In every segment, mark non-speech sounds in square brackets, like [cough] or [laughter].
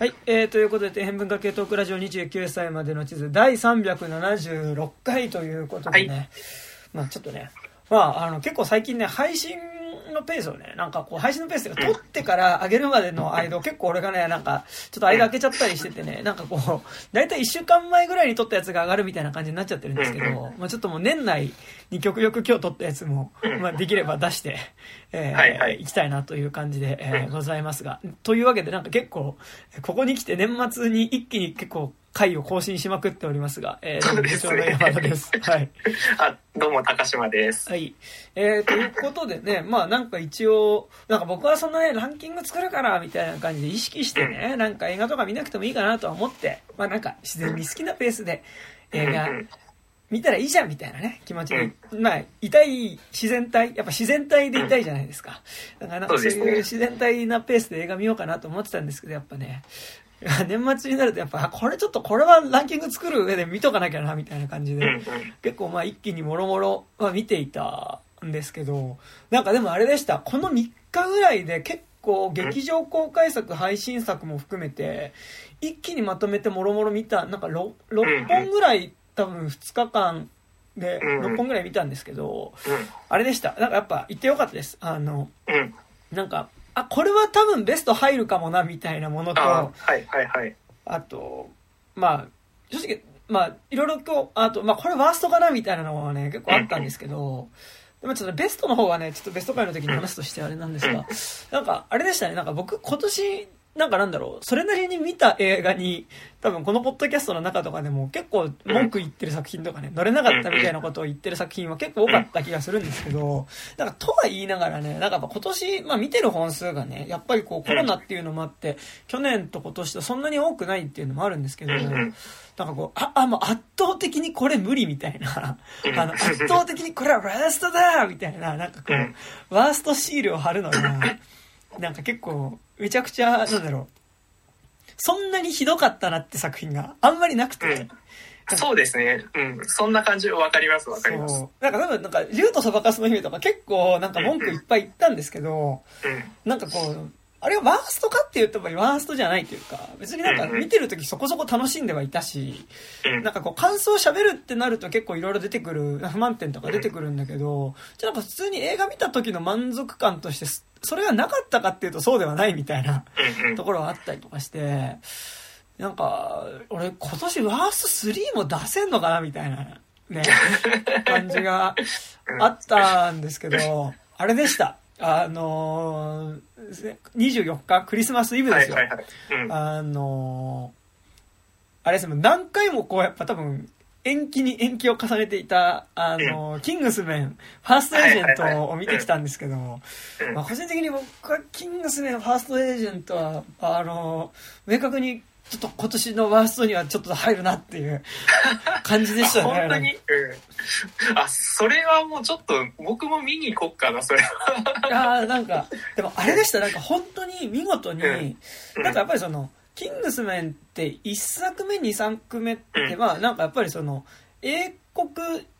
はい、えー、ということで、底辺文化系トークラジオ29歳までの地図第376回ということでね、はい。まあちょっとね、まああの結構最近ね、配信のペースをね、なんかこう配信のペースが撮ってから上げるまでの間を結構俺がね、なんかちょっと間空けちゃったりしててね、なんかこう、だいたい1週間前ぐらいに撮ったやつが上がるみたいな感じになっちゃってるんですけど、まあちょっともう年内に極力今日撮ったやつも、まあできれば出して、えーはいはい。いきたいなという感じで、えーございますが。というわけでなんか結構、ここに来て年末に一気に結構回を更新しまくっておりますが、えー、そうで山田です。はい。[laughs] あ、どうも、高島です。はい。えー、ということでね、まあなんか一応、なんか僕はそんなね、ランキング作るから、みたいな感じで意識してね、なんか映画とか見なくてもいいかなとは思って、まあなんか自然に好きなペースで映画うんうん見たらいいじゃんみたいなね、気持ちで、まあ、痛い自然体、やっぱ自然体でいたいじゃないですか。だからなんかそういう自然体なペースで映画見ようかなと思ってたんですけど、やっぱね、[laughs] 年末になるとやっぱ、あこれちょっとこれはランキング作る上で見とかなきゃな、みたいな感じで、結構まあ一気にもろもろは見ていたんですけど、なんかでもあれでした、この3日ぐらいで結構劇場公開作、配信作も含めて、一気にまとめてもろもろ見た、なんか 6, 6本ぐらい多分2日間でうん6本ぐらい見たんですけど、うんあれでした。なんかやっぱ行ってよかったです。あの、うん。なんか、あ、これは多分ベスト入るかもな、みたいなものと、あはいはいはい。あと、まあ、正直、まあ、いろいろ今日、あと、まあ、これワーストかなみたいなのはね、結構あったんですけど、でもちょっとベストの方はね、ちょっとベスト回の時に話すとしてあれなんですが、なんか、あれでしたね、なんか僕、今年、なんかなんだろう、それなりに見た映画に、多分このポッドキャストの中とかでも結構文句言ってる作品とかね、乗れなかったみたいなことを言ってる作品は結構多かった気がするんですけど、なん。かとは言いながらね、なんか今年、まあ見てる本数がね、やっぱりこうコロナっていうのもあって、去年と今年とそんなに多くないっていうのもあるんですけど、なんかこう、あ、あ、もう圧倒的にこれ無理みたいな、[laughs] あの、圧倒的にこれはワーストだみたいな、なんかこうん。う、ワーストシールを貼るのが、なんか結構、めちゃくちゃ、なんだろう、そんなにひどかったなって作品があんまりなくて、うんそうですね。うん。そんな感じわかりますわかります。なんか多分、なんか、竜とそばかすの姫とか結構、なんか文句いっぱい言ったんですけど、うん。なんかこう、あれはワーストかって言うと、ワーストじゃないというか、別になんか見てる時そこそこ楽しんではいたし、うん。なんかこう感想喋るってなると結構いろいろ出てくる、不満点とか出てくるんだけど、じゃあなんか普通に映画見た時の満足感として、それがなかったかっていうとそうではないみたいなところはあったりとかして、なんか、俺今年ワースト3も出せんのかなみたいな、ね、[laughs] 感じがあったんですけど、あれでした。あのー、24日クリスマスイブですよ。はいはいはい。うん。あのーあれですね、何回もこうやっぱ多分、延期に延期を重ねていた、あのーキングスメン、ファーストエージェントを見てきたんですけど、うんまあ個人的に僕はキングスメン、ファーストエージェントは、あのー明確にちょっと今年のワーストにはちょっと入るなっていう [laughs] 感じでしたね。本当に？うん。あ、それはもうちょっと、僕も見に行こっかな、それは。ああ、なんか、でもあれでした、なんか本当に見事に、うんなんかやっぱりその、キングスメンって1作目、2作目って、うんまあなんかやっぱりその、英国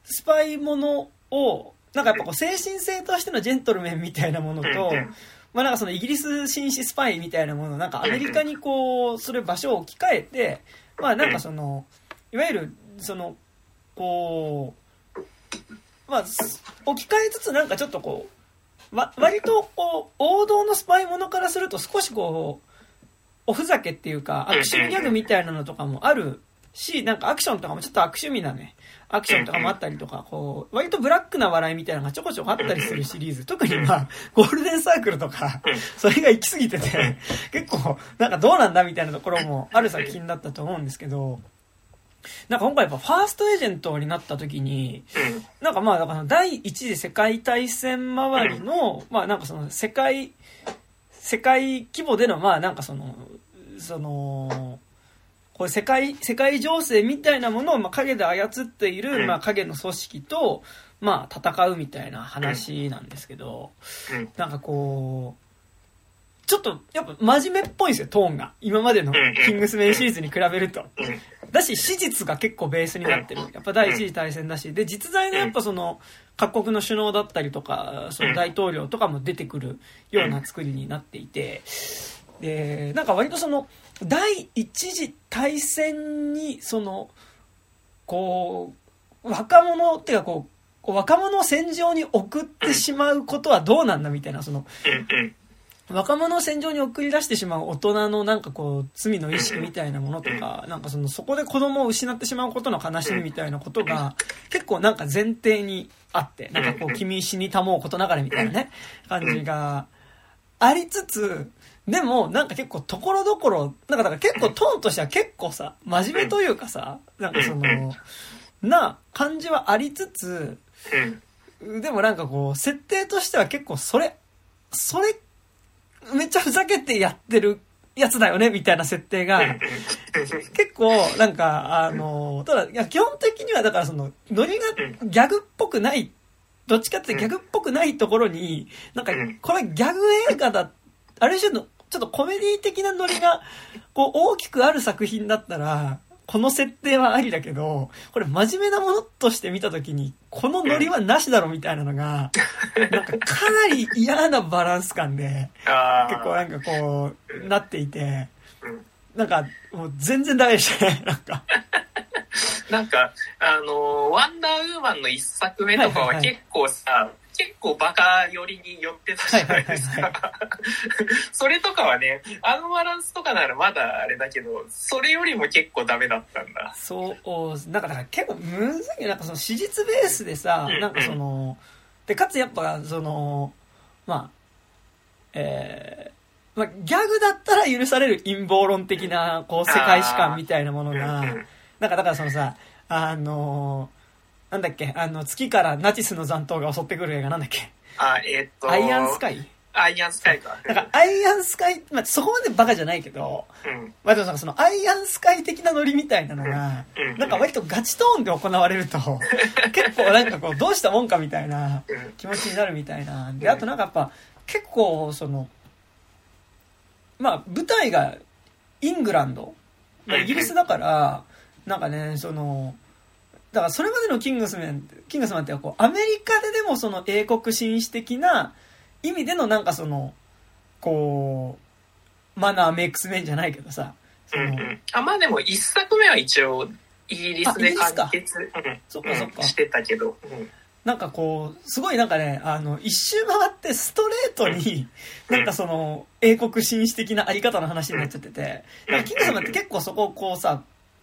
スパイものを、なんかやっぱこう精神性としてのジェントルメンみたいなものとうん、まあなんかそのイギリス紳士スパイみたいなもの、なんかアメリカにこう、それ場所を置き換えて、まあなんかその、いわゆる、その、こう、まあ、す置き換えつつなんかちょっとこう、わ割とこう、王道のスパイものからすると少しこう、おふざけっていうか、アクションギャグみたいなのとかもあるし、なんかアクションとかもちょっと悪趣味なね、アクションとかもあったりとか、こう、割とブラックな笑いみたいなのがちょこちょこあったりするシリーズ。特にまあ、ゴールデンサークルとか、それが行き過ぎてて、結構、なんかどうなんだみたいなところもある作品だったと思うんですけど、なんか今回やっぱファーストエージェントになった時に、なんかまあ、だから第一次世界大戦周りの、まあなんかその世界、世界規模での、まあなんかその、その、こう世界、世界情勢みたいなものを、まあ影で操っている、うんまあ影の組織と、まあ戦うみたいな話なんですけど、うん。なんかこう、ちょっと、やっぱ真面目っぽいんですよ、トーンが。今までのキングスメンシリーズに比べると。うん。だし、史実が結構ベースになってる。やっぱ第一次大戦だし、で、実在のやっぱその、各国の首脳だったりとか、その大統領とかも出てくるような作りになっていて、で、なんか割とその、第一次大戦に、その、こう、若者っていうかこう、若者を戦場に送ってしまうことはどうなんだみたいな、その。若者を戦場に送り出してしまう大人のなんかこう罪の意識みたいなものとかなんかそのそこで子供を失ってしまうことの悲しみみたいなことが結構なんか前提にあってなんかこう君死にたもうことながらみたいなね感じがありつつでもなんか結構ところどころなんかだから結構トーンとしては結構さ真面目というかさなんかそのな感じはありつつうん。でもなんかこう設定としては結構それそれめっちゃふざけてやってるやつだよねみたいな設定が結構なんかあのただいや基本的にはだからそのノリがギャグっぽくないどっちかっていうとギャグっぽくないところになんかこれギャグ映画だある種のちょっとコメディ的なノリがこう大きくある作品だったらこの設定はありだけど、これ真面目なものとして見たときに、このノリはなしだろみたいなのが、なんかかなり嫌なバランス感で。結構なんかこう、なっていてうん、なんかもう全然ダメでしたね、なんか。なんか、あの、ワンダーウーマンの一作目とかはいはいはいは結構さ、結構バカ寄りに寄ってたじゃないですか。[laughs] それとかはね、あのバランスとかならまだあれだけど、それよりも結構ダメだったんだ。そう、なんかだから結構むずいよなんかその史実ベースでさうん、なんかその、で、かつやっぱその、まあ、えー、まあ、ギャグだったら許される陰謀論的な、こう、世界史観みたいなものうんが、うん。なんかだからそのさ、あのーなんだっけ、あの、月からナチスの残党が襲ってくる映画なんだっけ、あ、えーっと。アイアンスカイ？アイアンスカイか。なんか、アイアンスカイ、まあ、そこまでバカじゃないけど、うん。まあ、でもなんかその、アイアンスカイ的なノリみたいなのが、うん。なんか割とガチトーンで行われると、結構なんかこう、どうしたもんかみたいなうん。気持ちになるみたいな。で、あとなんかやっぱ、結構、その、まあ、舞台がイングランド、まあイギリスだから、なんかね、その、だからそれまでのキングスマン、キングスマンってこう、アメリカででもその英国紳士的な意味でのなんかその、こう、マナーメイクスメンじゃないけどさ、うんうん。あ、まあでも一作目は一応、イギリスで完結、うんそっかそっか。うんしてたけど。うん。なんかこう、すごいなんかね、あの、一周回ってストレートに、なんかその、英国紳士的なあり方の話になっちゃってて、なん。かキング様って結構そこをこうさ、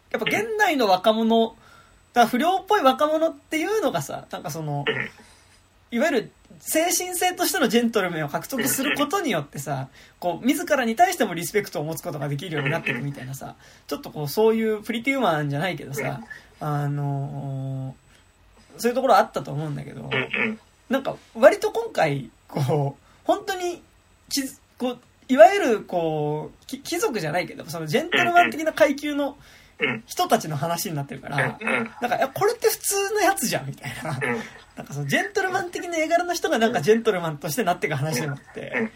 やっぱ現代の若者、だから不良っぽい若者っていうのがさ、なんかその、いわゆる精神性としてのジェントルメンを獲得することによってさ、こう、自らに対してもリスペクトを持つことができるようになってるみたいなさ、ちょっとこう、そういうプリティウーマンじゃないけどさ、あのーそういうところあったと思うんだけど。なんか割と今回こう本当にきこういわゆるこうき貴族じゃないけどそのジェントルマン的な階級のうん人たちの話になってるから、なんかこれって普通のやつじゃんみたいな。うん。なんかそのジェントルマン的な絵柄の人がなんかジェントルマンとしてなっていく話でもあって、うん。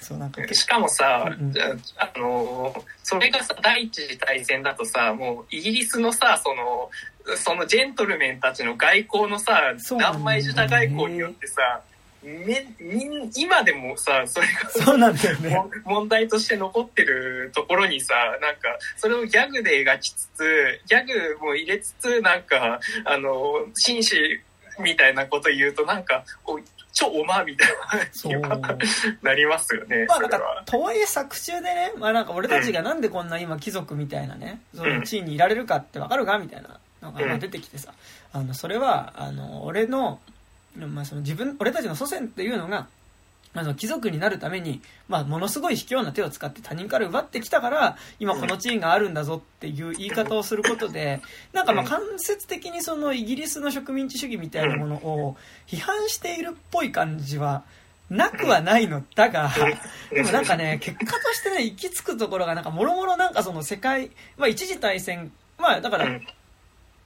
そうなんかしかもさ、うんうん。あのーそれがさ、第一次大戦だとさ、もうイギリスのさ、その、そのジェントルメンたちの外交のさ、ね。何枚舌外交によってさ、めみん今でもさ、それがそうなんだよね。も問題として残ってるところにさ、なんか、それをギャグで描きつつ、ギャグも入れつつ、なんか、あの、紳士みたいなこと言うと、なんか、お超おまみたいな、なりますよね、まあなんか。とはいえ作中でね、まあなんか俺たちがなんでこんな今貴族みたいなね、その地位にいられるかってわかるかみたいなのが出てきてさ、あの、それは、あの、俺の、まあその自分、俺たちの祖先っていうのが、あの、貴族になるために、まあ、ものすごい卑怯な手を使って他人から奪ってきたから、今この地位があるんだぞっていう言い方をすることで、なんかまあ間接的にそのイギリスの植民地主義みたいなものを批判しているっぽい感じはなくはないのだが、でもなんかね、結果としてね、行き着くところがなんかもろもろなんかその世界、まあ一次大戦、まあだから、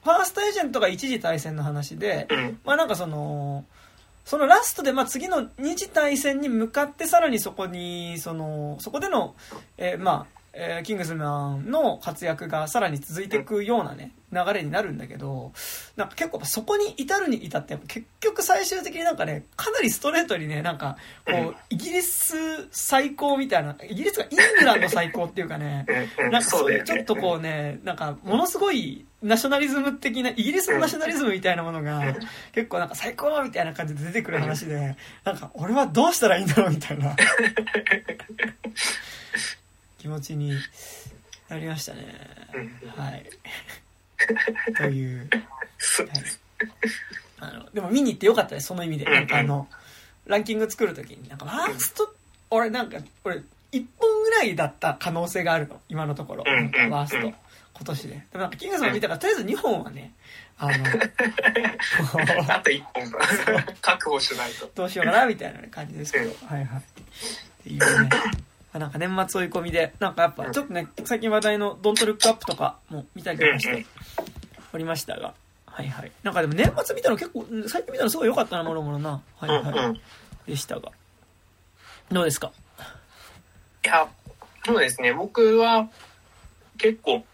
フうんァーストエージェントが一次大戦の話で、うん。まあなんかその、そのラストで、まあ次の二次大戦に向かってさらにそこに、その、そこでの、えーまあ、えーキングスマンの活躍がさらに続いていくようなね、流れになるんだけど、なんか結構そこに至るに至って、結局最終的になんかね、かなりストレートにね、なんか、こうイギリス最高みたいな、イギリスがイングランド最高っていうかね、なんかそういうちょっとこうね、なんかものすごいナショナリズム的な、イギリスのナショナリズムみたいなものがうん [laughs] 結構なんか最高みたいな感じで出てくる話で、なんか俺はどうしたらいいんだろうみたいな [laughs] 気持ちになりましたね。うんはい。という。はいあの、でも見に行ってよかったです、その意味で。なんかあの、ランキング作るときに、なんかワースト、俺なんか、俺、1本ぐらいだった可能性があるの、今のところ。うんなんかワーストうん。今年で。でもなんか、キングスマン見たから、とりあえず2本はね、あの、[laughs] あと一本が確保しないと。どうしようかな、みたいな感じですけど。はいはい。っていうね。あなんか年末追い込みで、なんかやっぱちょっとね、最近話題のドントルックアップとかも見たりとかしておりましたが。はいはい。なんかでも年末見たの結構、うん最近見たのすごい良かったな、もろもろな。はいうんはい。うん。でしたが。どうですか？いや、そうですね。僕は結構、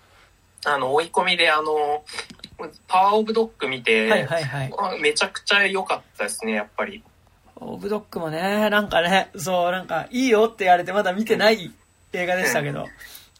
あの、追い込みで、あの、パワーオブドッグ見て、はいはいはい。あめちゃくちゃ良かったですね、やっぱり。オブドックもね、なんかね、そう、なんか、いいよって言われてまだ見てない映画でしたけど。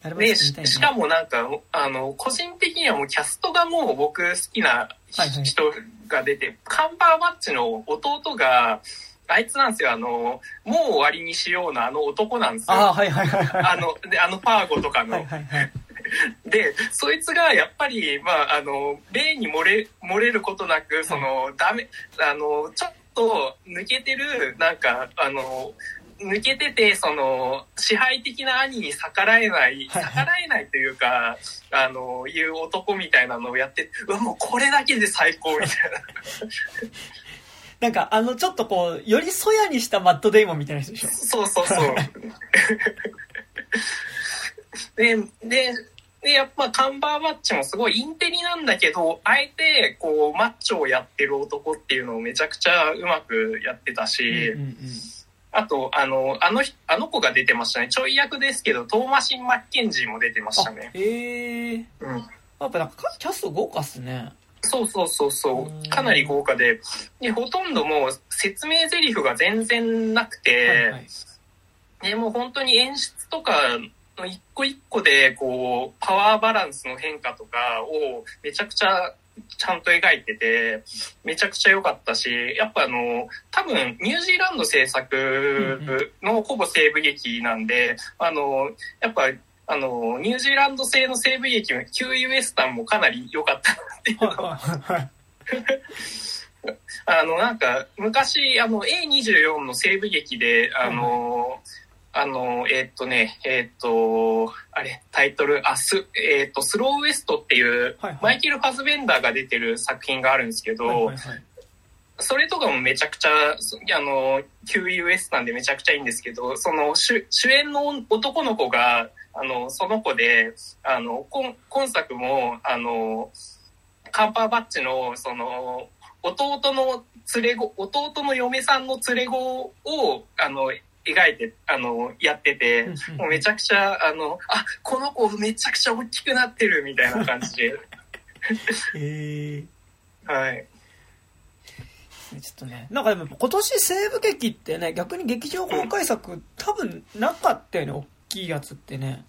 あれもちょで、っと見いねしたしかもなんか、あの、個人的にはもうキャストがもう僕好きなはいはい人が出て、カンバーバッチの弟が、あいつなんですよ、あの、もう終わりにしようのあの男なんですよ。ああ、はいはいはいはい。あの、で、あのパーゴとかの。はいはいはい。[laughs] で、そいつがやっぱり、まあ、あの、例に漏れ、漏れることなく、その、ダメ、あの、ちょっと抜けてる、なんか、あの、抜けてて、その、支配的な兄に逆らえない、逆らえないというか、あの、いう男みたいなのをやって、うわ、もうこれだけで最高みたいな。[laughs] なんか、あの、ちょっとこう、よりそやにしたマットデイモンみたいな人でしょ？そうそうそう。[laughs] で、で、で、やっぱカンバーバッチもすごいインテリなんだけど、あえて、こう、マッチョをやってる男っていうのをめちゃくちゃうまくやってたし、うんうんあと、あの、あの人、あの子が出てましたね。ちょい役ですけど、トーマシン・マッケンジーも出てましたね。あええー。うん。やっぱなんかキャスト豪華っすね。そうそうそうそうう。んかなり豪華で。で、ほとんどもう説明台詞が全然なくて、はいはい。でもう本当に演出とかの一個一個で、こう、パワーバランスの変化とかをめちゃくちゃちゃんと描いてて、めちゃくちゃ良かったし、やっぱあの、多分ニュージーランド制作のほぼ西部劇なんで、あの、やっぱあの、ニュージーランド製の西部劇のキューイウエスタンもかなり良かったなっていうの。は。[laughs] あの、なんか、昔、あの、A24 の西部劇で、あの、あの、えーっとね、えーっと、あれ、タイトル、あ、す、えーっと、スローウエストっていう、はいはい。マイケル・ファズベンダーが出てる作品があるんですけど、はいはいはい。それとかもめちゃくちゃ、そあの、QUS なんでめちゃくちゃいいんですけど、その主主演の男の子が、あの、その子で、あの、今今作も、あの、カンパーバッチの、その、弟の連れ子、弟の嫁さんの連れ子を、あの、描いて、あの、やっててうんうん、もうめちゃくちゃ、あの、あ、この子めちゃくちゃ大きくなってるみたいな感じで、[laughs] ええはい。ー。ちょっとね、なんかでも今年西部劇ってね、逆に劇場公開作多分なかったよね、大きいやつってね。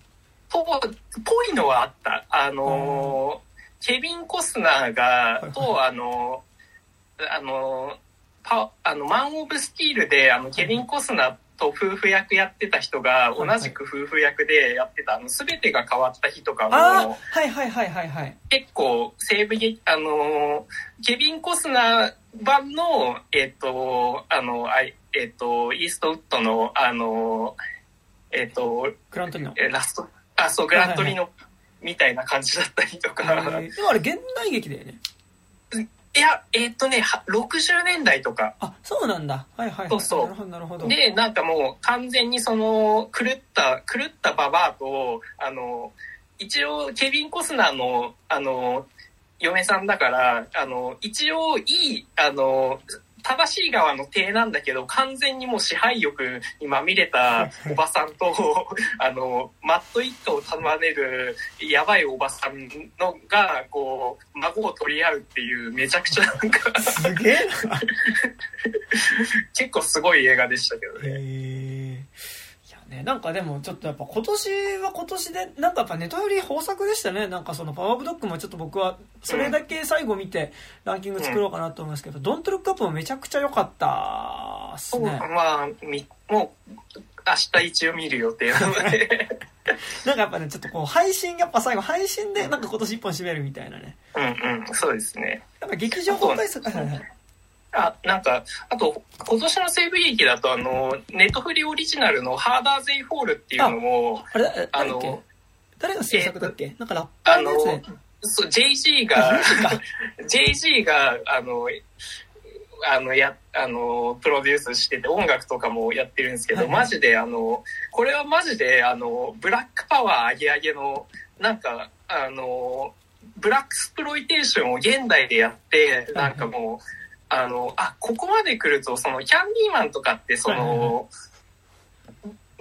ぽ、ぽいのはあった。あのー、ケビン・コスナーがと、あのー、あのー、パ、あの、マン・オブ・スティールで、あの、ケビン・コスナーと夫婦役やってた人が、はい同じく夫婦役でやってた、あの、すべてが変わった日とかも、はいはいはいはいはい。結構、西部劇、あのー、ケビン・コスナー版の、えっ、と、あの、あいえっ、と、イーストウッドの、あのー、えっ、と、クラントリノ。えラスト、あ、そう、グラントリノみたいな感じだったりとか、えーでもあれ現代劇だよね。いや、えっとね、は60年代とか。あ、そうなんだ。はいはいはい。そうそうなるほどなるほど。で、なんかもう完全にその、狂った、狂ったババアと、あの、一応、ケビン・コスナーの、あの、嫁さんだから、あの、一応いい、あの、正しい側の体なんだけど、完全にもう支配欲にまみれた [laughs] おばさんと、あの、マット一家を束ねるやばいおばさんのが、こう、孫を取り合うっていう、めちゃくちゃなんかすげえな。[laughs] 結構すごい映画でしたけどね。ね、なんかでもちょっとやっぱ今年は今年で、なんかやっぱネトより豊作でしたね。なんかそのパワーオブドッグもちょっと僕はそれだけ最後見てランキング作ろうかなと思いますけど、ドントルックアップもめちゃくちゃ良かったっすね。まあ、みもう、明日一応見る予定なので。[laughs] なんかやっぱね、ちょっとこう配信、やっぱ最後配信でなんか今年一本締めるみたいなね。うんうん、そうですね。やっぱ劇場公開する。はいはいはいあ、なんか、あと、今年の西部劇だと、あの、ネットフリオリジナルのハーダーゼイフォールっていうのも、あれ、えあの、誰が制作だっけ？なんかラッパあのーのやつで。、そう、JG が、JG [laughs] が、あの、あの、や、あの、プロデュースしてて、音楽とかもやってるんですけど、はい。はいマジで、あの、これはマジで、あの、ブラックパワー上げ上げの、なんか、あの、ブラックスプロイテーションを現代でやって、なんかもう、あの、あ、ここまで来ると、その、キャンディーマンとかって、その、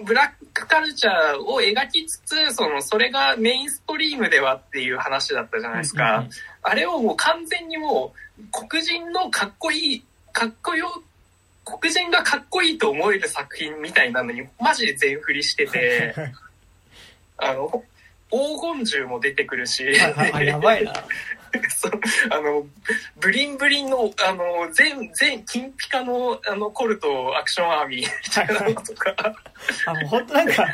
ブラックカルチャーを描きつつ、その、それがメインストリームではっていう話だったじゃないですか。あれをもう完全にもう、黒人のかっこいい、かっこよ、黒人がかっこいいと思える作品みたいなのに、マジで全振りしてて、あの、黄金銃も出てくるし、やばいな。[laughs] [laughs] そうあの、 bling bling の、あの、全、全、金ピカの、あの、コルトアクションアーミーみたいなのとか、あ、もう本当なんか、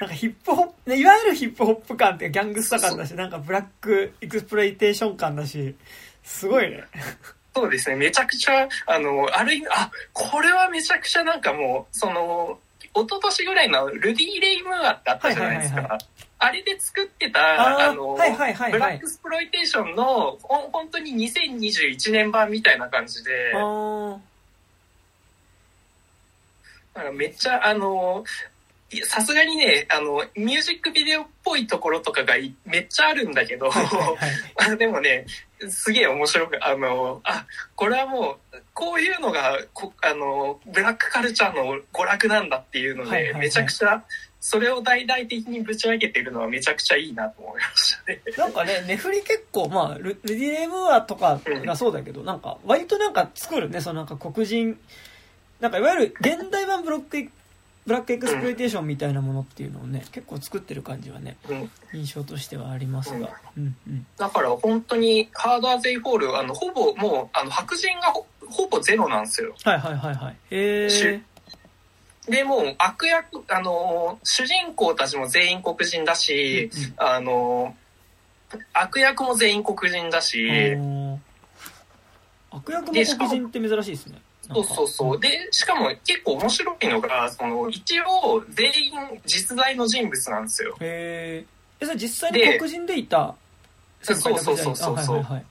なんかヒップホップ、ねいわゆるヒップホップ感ってギャングスタ感だし、なんかブラックエクスプロイテーション感だし、すごいね。そうですね、めちゃくちゃ、あの、ある意味、あ、これはめちゃくちゃなんかもう、その、一昨年ぐらいのルディ・レイ・ムーアってあったじゃないですはいはいはいか。あれで作ってた、あの、はいはいはいはい。ブラックスプロイテーションの、ほん本当に2021年版みたいな感じで。なんかめっちゃ、あの、さすがにね、あの、ミュージックビデオっぽいところとかがいめっちゃあるんだけど、はいはいはい。あ [laughs] でもね、すげえ面白く、あの、あ、これはもう、こういうのが、こあの、ブラックカルチャーの娯楽なんだっていうので、はいはいはい。めちゃくちゃ、それを大々的にぶち上げてるのはめちゃくちゃいいなと思いましたね。なんかね、ネフリ結構、まあ、ルルディレムーアとかがそうだけど、なんか、割となんか作るね、そのなんか黒人、なんかいわゆる現代版ブロック、ブラックエクスプロイテーションみたいなものっていうのをね、結構作ってる感じはね、うん、印象としてはありますが。うんうん。だから本当に、ハーダーゼイフォール、あの、ほぼもう、あの、白人がほほぼゼロなんですよ。はいはいはいはい。へしえ。で、もう悪役、あの、主人公たちも全員黒人だし、あの、悪役も全員黒人だし、うん悪役も黒人って珍しいですね。そうそうそう。で、しかも結構面白いのが、その、一応全員実在の人物なんですよ。へえ。え、それ実際に黒人でいたそうそうそうそうそうあはいはいはい。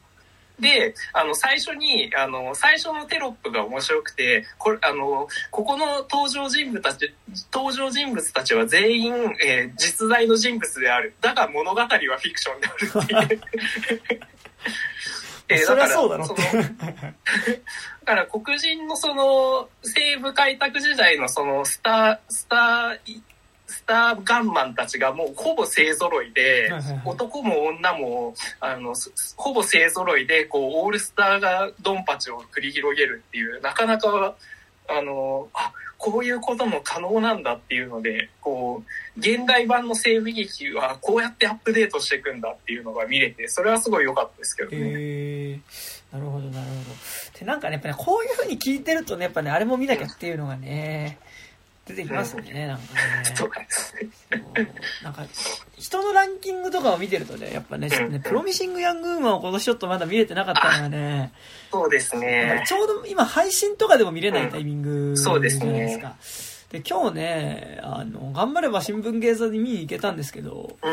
で、あの、最初に、あの、最初のテロップが面白くて、これ、あの、ここの登場人物たち、登場人物たちは全員、えー実在の人物である。だが物語はフィクションであるっていう。[laughs] えーそりゃそうだろって。その [laughs] だから黒人のその西部開拓時代のそのスター、スター、スターガンマンたちがもうほぼ勢揃いで、はいはいはい。男も女も、あの、すほぼ勢揃いで、こう、オールスターがドンパチを繰り広げるっていう、なかなか、あの、あ、こういうことも可能なんだっていうので、こう、現代版の西部劇はこうやってアップデートしていくんだっていうのが見れて、それはすごい良かったですけどね。へえなるほどなるほど。でなんかねやっぱねこういうふうに聞いてるとねやっぱねあれも見なきゃっていうのがね出てきますねなんかねそうですね。そうなんか人のランキングとかを見てるとねやっぱねちょっとねプロミシング・ヤング・ウーマンを今年ちょっとまだ見れてなかったのがねそうですね。ちょうど今配信とかでも見れないタイミングじゃないそうですねですかで今日ねあの頑張れば新聞芸座に見に行けたんですけどうん。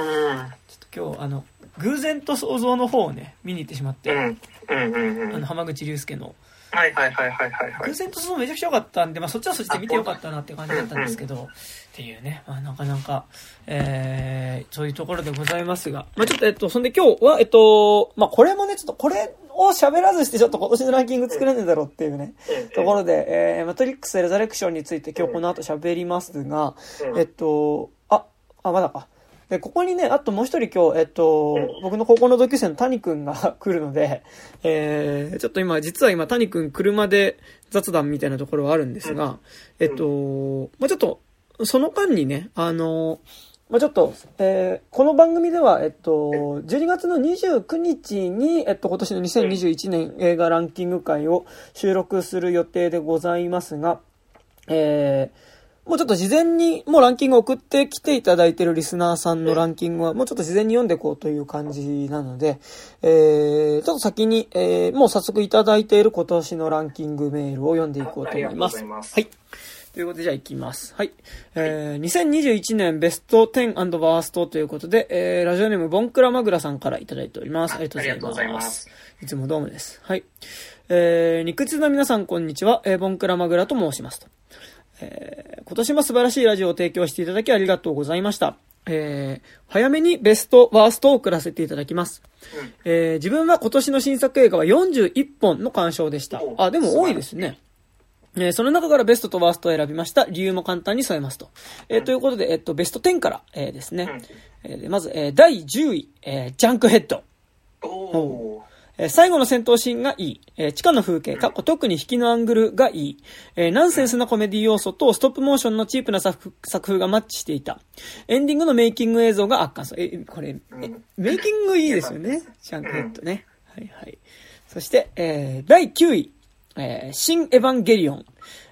ちょっと今日あの偶然と想像の方をね見に行ってしまって、うん。うんうんうん。あの浜口竜介のはいはいはいはいはいはい。偶然と想像めちゃくちゃ良かったんで、まあ、そっちはそっちで見てよかったなって感じだったんですけどっていうね、まあ、なかなか、えー、そういうところでございますが、まあ、ちょっとえっとそんで今日はえっとまあこれもねちょっとこれを喋らずしてちょっと今年のランキング作れねえだろうっていうね、うんところで、えー、マトリックス・レザレクションについて今日この後喋りますが、うんえっと、あ、あ、まだか。で、ここにね、あともう一人今日、えっと、僕の高校の同級生の谷くんが [laughs] 来るので、えー、ちょっと今、実は今谷くん車で雑談みたいなところはあるんですが、えっと、まあちょっと、その間にね、あの、まあちょっと、えーこの番組では、えっと、12月の29日に、えっと、今年の2021年映画ランキング会を収録する予定でございますが、えーもうちょっと事前にもうランキングを送ってきていただいているリスナーさんのランキングはもうちょっと事前に読んでいこうという感じなので、えー、ちょっと先に、えー、もう早速いただいている今年のランキングメールを読んでいこうと思います。ありがとうございますはい。ということで、じゃあ行きます。はい。えー、2021年ベスト10バーストということで、えー、ラジオネームボンクラマグラさんからいただいております。ありがとうございま。すいつもどうもです。はい。えー、肉質の皆さんこんにちは。えー、ボンクラマグラと申しますと。えー今年も素晴らしいラジオを提供していただきありがとうございました。えー早めにベストワーストを送らせていただきます。うんえー自分は今年の新作映画は41本の鑑賞でしたお。あ、でも多いですね。えーその中からベストとワーストを選びました。理由も簡単に添えますと。えーということで、えっと、ベスト10から、えーですね。えーでまず、えー第10位、えージャンクヘッド。おおえー最後の戦闘シーンがいい。えー地下の風景、かっこ特に引きのアングルがいい。えーナンセンスなコメディ要素とストップモーションのチープな作作風がマッチしていた。エンディングのメイキング映像が圧巻。そうえ、これ、えメイキングいいですよね。ジャンクヘッドね。はいはい。そして、えー第9位、えー新エヴァンゲリオン。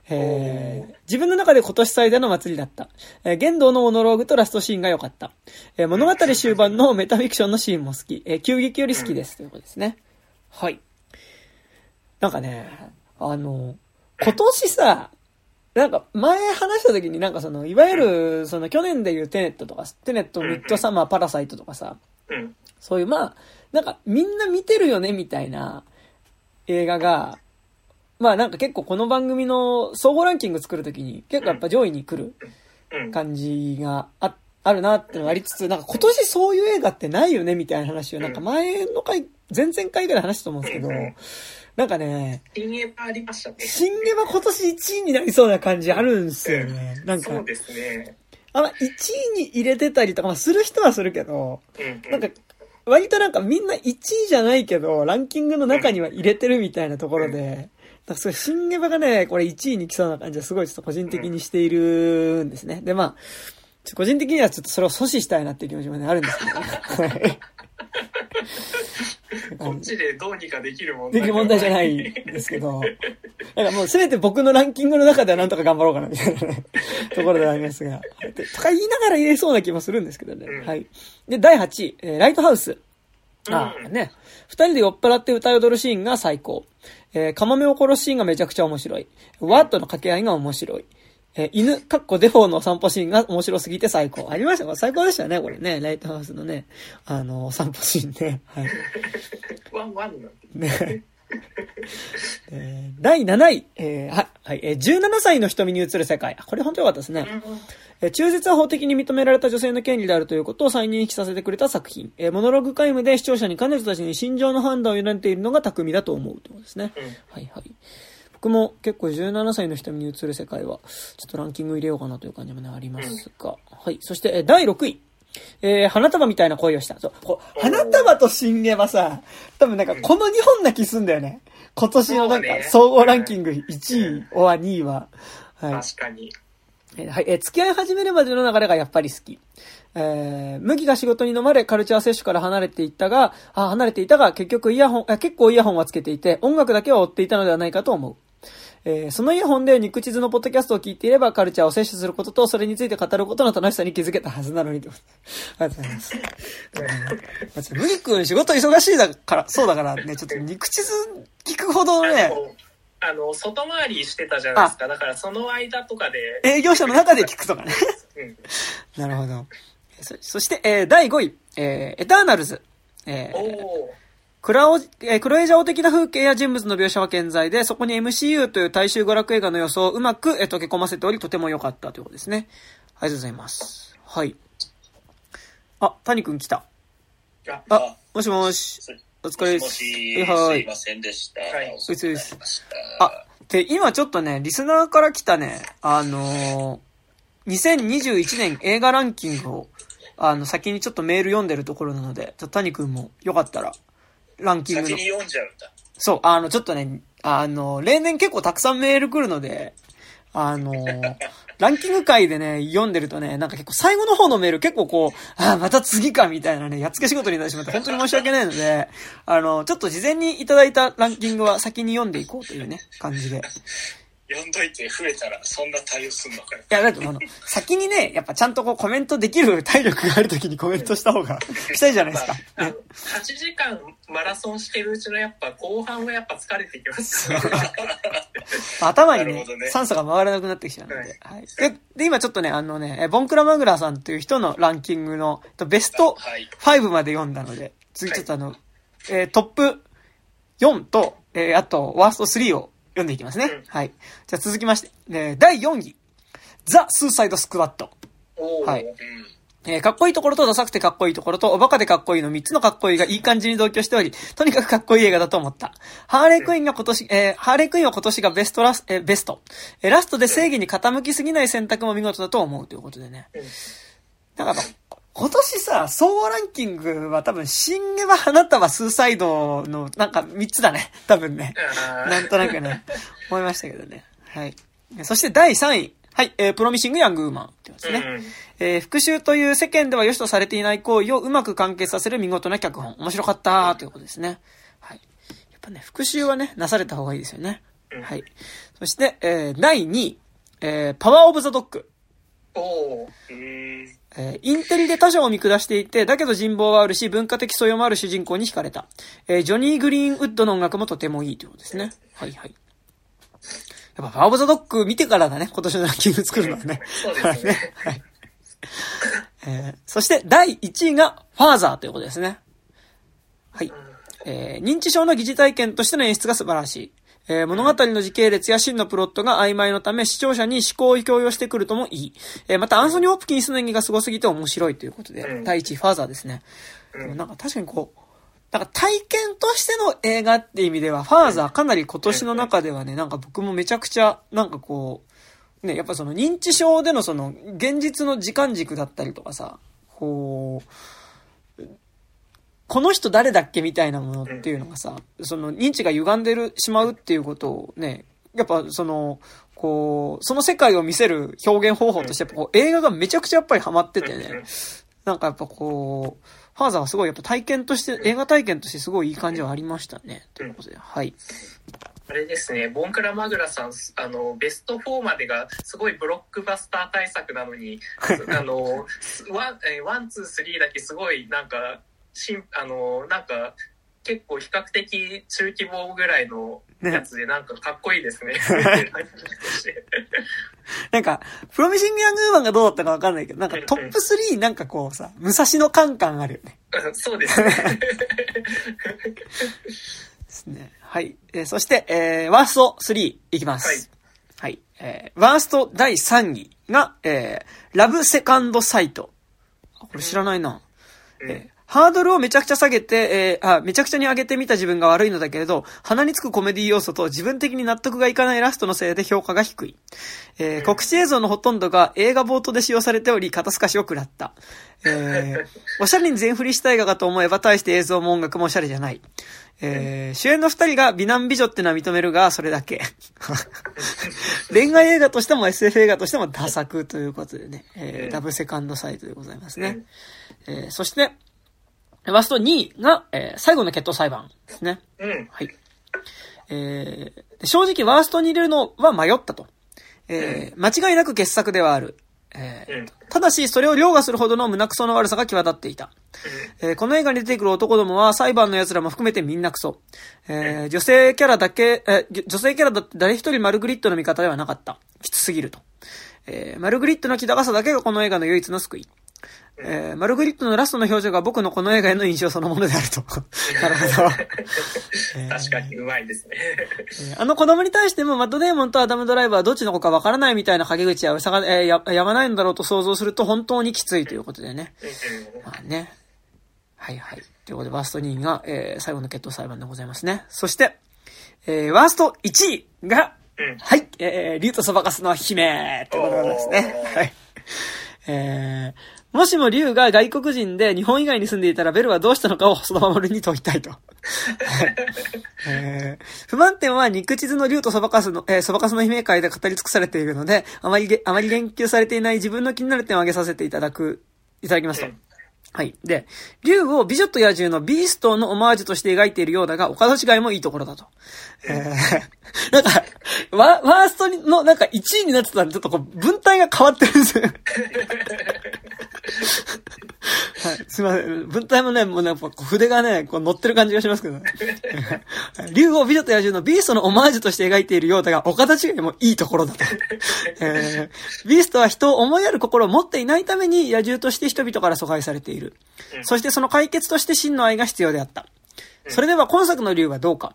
えー自分の中で今年最大の祭りだった。えー玄道のモノローグとラストシーンが良かった。えー物語終盤のメタフィクションのシーンも好き。えー急激より好きです。ということですね。はい。なんかね、あの、今年さ、なんか前話した時になんかその、いわゆる、その去年でいうテネットとか、テネット、ミッドサマー、パラサイトとかさ、うん。そういうまあ、なんかみんな見てるよねみたいな映画が、まあなんか結構この番組の総合ランキング作るときに結構やっぱ上位に来るうん。感じがああるなってのがありつつ、なんか今年そういう映画ってないよねみたいな話をなんか前の回、前々回ぐらい話したと思うんですけどうん、なんかね、新エヴァありましたね新エヴァ今年1位になりそうな感じあるんですよね。なんかそう、ですね。あんま1位に入れてたりとか、まあする人はするけど、うんなんか、割となんかみんな1位じゃないけど、ランキングの中には入れてるみたいなところで、なんかすごい、新エヴァがね、これ1位に来そうな感じはすごいちょっと個人的にしているんですね。で、まあ、個人的にはちょっとそれを阻止したいなっていう気持ちもね、あるんですけど、はい [laughs] こっちでどうにかできる問題できる問題じゃないんですけど、なんかもうせめて僕のランキングの中ではなんとか頑張ろうかなみたいなね、ところではありますが、でとか言いながら入れそうな気もするんですけどね。うんはい。で、第8位、えーライトハウス。あうんね。二人で酔っ払って歌い踊るシーンが最高。えー、カモメを殺すシーンがめちゃくちゃ面白い。ワットの掛け合いが面白い。えー犬、かっこデフォーのお散歩シーンが面白すぎて最高。ありました最高でしたね、これね。ライトハウスのね、あの、お散歩シーンね。はい。ワンワンねえー第7位、えーははい、えー17歳の瞳に映る世界。あこれ本当良かったですね。えー中絶は法的に認められた女性の権利であるということを再認識させてくれた作品。えーモノログタイムで視聴者に彼女たちに心情の判断を委ねているのが巧みだと思うということですね。うんはいはい。僕も結構17歳の瞳に映る世界は、ちょっとランキング入れようかなという感じもね、ありますが。はい。そして、えー第6位。えー花束みたいな恋をした。そう。こう花束と新エヴァさ、多分なんかこの2本な気すんだよね。今年のなんか総合ランキング1位、おは2位は。はい。確かにえーはい、えー付き合い始めるまでの流れがやっぱり好き。えー麦が仕事に飲まれ、カルチャー摂取から離れていったが、あ、離れていたが、結局イヤホン、あ結構イヤホンはつけていて、音楽だけは追っていたのではないかと思う。えーそのイヤホンで肉地図のポッドキャストを聞いていれば、カルチャーを摂取することと、それについて語ることの楽しさに気づけたはずなのにと。ありがとうございます。まあちょっと麦君仕事忙しいだから、そうだからね、ちょっと肉地図聞くほどね、あの外回りしてたじゃないですかだからその間とかで営業者の中で聞くとかね。うんなるほど。そそして、えー第5位、えーエターナルズ。えーおおクラオ、えークロエジャオ的な風景や人物の描写は健在で、そこに MCU という大衆娯楽映画の予想をうまく、えー溶け込ませており、とても良かったということですね。ありがとうございます。はい。あ、谷くん来た。ああ、もしもし。すお疲れです。もしはいはいすいませんでした。はい遅くなりましたあ、で、今ちょっとね、リスナーから来たね、あのー、2021年映画ランキングを、あの、先にちょっとメール読んでるところなので、ちょっと谷くんもよかったら、ランキングの先に。読んじゃうんだ。そう、あの、ちょっとね、あの、例年結構たくさんメール来るので、あの、[laughs] ランキング会でね、読んでるとね、なんか結構最後の方のメール結構こう、ああ、また次かみたいなね、やっつけ仕事になってしまって本当に申し訳ないので、あの、ちょっと事前にいただいたランキングは先に読んでいこうというね、感じで。読んどいて増えたらそんな対応すんのかよ。いや、だってあの、先にね、やっぱちゃんとこうコメントできる体力がある時にコメントした方が、[laughs] したいじゃないですか。あのね、8時間マラソンしてるうちのやっぱ後半はやっぱ疲れてきます。[laughs] 頭にねね酸素が回らなくなってきちゃうので。はいはい。で、で今ちょっとね、あのね、えボンクラマグラさんという人のランキングの、えっとベストはい。5まで読んだので、次ちょっとあの、えートップ4と、えーあと、ワースト3を読んでいきますね。うんはい。じゃあ続きまして、えー第4位。ザ・スーサイド・スクワット。はいうん。えーかっこいいところとダサくてかっこいいところとおバカでかっこいいの3つのかっこいいがいい感じに同居しており、とにかくかっこいい映画だと思った。ハーレークイーンが今年、えーハーレークイーンは今年がベストラス、えーベスト。えーラストで正義に傾きすぎない選択も見事だと思うということでね。うんだから、今年さ、総合ランキングは多分、新ゲは花束スーサイドのなんか3つだね。[laughs] 多分ね。なんとなくね、思いましたけどね。はい。そして第3位。はい、えープロミシング・ヤング・ウーマンってやつね。うんえー復讐という世間では良しとされていない行為をうまく完結させる見事な脚本。面白かったということですね。はい。やっぱね、復讐はね、なされた方がいいですよね。うんはい。そして、えー第2位、えーパワーオブザドッグ。おーうーん。えーインテリで他者を見下していて、だけど人望はあるし、文化的素養もある主人公に惹かれた。えージョニー・グリーンウッドの音楽もとてもいいということですね。はいはい。やっぱ、パワーオブザドッグ見てからだね、今年のランキング作るのはね。[laughs] そうですねはい。えーそして、第1位が、ファーザーということですね。はい。えー認知症の疑似体験としての演出が素晴らしい。えー物語の時系列や真のプロットが曖昧のため視聴者に思考を強要してくるともいい。えーまたアンソニー・ホプキンスの演技が凄すぎて面白いということで、うん第1位ファーザーですね。うんでもなんか確かにこう、なんか体験としての映画って意味では、ファーザーかなり今年の中ではね、なんか僕もめちゃくちゃ、なんかこう、ね、やっぱその認知症でのその現実の時間軸だったりとかさ、こう、この人誰だっけみたいなものっていうのがさ、その認知が歪んでるしまうっていうことをね、やっぱその、こう、その世界を見せる表現方法として、やっぱこう映画がめちゃくちゃやっぱりハマっててね、なんかやっぱこう、ファーザーはすごいやっぱ体験として、映画体験としてすごいいい感じはありましたね。ということで、はい。あれですね、ボンクラマグラさん、あの、ベスト4までがすごいブロックバスター大作なのに、[laughs] あの、ワン、えーワン、ツー、スリーだけすごい、なんか、しん、あの、なんか、結構比較的中規模ぐらいのやつで、なんかかっこいいですね。[laughs] [laughs] なんか、プロミシング・ヤング・ウーマンがどうだったかわかんないけど、なんかトップ3なんかこうさ、武蔵野カンカンあるよね。[laughs] そうですね。ですね。はい。えーそして、えー、ワースト3いきます。はい。えー、ワースト第3位が、えー、ラブセカンドサイト。あこれ知らないな。うんえーハードルをめちゃくちゃ下げて、えーあ、めちゃくちゃに上げてみた自分が悪いのだけれど、鼻につくコメディ要素と自分的に納得がいかないラストのせいで評価が低い。えー告知映像のほとんどが映画冒頭で使用されており、肩透かしを食らった。えー [laughs] おしゃれに全振りした映画かと思えば、大して映像も音楽もおしゃれじゃない。えー主演の二人が美男美女ってのは認めるが、それだけ。[laughs] 恋愛映画としても SF 映画としてもダ作ということでね、えーラブセカンドサイトでございますね。えーそして、ワースト2位が、えー最後の決闘裁判ですね。うん。はい。えーで正直ワーストに入れるのは迷ったと。えー間違いなく傑作ではある。えーうんただし、それを凌駕するほどの胸クソの悪さが際立っていた。えーこの映画に出てくる男どもは裁判の奴らも含めてみんなクソ。えー女性キャラだけ、えー女性キャラだって誰一人マルグリットの味方ではなかった。きつすぎると。えーマルグリットの気高さだけがこの映画の唯一の救い。えーマルグリットのラストの表情が僕のこの映画への印象そのものであると。[laughs] なるほど。[laughs] えー確かにうまいですね。えーあの子供に対してもマットデーモンとアダムドライバーはどっちの子かわからないみたいな陰口や、さが、えーや、やまないのだろうと想像すると本当にきついということでね。まあね。はいはい。ということで、ワースト2位が、えー、最後の決闘裁判でございますね。そして、えー、ワースト1位が、うんはい、えー、竜とそばかすの姫ということですねはい。えー、もしも竜が外国人で日本以外に住んでいたらベルはどうしたのかを細田守に問いたいと。[laughs] はいえー不満点は肉地図の竜とそばかすの、えー、そばかすの姫会で語り尽くされているので、あまりげ、あまり言及されていない自分の気になる点を挙げさせていただく、いただきますと。うんはい。で、竜を美女と野獣のビーストのオマージュとして描いているようだが、岡田違いもいいところだと。え、なんか、ワワーストのなんか1位になってたらちょっとこう、文体が変わってるんですよ。はい。すいません。文体もね、もうね、やっぱ筆がね、こう乗ってる感じがしますけどね。竜を美女と野獣のビーストのオマージュとして描いているようだが、岡田違いもいいところだと。えー、ビーストは人を思いやる心を持っていないために野獣として人々から疎外されている。そしてその解決として真の愛が必要であった。それでは今作の竜はどうか。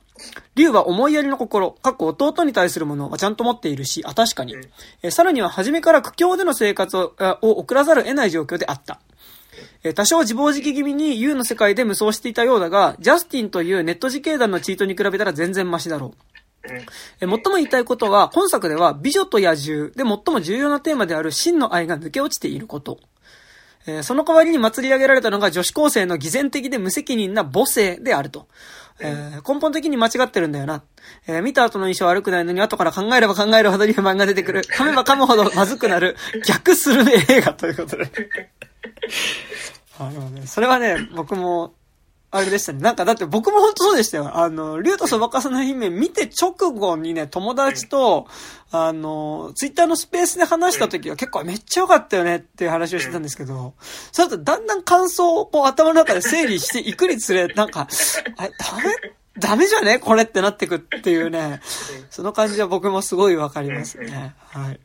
竜は思いやりの心、過去弟に対するものはちゃんと持っているし、あ、確かに。えーさらには初めから苦境での生活をあを送らざるを得ない状況であった。えー多少自暴自棄気味に U の世界で無双していたようだが、ジャスティンというネット自警団のチートに比べたら全然マシだろう。最も言いたいことは、本作では美女と野獣で最も重要なテーマである真の愛が抜け落ちていること。えーその代わりに祭り上げられたのが女子高生の偽善的で無責任な母性であると。えー根本的に間違ってるんだよな。えー見た後の印象は悪くないのに後から考えれば考えるほどに不満が出てくる。[laughs] 噛めば噛むほどまずくなる。逆スルメ映画ということで。[laughs] あのね、それはね、僕も、あれでしたね。なんか、だって僕も本当そうでしたよ。あの、竜とそばかすの姫見て直後にね、友達と、あの、ツイッターのスペースで話した時は結構めっちゃ良かったよねっていう話をしてたんですけど、それだとだんだん感想をこう頭の中で整理していくにつれ、なんか、あれ、ダメ？ダメじゃね？これってなってくっていうね、その感じは僕もすごいわかりますね。はい。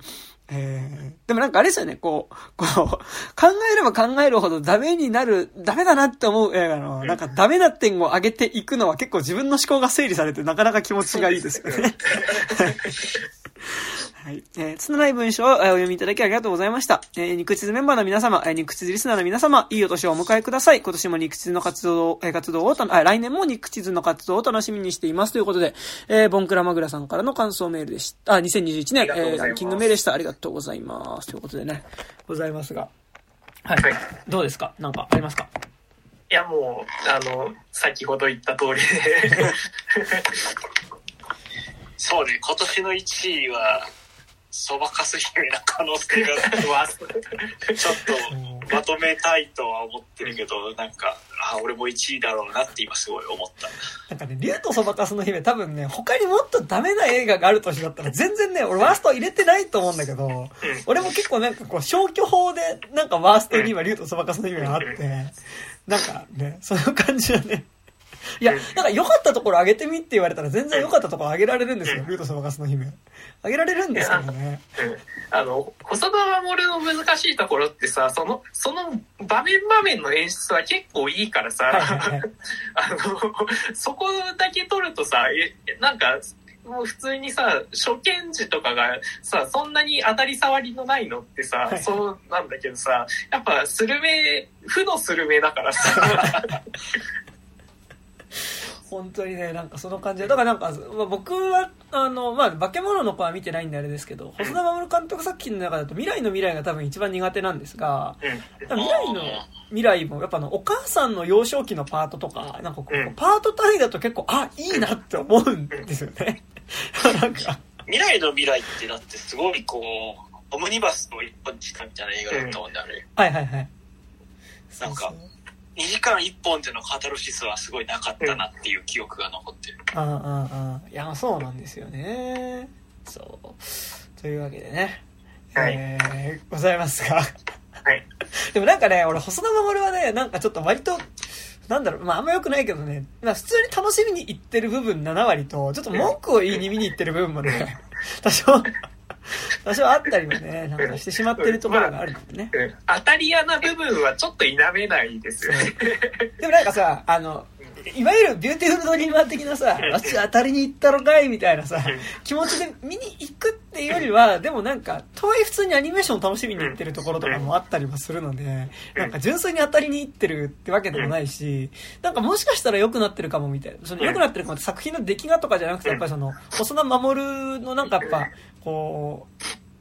えー、でもなんかあれですよね、こう、こう、考えれば考えるほどダメになる、ダメだなって思う映画の、なんかダメな点を上げていくのは結構自分の思考が整理されてなかなか気持ちがいいですよね。はい。えー、つのない文章をえーお読みいただきありがとうございました。えー、肉地図メンバーの皆様、えー、肉地図リスナーの皆様、いいお年をお迎えください。今年も肉地図の活動を、えー活動をた、あ、来年も肉地図の活動を楽しみにしています。ということで、えー、ボンクラマグラさんからの感想メールでした。あ、2021年、えーランキングメールでした。ありがとうございます。ということでね、ございますが。はい。はいどうですか？なんかありますか？いやもうあの先ほど言った通りでそうね、今年の1位は、そばかす姫な可能性がちょっとまとめたいとは思ってるけど、なんか、あ、俺も1位だろうなって今すごい思った。なんかね、竜とそばかすの姫多分ね、他にもっとダメな映画がある年だったら全然ね、俺ワースト入れてないと思うんだけど、俺も結構なんかこう消去法でなんかワーストには竜とそばかすの姫があって、なんかね、その感じはね、いや、なんか良かったところ上げてみって言われたら全然良かったところ上げられるんですよ、竜とそばかすの姫。上げられるんですけどね。うんあの細田守の難しいところってさそのその場面場面の演出は結構いいからさ。[laughs] あのそこだけ撮るとさえなんかもう普通にさ初見時とかがさそんなに当たり障りのないのってさ、はいそうなんだけどさやっぱスルメ負のスルメだからさ [laughs] 本当にね、なんかその感じで。だからなんか、まあ、僕は、あの、まあ、化け物の子は見てないんであれですけど、細田守監督作品の中だと未来の未来が多分一番苦手なんですが、うん。未来の未来もやっぱあのお母さんの幼少期のパートとかなんかこう、うん。パート単位だと結構あいいなって思うんですよね。なんか未来の未来ってだってすごいこう、オムニバスの一本にしたみたいな映画だったもんね、あれ。はいはいはい。なんかそうそう2時間1本でのカタルシスはすごいなかったなっていう記憶が残ってる。ああああいやそうなんですよね。そう。というわけでね、はい。えーございますがはい。[laughs] でもなんかね俺細田守はねなんかちょっと割となんだろう、まああんま良くないけどね、まあ普通に楽しみに行ってる部分7割と、ちょっと文句を言いに見に行ってる部分もね、[laughs] 多少、多少あったりもね、[laughs] なんかしてしまってるところがあるんでね。うん。当たり屋な部分はちょっと否めないですよね。でもなんかさ、あの、いわゆるビューティフルドリーマー的なさ、あっち当たりに行ったのかいみたいなさ、気持ちで見に行くっていうよりは、でもなんか、とはいえ普通にアニメーションを楽しみに行ってるところとかもあったりもするので、なんか純粋に当たりに行ってるってわけでもないし、なんかもしかしたら良くなってるかもみたいな。その良くなってるかもって作品の出来がとかじゃなくて、やっぱりその、細田守のなんかやっぱ、こ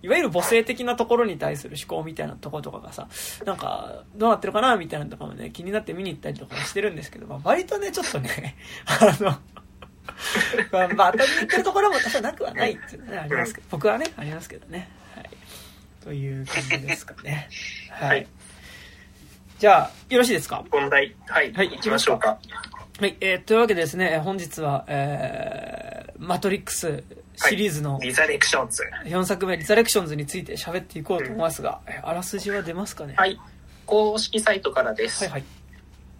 う、いわゆる母性的なところに対する思考みたいなところとかがさ、なんか、どうなってるかなみたいなのとかもね、気になって見に行ったりとかしてるんですけど、まあ、割とね、ちょっとね、[laughs] あの、まあ、まあ、当たりに行ってるところも多少なくはないっていうのはね、ありますけど、僕はね、ありますけどね。はい。という感じですかね。はい。はいじゃあ、よろしいですか？本題、はい、はい行きましょうか。はい、えー、というわけでですね、本日は、えー、マトリックスシリーズのリザレクションズ。4作目、リザレクションズについて喋っていこうと思いますが、えあらすじは出ますかね？はい。公式サイトからです。はいはい。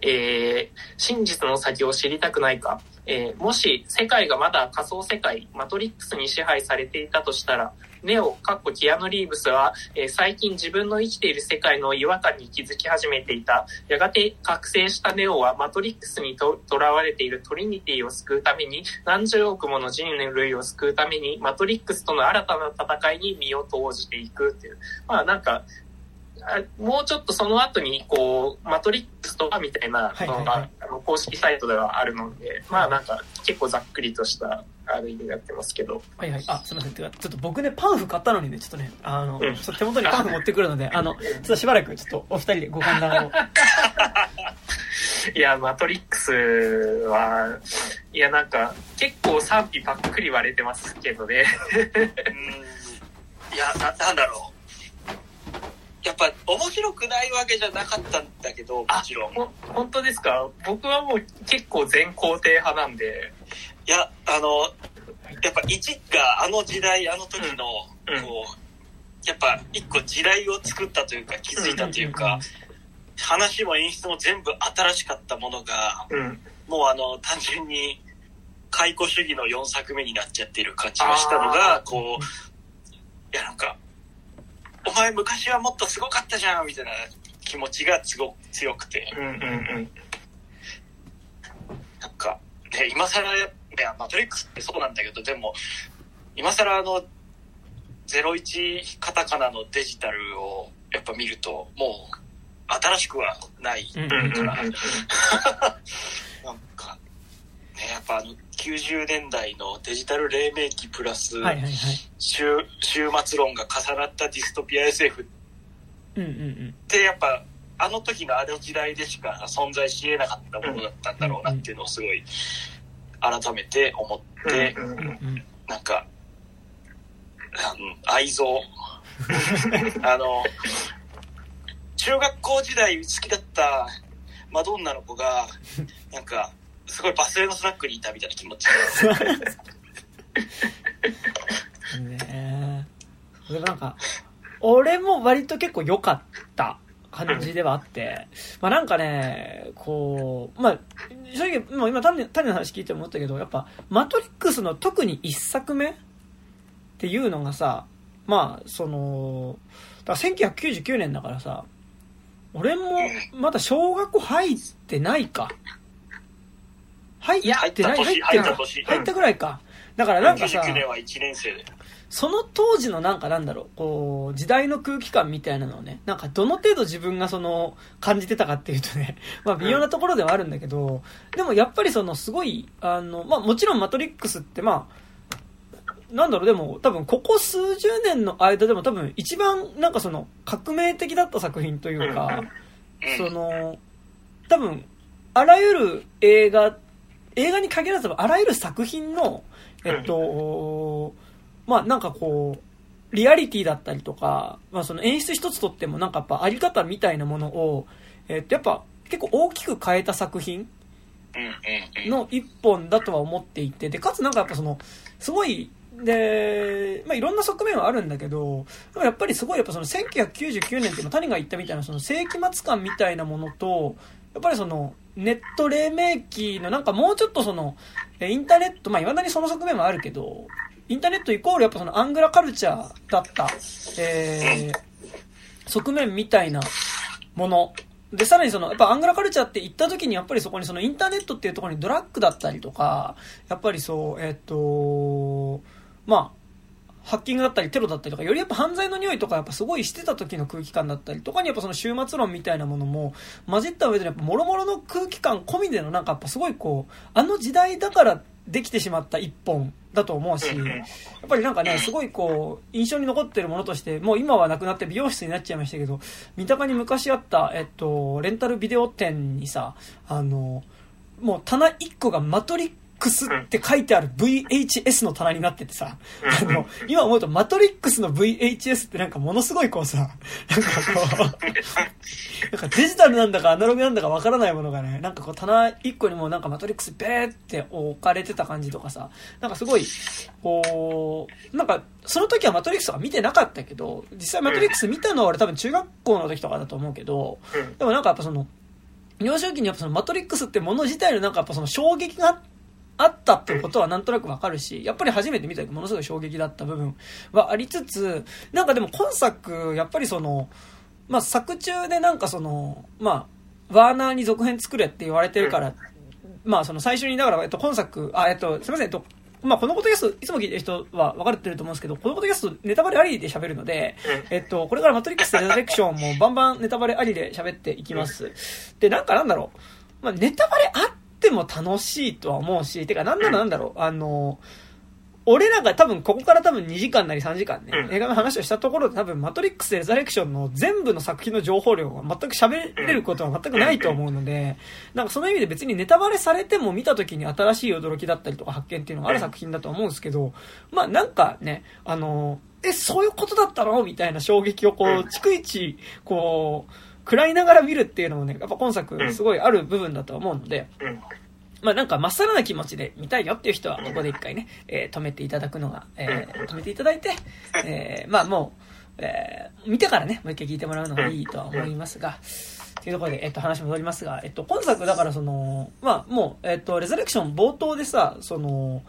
えー真実の先を知りたくないか、えーもし世界がまだ仮想世界、マトリックスに支配されていたとしたら、ネオ、かっこキアヌ・リーブスは、えー最近自分の生きている世界の違和感に気づき始めていた。やがて覚醒したネオはマトリックスにと囚われているトリニティを救うために、何十億もの人類を救うために、マトリックスとの新たな戦いに身を投じていくっていう。まあなんか、もうちょっとその後に、こう、マトリックスとはみたいなのが、あの公式サイトではあるので、まあなんか結構ざっくりとした、ある意味になってますけど。はいはい。あ、すみません。てか、ちょっと僕ね、パンフ買ったのにね、ちょっとね、あの、うんちょっと手元にパンフ [laughs] 持ってくるので、あの、ちょっとしばらくちょっとお二人でご歓談を。[laughs] いや、マトリックスは、いやなんか結構賛否ばっくり割れてますけどね。いやな、なんだろう。やっぱ面白くないわけじゃなかったんだけど、もちろん。ほ本当ですか？僕はもう結構全肯定派なんで。いや、あの、やっぱ一があの時代、あの時の、うんこう、やっぱ一個時代を作ったというか、気づいたというか、話も演出も全部新しかったものが、うん。もうあの、単純に、解雇主義の4作目になっちゃってる感じがしたのあが、ーこう、いやなんか、お前昔はもっとすごかったじゃんみたいな気持ちがすご強くて、うんうんうん。なんか、ね、今更、いや、マトリックスってそうなんだけど、でも、今更あの、01カタカナのデジタルをやっぱ見ると、もう、新しくはないうんうんうんうん。から、なんか、ね、やっぱあの、90年代のデジタル黎明期プラス、はいはいはい。終終末論が重なったディストピア SF っ。てやっぱ、あの時のあの時代でしか存在し得なかったものだったんだろうなっていうのをすごい改めて思って、うんうんうんうん。なんか、うん愛憎。[laughs] あの、中学校時代好きだったマドンナの子が、なんか、すごいバス停のスナックにいたみたいな気持ち。ねえ。でもなんか、俺も割と結構良かった感じではあって、まあなんかね、こう、まあ、正直、もう今種種の話聞いて思ったけど、やっぱ、マトリックスの特に一作目っていうのがさ、まあ、その、だから1999年だからさ、俺もまだ小学校入ってないか。入ってない入った年入ってない入ったぐらいか。だからなんかさ、99年は1年生で。その当時のなんかなんだろう、こう、時代の空気感みたいなのをね、なんかどの程度自分がその、感じてたかっていうとね、[laughs] まあ微妙なところではあるんだけど、でもやっぱりそのすごい、あの、まあもちろんマトリックスってまあ、なんだろう、でも多分ここ数十年の間でも多分一番なんかその革命的だった作品というか、うんその、多分、あらゆる映画、映画に限らずあらゆる作品の、えっと、まあなんかこう、リアリティだったりとか、まあその演出一つとってもなんかやっぱあり方みたいなものを、えっとやっぱ結構大きく変えた作品。の一本だとは思っていて、で、かつなんかやっぱその、すごい、で、まあいろんな側面はあるんだけど、でもやっぱりすごいやっぱその1999年って今谷が言ったみたいなその世紀末感みたいなものと、やっぱりそのネット黎明期のなんかもうちょっとその、インターネット、まあ未だにその側面はあるけど、インターネットイコールやっぱそのアングラカルチャーだった、えー、側面みたいなもの。で、さらにその、やっぱアングラカルチャーって行った時にやっぱりそこにそのインターネットっていうところにドラッグだったりとか、やっぱりそう、えっ、と、まあ、ハッキングだったりテロだったりとか、よりやっぱ犯罪の匂いとかやっぱすごいしてた時の空気感だったりとかにやっぱその終末論みたいなものも混じった上でやっぱ諸々の空気感込みでのなんかやっぱすごいこう、あの時代だからできてしまった一本だと思うし、やっぱりなんかね、すごいこう、印象に残ってるものとして、もう今はなくなって美容室になっちゃいましたけど、三鷹に昔あった、えっと、レンタルビデオ店にさ、あの、もう棚一個がマトリックスって書いてある VHS の棚になっててさ、あの、今思うとマトリックスの VHS ってなんかものすごいこうさ、なんかこう、なんかデジタルなんだかアナログなんだかわからないものがね、なんかこう棚一個にもなんかマトリックスベーって置かれてた感じとかさ、なんかすごい、こう、なんかその時はマトリックスは見てなかったけど、実際マトリックス見たのは俺多分中学校の時とかだと思うけど、でもなんかやっぱその、幼少期にやっぱそのマトリックスってもの自体のなんかやっぱその衝撃があっあったってことはなんとなくわかるし、やっぱり初めて見た時ものすごい衝撃だった部分はありつつ、なんかでも今作、やっぱりその、まあ作中でなんかその、まあ、ワーナーに続編作れって言われてるから、まあその最初に、だから、えっと、今作、あ、えっと、すみません、えっと、まあ、このことキャスト、いつも聞いてる人は分かってると思うんですけど、このことキャストネタバレありで喋るので、えっと、これからマトリックス・レザレクションもバンバンネタバレありで喋っていきます。で、なんかなんだろう。まあ、ネタバレあっても楽しいとは思うし、てか、なんならなんだろう、あの、俺らが多分ここから多分2時間なり3時間ね、映画の話をしたところで多分マトリックス・レザレクションの全部の作品の情報量は全く喋れることは全くないと思うので、なんかその意味で別にネタバレされても見た時に新しい驚きだったりとか発見っていうのがある作品だと思うんですけど、まあなんかね、あの、え、そういうことだったの？みたいな衝撃をこう、逐一、こう、食らいながら見るっていうのもね、やっぱ今作すごいある部分だと思うので、まあなんかまっさらな気持ちで見たいよっていう人はここで一回ね、えー、止めていただくのが、えー、止めていただいて、えー、まあもう、えー、見てからね、もう一回聞いてもらうのがいいとは思いますが、というところで、えっと、話戻りますが、えっと、今作だからその、まあもう、えっと、レザレクション冒頭でさ、その、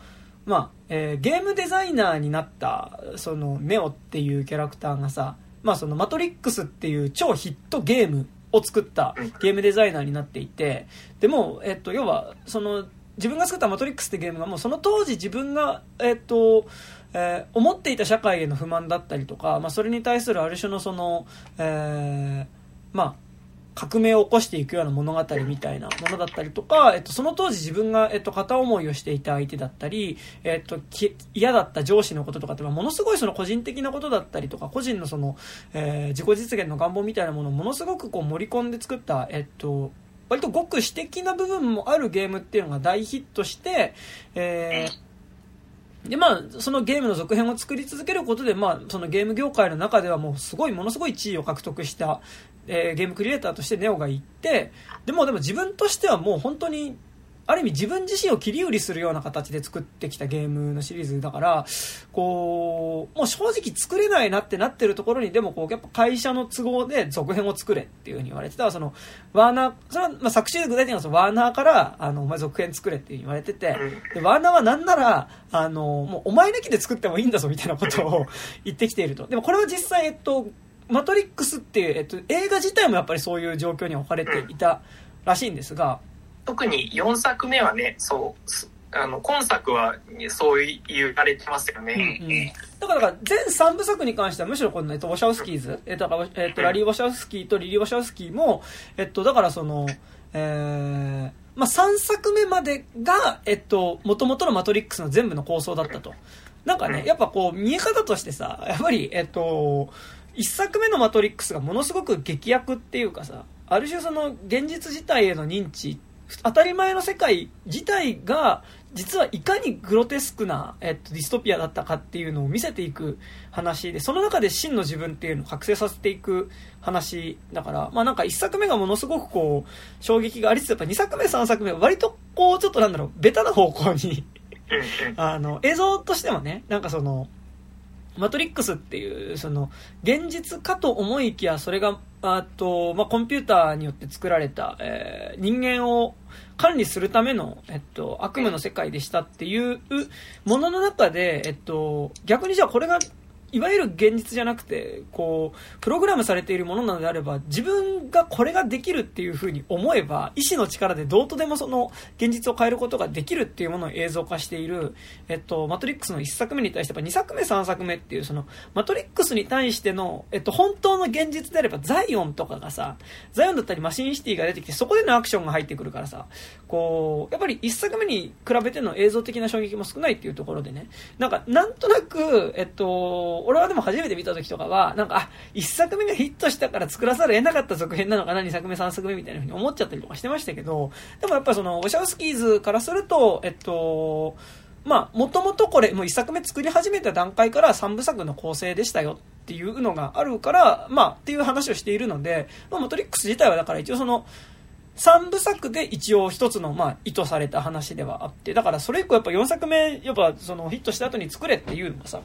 まあ、えー、ゲームデザイナーになった、その、ネオっていうキャラクターがさ、まあそのマトリックスっていう超ヒットゲームを作ったゲームデザイナーになっていて、でも、えっと、要は、その、自分が作ったマトリックスってゲームがもうその当時自分が、えっと、えー、思っていた社会への不満だったりとか、まあ、それに対するある種のその、えー、まあ、革命を起こしていくような物語みたいなものだったりとか、えっと、その当時自分が、えっと、片思いをしていた相手だったり、えっと、嫌だった上司のこととかって、ものすごいその個人的なことだったりとか、個人のその、えー、自己実現の願望みたいなものをものすごくこう盛り込んで作った、えっと、割とごく私的な部分もあるゲームっていうのが大ヒットして、えーで、まあ、そのゲームの続編を作り続けることで、まあ、そのゲーム業界の中ではもうすごい、ものすごい地位を獲得した、えー、ゲームクリエイターとしてネオが行って、でもでも自分としてはもう本当にある意味自分自身を切り売りするような形で作ってきたゲームのシリーズだから、こう、もう正直作れないなってなってるところに、でもこう、やっぱ会社の都合で続編を作れっていうふうに言われてた、その、ワーナー、それは、まあ、作詞で具体的にはそのワーナーから、あの、お前続編作れって言われてて、で、ワーナーはなんなら、あの、もうお前抜きで作ってもいいんだぞみたいなことを [laughs] 言ってきていると。でもこれは実際、えっと、マトリックスっていう、えっと、映画自体もやっぱりそういう状況に置かれていたらしいんですが、特に4作目はね、そう、あの、今作はそう言われてますよね。うんうん、だから、全3部作に関してはむしろこの、えっと、ウォシャウスキーズ、えっと、えっと、ラリー・ウォシャウスキーとリリー・ウォシャウスキーも、えっと、だからその、えー、まあ、3作目までが、えっと、元々のマトリックスの全部の構想だったと。なんかね、やっぱこう、見え方としてさ、やっぱり、えっと、1作目のマトリックスがものすごく劇薬っていうかさ、ある種その現実自体への認知当たり前の世界自体が実はいかにグロテスクな、えっと、ディストピアだったかっていうのを見せていく話でその中で真の自分っていうのを覚醒させていく話だからまあなんか1作目がものすごくこう衝撃がありつつやっぱ2作目3作目は割とこうちょっとなんだろうベタな方向にあの映像としてもねなんかそのマトリックスっていう、その、現実かと思いきや、それが、あと、まあ、コンピューターによって作られた、えー、人間を管理するための、えっと、悪夢の世界でしたっていうものの中で、えっと、逆にじゃあこれがいわゆる現実じゃなくて、こう、プログラムされているものなのであれば、自分がこれができるっていうふうに思えば、意志の力でどうとでもその現実を変えることができるっていうものを映像化している、えっと、マトリックスの1作目に対して、やっぱ2作目、3作目っていう、その、マトリックスに対しての、えっと、本当の現実であれば、ザイオンとかがさ、ザイオンだったりマシンシティが出てきて、そこでのアクションが入ってくるからさ、こう、やっぱり1作目に比べての映像的な衝撃も少ないっていうところでね、なんか、なんとなく、えっと、俺はでも初めて見た時とかは、なんか、あ、1作目がヒットしたから作らざるを得なかった続編なのかな、2作目、3作目みたいな風に思っちゃったりとかしてましたけど、でもやっぱその、ウォシャウスキーズからすると、えっと、まあ、もともとこれ、もう1作目作り始めた段階から3部作の構成でしたよっていうのがあるから、まあ、っていう話をしているので、まあ、マトリックス自体はだから一応その、3部作で一応一つの、まあ、意図された話ではあって、だからそれ以降やっぱ4作目、やっぱそのヒットした後に作れっていうのがさ、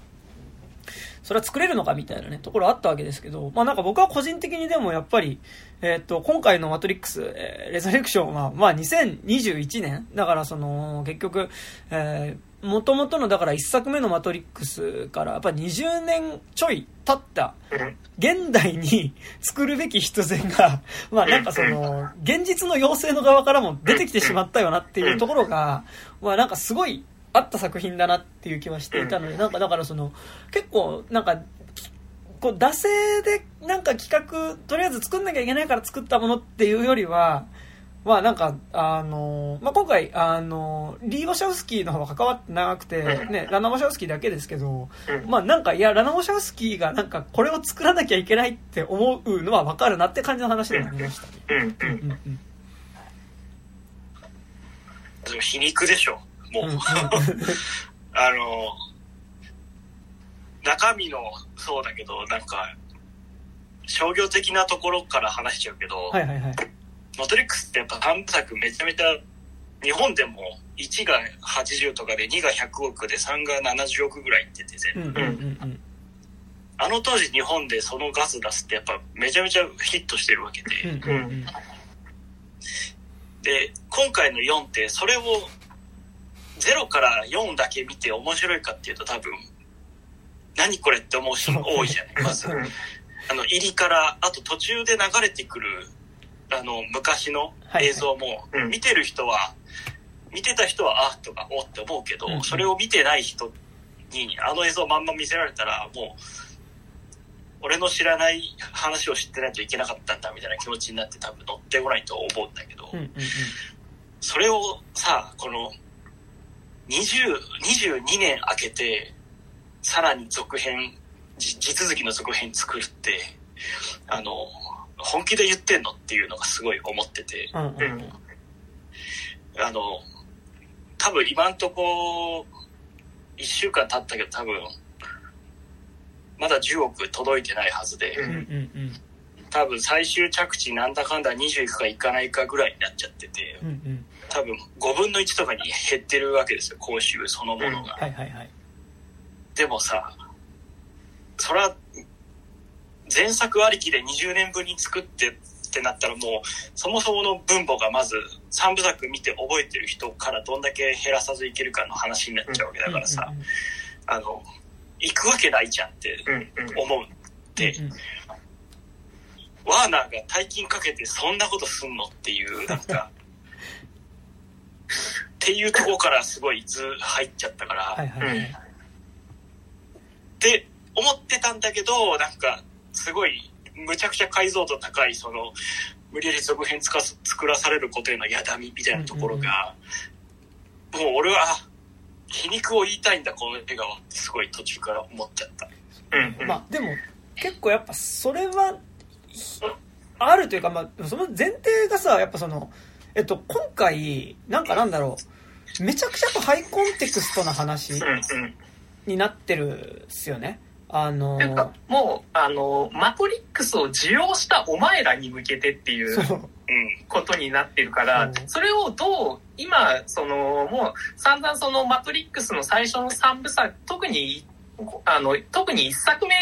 それは作れるのかみたいなね、ところあったわけですけど、まあなんか僕は個人的にでもやっぱり、えっ、と、今回のマトリックス、え、レザレクションは、まあ2021年。だからその、結局、えー、もともとの、だから1作目のマトリックスから、やっぱ20年ちょい経った、現代に作るべき必然が、[laughs] まあなんかその、現実の要請の側からも出てきてしまったよなっていうところが、まあなんかすごいあった作品だなっていう気はしていたので、なんかだからその、結構なんか、こう、惰性でなんか企画、とりあえず作んなきゃいけないから作ったものっていうよりは、まあなんか、あの、まあ今回、あの、リー・ボシャウスキーの方が関わってなくて、ね、ラナ・ボシャウスキーだけですけど、まあなんか、いや、ラナ・ボシャウスキーがなんかこれを作らなきゃいけないって思うのはわかるなって感じの話でもありましたね。うん。うん。うん。でも皮肉でしょ。もう、[laughs] あの、中身のそうだけど、なんか、商業的なところから話しちゃうけど、はいはいはい、ノトリックスってやっぱ3部作めちゃめちゃ、日本でも1が80とかで2が100億で3が70億ぐらいいってて全部。うんうんうんあの当時日本でそのガス出すってやっぱめちゃめちゃヒットしてるわけで。うんうん、で、今回の4ってそれを0から4だけ見て面白いかっていうと多分、何これって思う人多いじゃない、まず。あの、入りから、あと途中で流れてくる、あの、昔の映像も、見てる人は、見てた人は、あ、とか、おって思うけど、それを見てない人に、あの映像まんま見せられたら、もう、俺の知らない話を知ってないといけなかったんだみたいな気持ちになって多分乗ってこないと思うんだけど、それをさ、この20、22年空けて、さらに続編、地続きの続編作るって、あの、本気で言ってんのっていうのがすごい思ってて、うんうん、あの、多分今んとこ、1週間経ったけど多分、まだ10億届いてないはずで、うんうんうん。多分最終着地なんだかんだ20いくかいかないかぐらいになっちゃってて、うんうん、多分5分の1とかに減ってるわけですよ、講習そのものが。はいはいはい。でもさ、それは前作ありきで20年分に作ってってなったらもう、そもそもの分母がまず3部作見て覚えてる人からどんだけ減らさずいけるかの話になっちゃうわけだからさ、あの、行くわけないじゃんって思うって、ワーナーが大金かけてそんなことすんのっていう、なんか、っていうとこからすごい図入っちゃったから、はいはいはい、って思ってたんだけど、なんか、すごい、むちゃくちゃ解像度高い、その、無理やり続編つか作らされることへのやだみみたいなところが、うんうんうん、もう俺は、皮肉を言いたいんだ、この映画は。すごい途中から思っちゃった。うん、うん、まあ、でも、結構やっぱそれは、あるというか、まあ、その前提がさ、やっぱその、えっと、今回、なんかなんだろう、めちゃくちゃハイコンテクストな話になってるっすよね。あのー、もう、あのー、マトリックスを受容したお前らに向けてっていうことになってるから、それをどう、今、その、もう散々そのマトリックスの最初の3部作、特にあの、特に一作目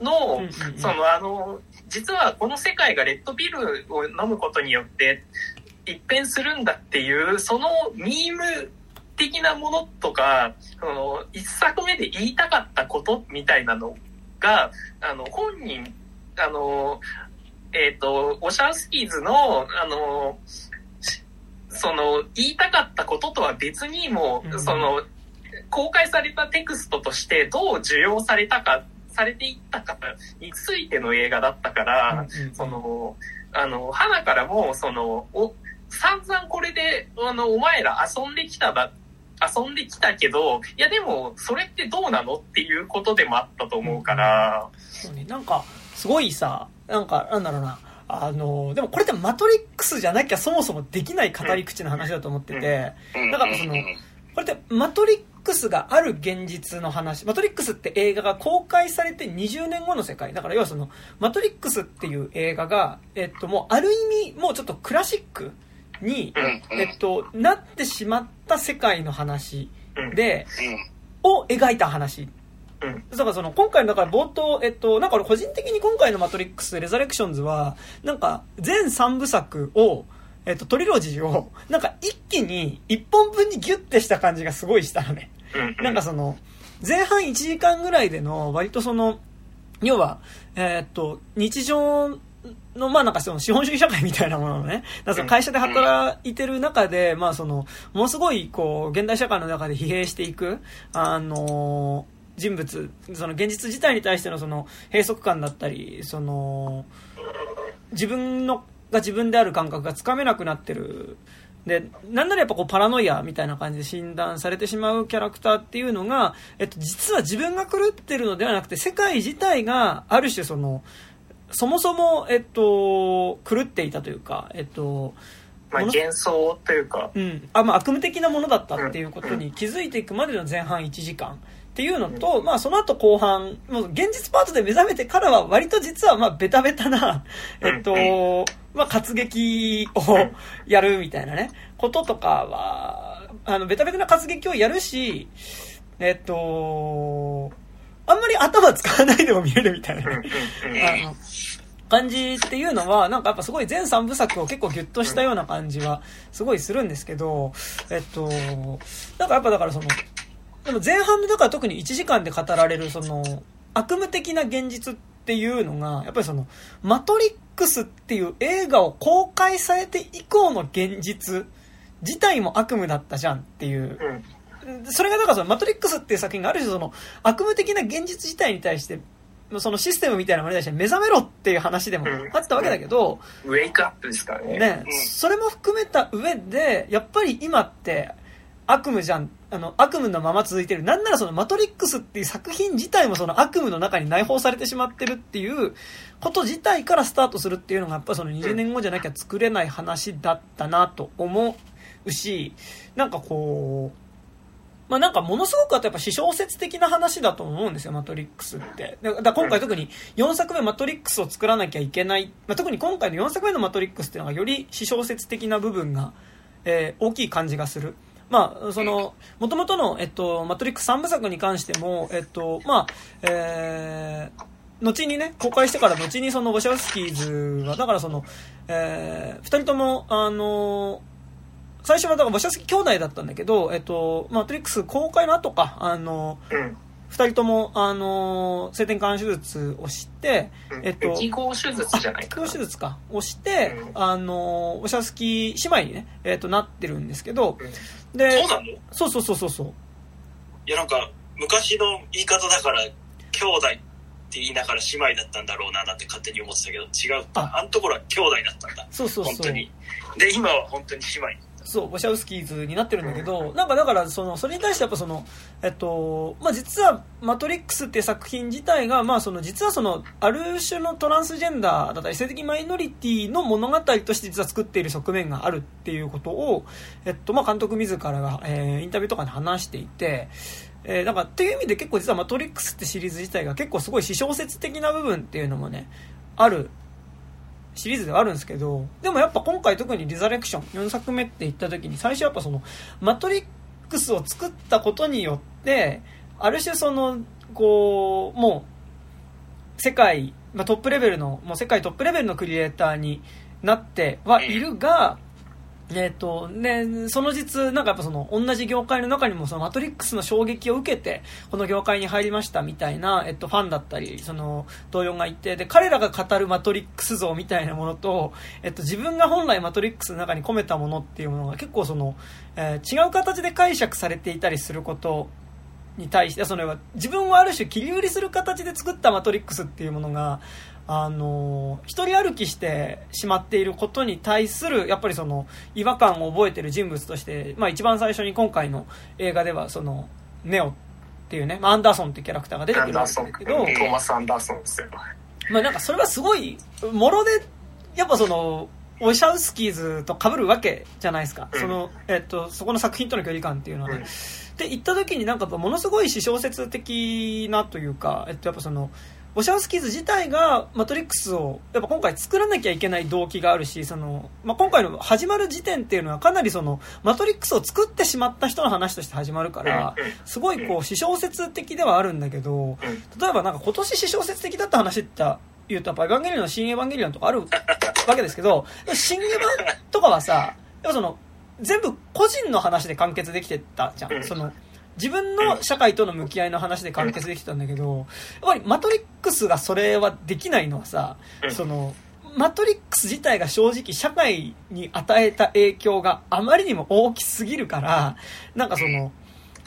の、その、あの、実はこの世界がレッドビルを飲むことによって、一変するんだっていう、そのミーム的なものとか、その一作目で言いたかったことみたいなのが、あの、本人、あの、えっ、と、オシャウスキーズの、あの、しその、言いたかったこととは別にもうん。う、その、公開されたテクストとしてどう受容されたか、されていったかについての映画だったから、その、あの、花からも、その、お、散々これで、あの、お前ら遊んできただ、遊んできたけど、いやでも、それってどうなのっていうことでもあったと思うから、そうね、なんか、すごいさ、なんか、なんだろうな、あの、でもこれってマトリックスじゃなきゃそもそもできない語り口の話だと思ってて、うん。だからそのうん。これってマトリックスがある現実の話、マトリックスって映画が公開されて20年後の世界。だから要はその、マトリックスっていう映画が、えっともうある意味、もうちょっとクラシックに、えっと、なってしまった世界の話うん、で、うん。を描いた話。うん、だからその今回のだから冒頭、えっと、なんか俺個人的に今回のマトリックス、レザレクションズは、なんか全3部作を、えっと、トリロジーを、なんか一気に1本分にギュッてした感じがすごいしたのね。うん、なんかその、前半1時間ぐらいでの、割とその、要は、えーっと、日常の、まあなんかその資本主義社会みたいなもののね、だからその会社で働いてる中で、まあその、ものすごいこう、現代社会の中で疲弊していく、あの人物、その現実自体に対してのその閉塞感だったり、その、自分のが自分である感覚がつかめなくなってる。で、なんならやっぱこうパラノイアみたいな感じで診断されてしまうキャラクターっていうのが、えっと、実は自分が狂ってるのではなくて、世界自体がある種その、そもそも、えっと、狂っていたというか、えっと、まあ幻想というか、うん、あまあ、悪夢的なものだったっていうことに気づいていくまでの前半1時間っていうのと、まあ、その後後半もう現実パートで目覚めてからは割と実はまあベタベタな、えっとまあ、活劇をやるみたいなねこととかはあのベタベタな活劇をやるしえっとあんまり頭使わないでも見れるみたいな。あの感じっていうのは、なんかやっぱすごい全3部作を結構ギュッとしたような感じはすごいするんですけど、えっと、なんかやっぱだからその、でも前半でだから特に1時間で語られるその悪夢的な現実っていうのが、やっぱりその、マトリックスっていう映画を公開されて以降の現実自体も悪夢だったじゃんっていううんそれがだからそのマトリックスっていう作品がある種その悪夢的な現実自体に対して、そのシステムみたいなものに対して目覚めろっていう話でもあったわけだけど、ウェイクアップですからね。ね、うんそれも含めた上で、やっぱり今って悪夢じゃん、あの、悪夢のまま続いてる。なんならそのマトリックスっていう作品自体もその悪夢の中に内包されてしまってるっていうこと自体からスタートするっていうのがやっぱその20年後じゃなきゃ作れない話だったなと思うし、なんかこう、まあなんかものすごくあとやっぱ私小説的な話だと思うんですよ、マトリックスって。だだから今回特に4作目マトリックスを作らなきゃいけない。まあ、特に今回の4作目のマトリックスっていうのがより私小説的な部分が、えー大きい感じがする。まあ、その、もともとの、えっと、マトリックス3部作に関しても、えっと、まあ、えー後にね、公開してから後にそのウォシャウスキーズは、だからその、えー二人とも、あの最初はだからウォシャウスキー兄弟だったんだけど、えっと、マトリックス公開の後か、あのうん。二人とも、あの性転換手術をして、えっと、適合手術じゃないかな。手術か、をして、うんあのウォシャウスキー姉妹にね、えっと、なってるんですけど、うんで、そうなの？いそうそうそうそうそう。や、なんか、昔の言い方だから、兄弟って言いながら姉妹だったんだろうな、なんて勝手に思ってたけど、違う。ああのところは兄弟だったんだ。そうそうそう。本当に。で、今は本当に姉妹。そう、ウォシャウスキーズになってるんだけど、なんかだから、その、それに対してやっぱその、えっと、まあ、実は、マトリックスっていう作品自体が、まあ、その、実はその、ある種のトランスジェンダーだったり、性的マイノリティの物語として実は作っている側面があるっていうことを、えっと、まあ、監督自らが、えーインタビューとかで話していて、えー、なんかっていう意味で結構実はマトリックスってシリーズ自体が結構すごい私小説的な部分っていうのもね、あるシリーズではあるんですけど、でもやっぱ今回特にリザレクション4作目って言った時に最初やっぱそのマトリックスを作ったことによって、ある種その、こう、もう世界、まあ、トップレベルの、もう世界トップレベルのクリエイターになってはいるが、えっ、と、ね、その実、なんかやっぱその、同じ業界の中にもそのマトリックスの衝撃を受けて、この業界に入りましたみたいな、えっと、ファンだったり、その、同僚がいて、で、彼らが語るマトリックス像みたいなものと、えっと、自分が本来マトリックスの中に込めたものっていうものが結構その、えー違う形で解釈されていたりすることに対して、その、自分をある種切り売りする形で作ったマトリックスっていうものが、あの一人歩きしてしまっていることに対するやっぱりその違和感を覚えている人物として、まあ、一番最初に今回の映画ではそのネオっていうね、まあ、アンダーソンっていうキャラクターが出てくるわアンダーソンけど、トーマス・アンダーソンですよ。まあ、なんかそれはすごいもろでやっぱそのオイシャウスキーズと被るわけじゃないですか、うん。そのえっと、そこの作品との距離感っていうのはで行った時になんかものすごい私小説的なというか、えっと、やっぱそのオシャウスキーズ自体がマトリックスをやっぱ今回作らなきゃいけない動機があるしその、まあ、今回の始まる時点っていうのはかなりそのマトリックスを作ってしまった人の話として始まるからすごいこう私小説的ではあるんだけど例えばなんか今年私小説的だった話って言うとやっぱエヴァンゲリオンの新エヴァンゲリオンとかあるわけですけど新エヴァとかはさやっぱその全部個人の話で完結できてたじゃん。その自分の社会との向き合いの話で完結できてたんだけどやっぱりマトリックスがそれはできないのはさ、うんそのマトリックス自体が正直社会に与えた影響があまりにも大きすぎるからなんかその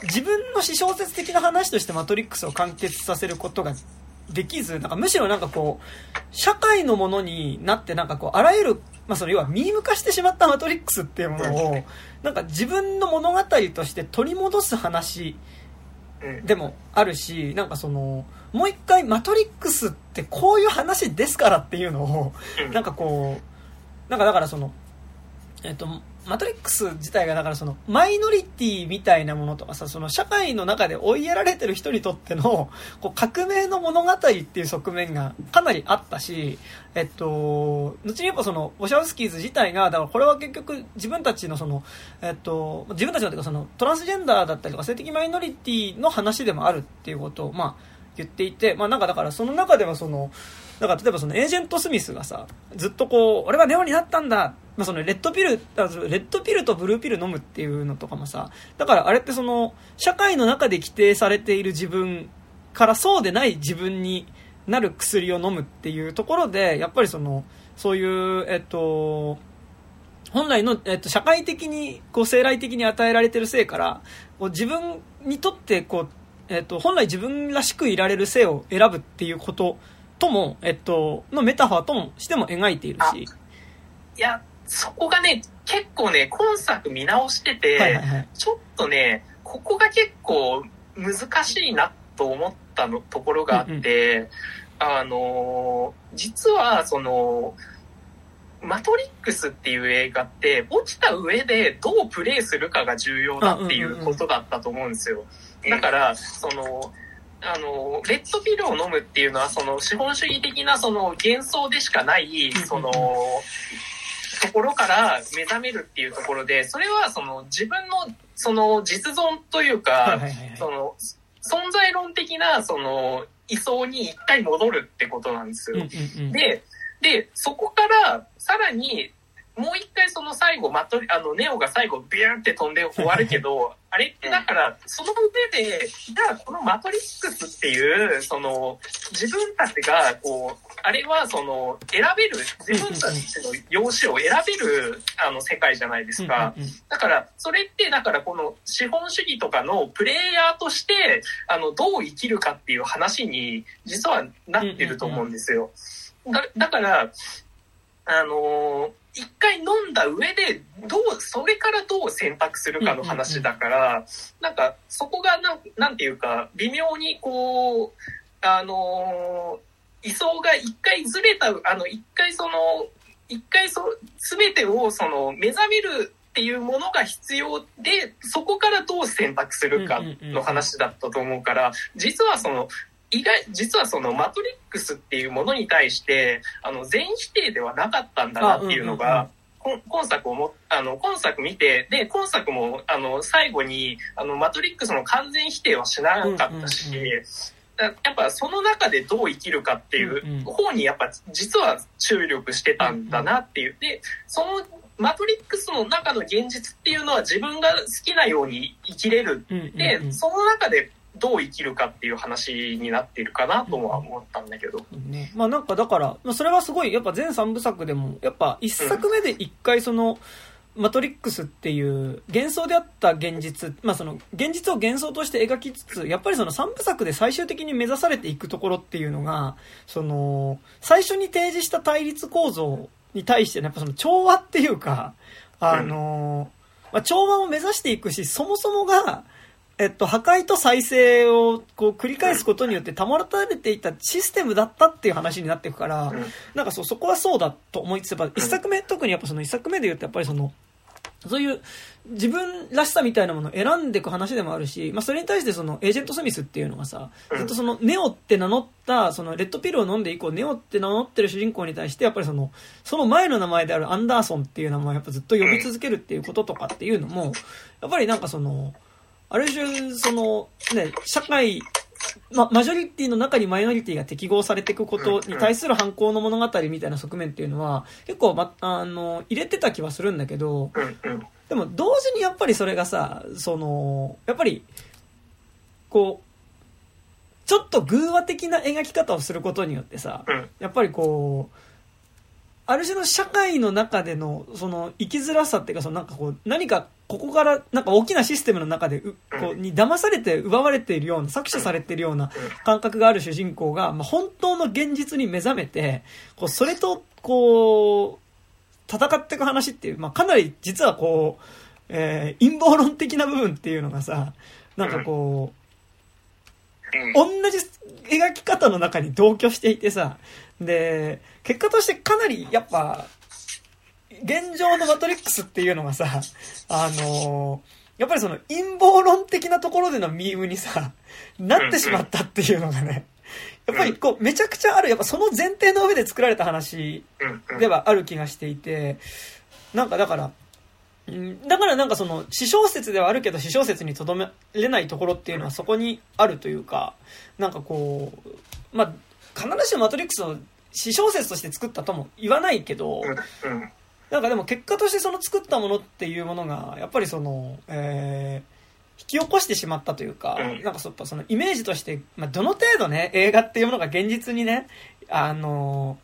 自分の私小説的な話としてマトリックスを完結させることができず、なんかむしろなんかこう、社会のものになってなんかこう、あらゆる、まあその要はミーム化してしまったマトリックスっていうものを、なんか自分の物語として取り戻す話うん。でもあるし、なんかその、もう一回マトリックスってこういう話ですからっていうのを、うん。なんかこう、なんかだからその、えっと、マトリックス自体がだからそのマイノリティみたいなものとかさその社会の中で追いやられてる人にとってのこう革命の物語っていう側面がかなりあったし、えっと、後にやっぱそのウォシャウスキーズ自体がだからこれは結局自分たちのその、えっと、自分たちのというかそのトランスジェンダーだったりとか性的マイノリティの話でもあるっていうことをまあ言っていて、まあなんかだからその中ではその、だから例えばそのエージェント・スミスがさ、ずっとこう、俺はネオになったんだまあそのレッドピル、レッドピルとブルーピル飲むっていうのとかもさ、だからあれってその、社会の中で規定されている自分からそうでない自分になる薬を飲むっていうところで、やっぱりその、そういう、えっと、本来の、えっと、社会的に、こう、生来的に与えられてる性から、こう自分にとって、こう、えっと、本来自分らしくいられる性を選ぶっていうこととも、えっと、のメタファーともしても描いているし、いや、そこがね、結構ね、今作見直してて、はいはいはい。ちょっとね、ここが結構難しいなと思ったのところがあって、あのー実はその、マトリックスっていう映画って、落ちた上でどうプレイするかが重要だっていうことだったと思うんですよ。だから、その、あの、レッドピルを飲むっていうのは、その資本主義的なその幻想でしかない、その、ところから目覚めるっていうところで、それはその自分のその実存というはいか。その存在論的なその位相に一回戻るってことなんですよ。で、で、そこからさらにもう一回その最後マトリ、あのネオが最後ビューンって飛んで終わるけど、[laughs] あれってだからその上で、じゃあこのマトリックスっていう、その自分たちがこう、あれはその選べる、自分たちの容姿を選べるあの世界じゃないですか。だから、それって、だからこの資本主義とかのプレイヤーとして、あの、どう生きるかっていう話に、実はなってると思うんですよ。だだから、あのー一回飲んだ上で、どう、それからどう選択するかの話だから、なんか、そこがなん、なんていうか、微妙にこう、あのー、位相が一回ずれた、あの、一回その、一回そ、すべてをその、目覚めるっていうものが必要で、そこからどう選択するかの話だったと思うから、実はその、意外、実はそのマトリックスっていうものに対して、あの、全否定ではなかったんだなっていうのが、こ今作をも、あの、今作見て、で、今作も、あの、最後に、あの、マトリックスの完全否定はしなかったし、うんうんうだやっぱその中でどう生きるかっていう方にやっぱ実は注力してたんだなっていう。で、そのマトリックスの中の現実っていうのは自分が好きなように生きれる。で、その中でどう生きるかっていう話になっているかなとは思ったんだけど。ね、まあなんかだから、ま、それはすごいやっぱ全3部作でもやっぱ一作目で一回その、マトリックスっていう幻想であった現実、まあその現実を幻想として描きつつ、やっぱりその3部作で最終的に目指されていくところっていうのが、その、最初に提示した対立構造に対してやっぱその調和っていうか、あの、まあ、調和を目指していくし、そもそもが、えっと、破壊と再生をこう繰り返すことによって保たれていたシステムだったっていう話になっていくから、うん。なんかそう、そこはそうだと思いつつ、やっぱ一作目、特にやっぱその一作目で言うと、やっぱりその、そういう自分らしさみたいなものを選んでいく話でもあるし、まあそれに対してそのエージェント・スミスっていうのがさ、ずっとそのネオって名乗った、そのレッドピルを飲んで以降、ネオって名乗ってる主人公に対して、やっぱりその、その前の名前であるアンダーソンっていう名前をやっぱずっと呼び続けるっていうこととかっていうのも、やっぱりなんかその、ある種、その、ね、社会、ま、マジョリティの中にマイノリティが適合されていくことに対する反抗の物語みたいな側面っていうのは、結構、ま、あの、入れてた気はするんだけど。でも同時にやっぱりそれがさ、その、やっぱり、こう、ちょっと偶話的な描き方をすることによってさ、うんやっぱりこう、ある種の社会の中での、その、生きづらさっていうか、そのなんかこう、何か、ここから、なんか大きなシステムの中で、うこう、に騙されて奪われているような、搾取されているような感覚がある主人公が、まあ、本当の現実に目覚めて、こう、それと、こう、戦っていく話っていう、まあ、かなり実はこう、えー陰謀論的な部分っていうのがさ、なんかこう、うん。同じ描き方の中に同居していてさ、で、結果としてかなりやっぱ、現状のマトリックスっていうのがさ、あのやっぱりその陰謀論的なところでのミームにさ、なってしまったっていうのがね、やっぱりこうめちゃくちゃある、やっぱその前提の上で作られた話。ではある気がしていて、なんかだから、うんだからなんかその、私小説ではあるけど、私小説にとどめれないところっていうのはそこにあるというか、なんかこう、まあ、必ずしもマトリックスを私小説として作ったとも言わないけど。なんかでも結果としてその作ったものっていうものが、やっぱりその、えー引き起こしてしまったというか、うん。なんかそそのイメージとして、まあ、どの程度ね、映画っていうものが現実にね、あの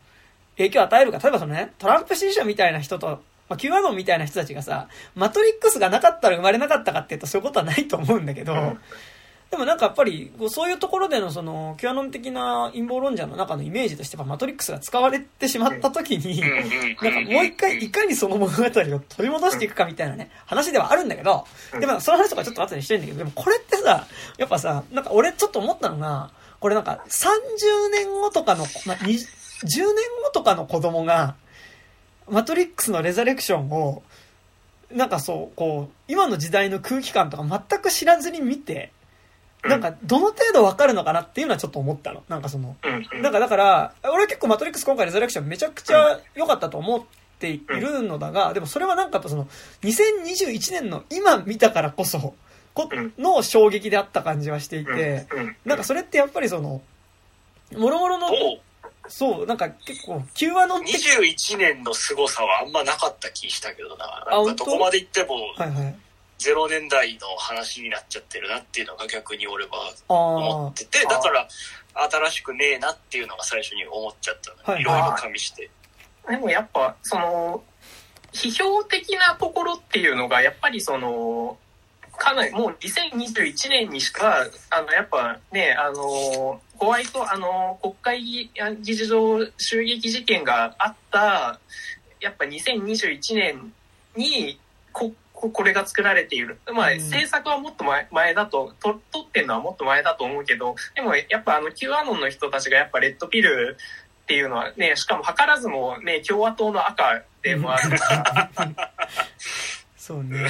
影響を与えるか、例えばそのね、トランプ支持者みたいな人と、まあ、キューアノンみたいな人たちがさ、マトリックスがなかったら生まれなかったかっていうとそういうことはないと思うんだけど、うんでもなんかやっぱり、こうそういうところでのその、キュアノン的な陰謀論者の中のイメージとして、やっぱマトリックスが使われてしまった時に、なんかもう一回いかにその物語を取り戻していくかみたいなね、話ではあるんだけど、でもその話とかちょっと後にしてるんだけど、でもこれってさ、やっぱさ、なんか俺ちょっと思ったのが、これなんか30年後とかの、まあ、20 10年後とかの子供が、マトリックスのレザレクションを、なんかそう、こう、今の時代の空気感とか全く知らずに見て、なんかどの程度わかるのかなっていうのはちょっと思ったの。なんかその。なんかだから、俺は結構マトリックス今回レザレクションめちゃくちゃ良かったと思っているのだが、でもそれはなんかやっぱその、2021年の今見たからこそ、この衝撃であった感じはしていて、なんかそれってやっぱりその、もろもろの、そう、なんか結構、Q アノン的、21年の凄さはあんまなかった気したけどな。なんかどこまで行ってもはいはい。0年代の話になっちゃってるなっていうのが逆に俺はあ思あってて、だから新しくねえなっていうのが最初に思っちゃったの。はいいろいろ加味して。でもやっぱ、その、批評的なところっていうのが、やっぱりその、かなりもう2021年にしか、あの、やっぱね、あの、ホワイト、あの、国会議事堂襲撃事件があった、やっぱ2021年に、こ、ここれが作られている。まあ、うん制作はもっと前前だと、と、撮ってんのはもっと前だと思うけど、でもやっぱあの Q アノンの人たちがやっぱレッドピルっていうのはね、しかも図らずもね、共和党の赤でもあるから、[laughs] そうね。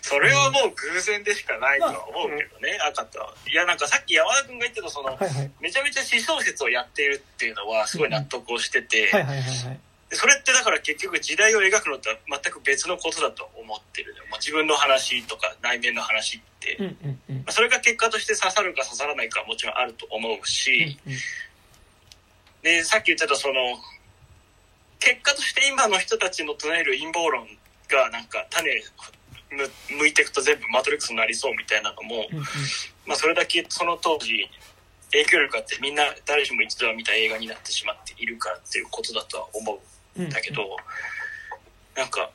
それはもう偶然でしかないとは思うけどね、赤とは。いや、なんかさっき山田くんが言ってたその、はいはい。めちゃめちゃ私小説をやっているっていうのはすごい納得をしてて、それってだから結局時代を描くのとは全く別のことだと思ってるのよ。まあ、自分の話とか内面の話って。うんうんうんま。あそれが結果として刺さるか刺さらないかはもちろんあると思うし、うんうんで、さっき言ってたその、結果として今の人たちの唱える陰謀論がなんか種む向いていくと全部マトリックスになりそうみたいなのも、うんうんまあ、それだけその当時影響力あってみんな誰しも一度は見た映画になってしまっているからっていうことだとは思うんうん。だけど、なんか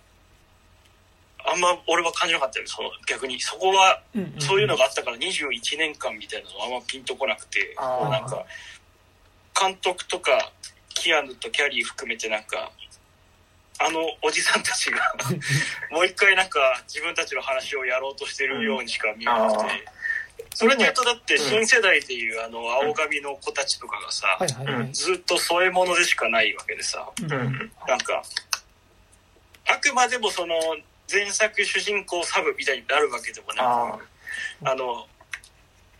あんま俺は感じなかったよその逆に。そこはうんうんそういうのがあったから21年間みたいなのはあんまピンとこなくて、あー。なんか監督とかキアヌとキャリー含めてなんかあのおじさんたちが [laughs] もう一回なんか自分たちの話をやろうとしてるようにしか見えなくて、それで言うとだって新世代でいうあの青髪の子たちとかがさ。ずっと添え物でしかないわけでさ。うん。なんかあくまでもその前作主人公サブみたいになるわけでもなくああの、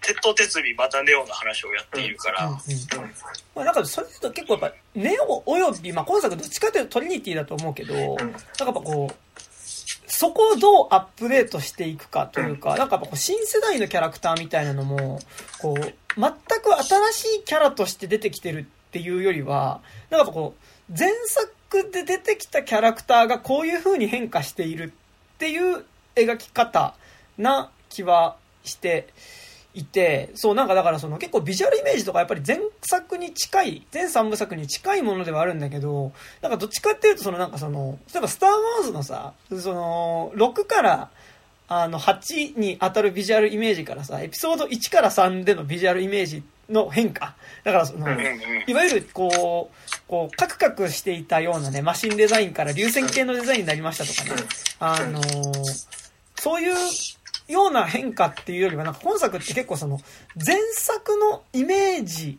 鉄頭鉄尾またネオの話をやっているから、うんうんあ。まあ、なんかそれだと結構やっぱネオおよび、まあ、今作どっちかというとトリニティだと思うけど、なんかやっぱこうそこをどうアップデートしていくかというか、なんかやっぱこう新世代のキャラクターみたいなのもこう全く新しいキャラとして出てきてるっていうよりはなんかこう前作で出てきたキャラクターがこういう風に変化しているっていう描き方な気はしていて、そう、なんかだからその結構ビジュアルイメージとかやっぱり前作に近い、全3部作に近いものではあるんだけど、なんかどっちかっていうとそのなんかその、例えばスター・ウォーズのさ、その、6から、あの、8に当たるビジュアルイメージからさ、エピソード1から3でのビジュアルイメージの変化。だからその、いわゆるこう、こう、カクカクしていたようなね、マシンデザインから流線形のデザインになりましたとかね、あのーそういうような変化っていうよりは、なんか本作って結構その、前作のイメージ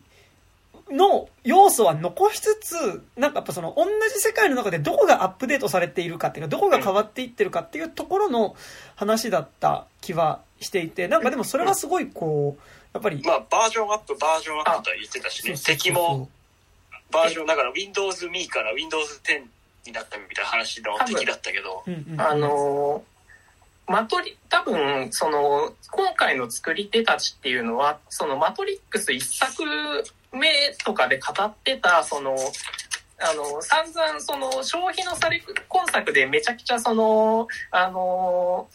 の要素は残しつつ、なんかやっぱその同じ世界の中でどこがアップデートされているかっていうか、どこが変わっていってるかっていうところの話だった気はしていて、なんかでもそれはすごいこう、やっぱり、まあ、バージョンアップ、バージョンアップとは言ってたしね、敵もバージョン、だから Windows Me から Windows 10になったみたいな話の敵だったけど、うんうん、あのマトリ多分その今回の作り手たちっていうのはそのマトリックス一作目とかで語ってたそのあの散々その消費のされ今作でめちゃくちゃそのあの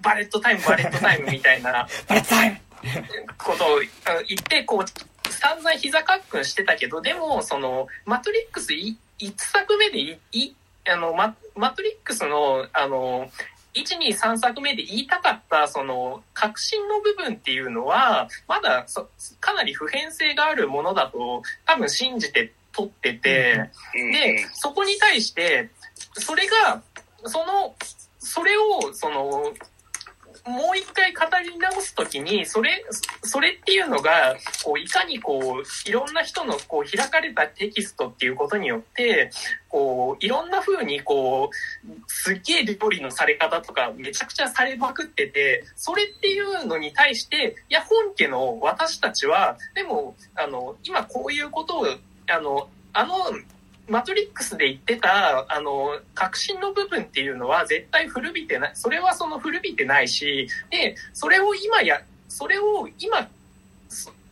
バレットタイムバレットタイムみたいな [laughs] バレットタイム。ことをあ言ってこう散々膝かっくんしてたけどでもそのマトリックスい一作目でいいあのママトリックスのあの123作目で言いたかったその革新の部分っていうのはまだそかなり普遍性があるものだと多分信じて取ってて。うんで、そこに対して、それが、その、それを、その、もう一回語り直すときに、それ、それっていうのが、こう、いかにこう、いろんな人のこう、開かれたテキストっていうことによって、こう、いろんな風にこう、すっげえ料理のされ方とかめちゃくちゃされまくってて、それっていうのに対して、いや、本家の私たちは、でも、あの、今こういうことを、あの、あの、マトリックスで言ってた、あの、革新の部分っていうのは絶対古びてない、それはその古びてないし、で、それを今や、それを今、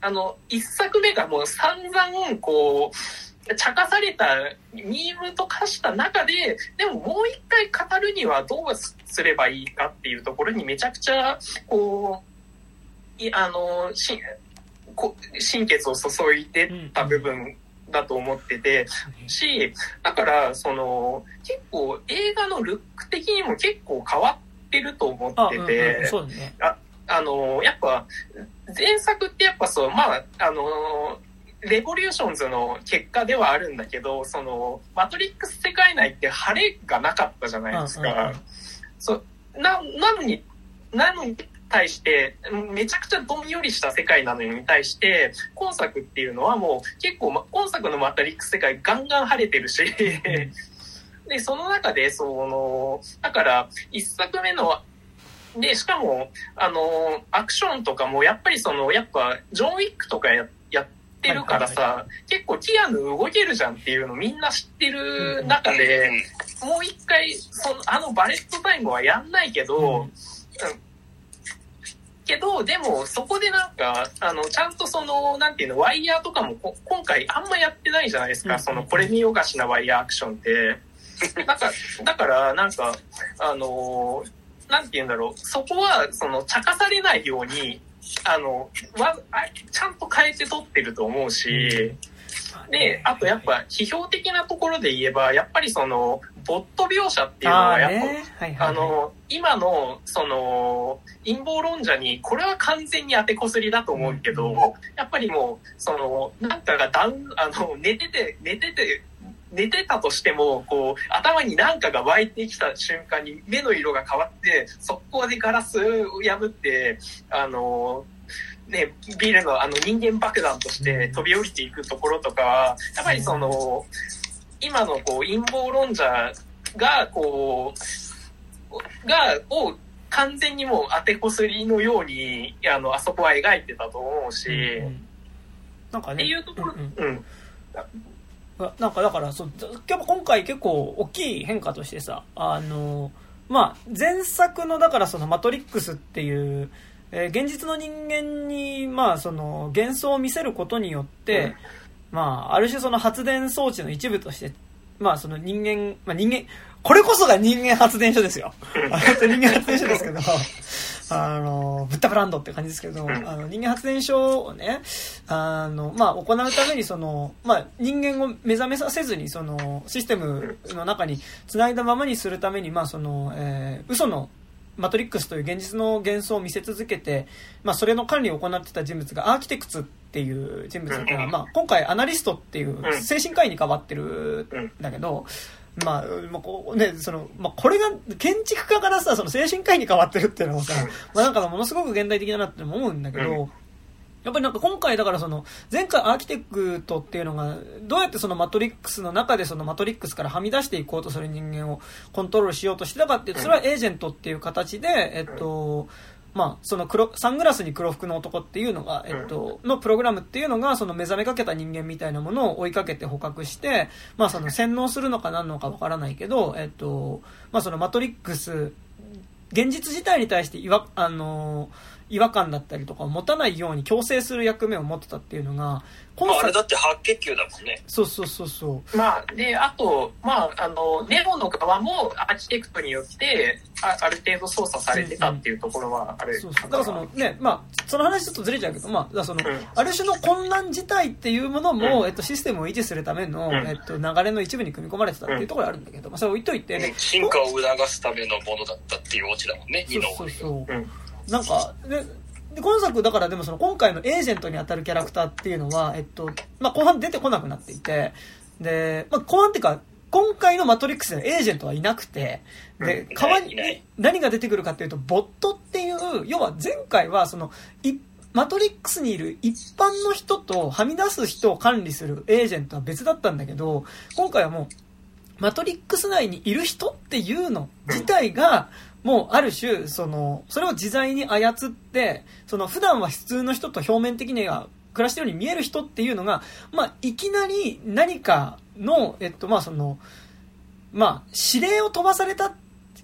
あの、一作目がもう散々、こう、茶化されたミームと化した中で、でももう一回語るにはどうすればいいかっていうところにめちゃくちゃ、こう、いあの、しこ心血を注いでた部分だと思ってて、し、だから、その、結構映画のルック的にも結構変わってると思あ、ってうんて、うん、そうだね。あの、やっぱ、前作ってやっぱそう、まあ、あの、レボリューションズの結果ではあるんだけど、その、マトリックス世界内って晴れがなかったじゃないですうんうんか。そう、な、なのに、なのに対して、めちゃくちゃどんよりした世界なのに対して、今作っていうのはもう結構、ま今作のマトリックス世界ガンガン晴れてるし、で、その中で、その、だから、一作目ので、しかも、あの、アクションとかも、やっぱりその、やっぱ、ジョン・ウィックとかややってるからさ、はいは結構キアヌ動けるじゃんっていうのみんな知ってる中で、もう一回、その、あのバレットタイムはやんないけど、うんけど、ど、でも、そこでなんか、あの、ちゃんとその、なんていうの、ワイヤーとかもこ今回あんまやってないじゃないですか。うんその、これ見よがしなワイヤーアクションって。なんか、だから、なんか、あのーなんて言うんだろう、そこは、その、茶化されないように、あの、わあちゃんと変えて撮ってると思うし、で、あとやっぱ、批評的なところで言えば、やっぱりその、ボット描写っていうのは、やっぱ、ね。はいはい。あの、今の、その、陰謀論者に、これは完全に当てこすりだと思うけど、うんやっぱりもう、その、なんかがだん、あの、寝てて、寝てて、寝てたとしても、こう、頭に何かが湧いてきた瞬間に目の色が変わって、速攻でガラスを破って、あの、ね、ビルのあの人間爆弾として飛び降りていくところとかは、やっぱりその、今のこう陰謀論者が、こう、が、を完全にもう当てこすりのように、あの、あそこは描いてたと思うし、うんうん。なんかね。っていうところ、うんうん。うん、なんかだからそうやっぱ今回結構大きい変化としてさあのまあ前作のだからその「マトリックス」っていう、えー現実の人間にまあその幻想を見せることによって、うんまあある種その発電装置の一部としてまあその人間、まあ人間、これこそが人間発電所ですよ。[laughs] 人間発電所ですけど、あの、ブッダブランドって感じですけど、んあの人間発電所をね、あの、まあ行うためにその、まあ人間を目覚めさせずにそのシステムの中に繋いだままにするために、まあその、えー嘘のマトリックスという現実の幻想を見せ続けて、まあ、それの管理を行ってた人物がアーキテクツっていう人物が、うんまあ、今回アナリストっていううん。精神科医に変わってるんだけど、まあ、まあ、こうね、その、まあ、これが建築家からさ、その精神科医に変わってるっていうのもさ、まあ、なんかものすごく現代的だなって思うんだけど、うん。やっぱりなんか今回だからその前回アーキテクトっていうのがどうやってそのマトリックスの中でそのマトリックスからはみ出していこうとする人間をコントロールしようとしてたかっていうとそれはエージェントっていう形でえっとまあその黒サングラスに黒服の男っていうのがえっとのプログラムっていうのがその目覚めかけた人間みたいなものを追いかけて捕獲してまあその洗脳するのか何のかわからないけどえっとまあそのマトリックス現実自体に対して違和,、あのー違和感だったりとかを持たないように強制する役目を持ってたっていうのが今まあ、あれ作だって白血球だもんね。そうそうそうそう。まあ、で、あと、まあ、あの、ネオの側もアーキテクトによって、あある程度操作されてたっていうところはあるそうそう。だからそのねまあその話ちょっとずれちゃうけどまあその、うん。ある種の混乱自体っていうものも、うん。えっと、システムを維持するための、うん。えっと、流れの一部に組み込まれてたっていうところはあるんだけど、まあ、それ置いといて、ね進化を促すためのものだったっていうオチだもんね、そうそうそう、うんなんかでで今作だからでもその今回のエージェントに当たるキャラクターっていうのは、えっとまあ、後半出てこなくなっていてで、まあ、後半っていうか今回のマトリックスでエージェントはいなくてでうん代わりに何が出てくるかっていうとボットっていう要は前回はそのいマトリックスにいる一般の人とはみ出す人を管理するエージェントは別だったんだけど今回はもうマトリックス内にいる人っていうの自体が、もうある種、その、それを自在に操って、その普段は普通の人と表面的には暮らしてるように見える人っていうのが、まあ、いきなり何かの、えっと、まあ、その、まあ、指令を飛ばされたっ、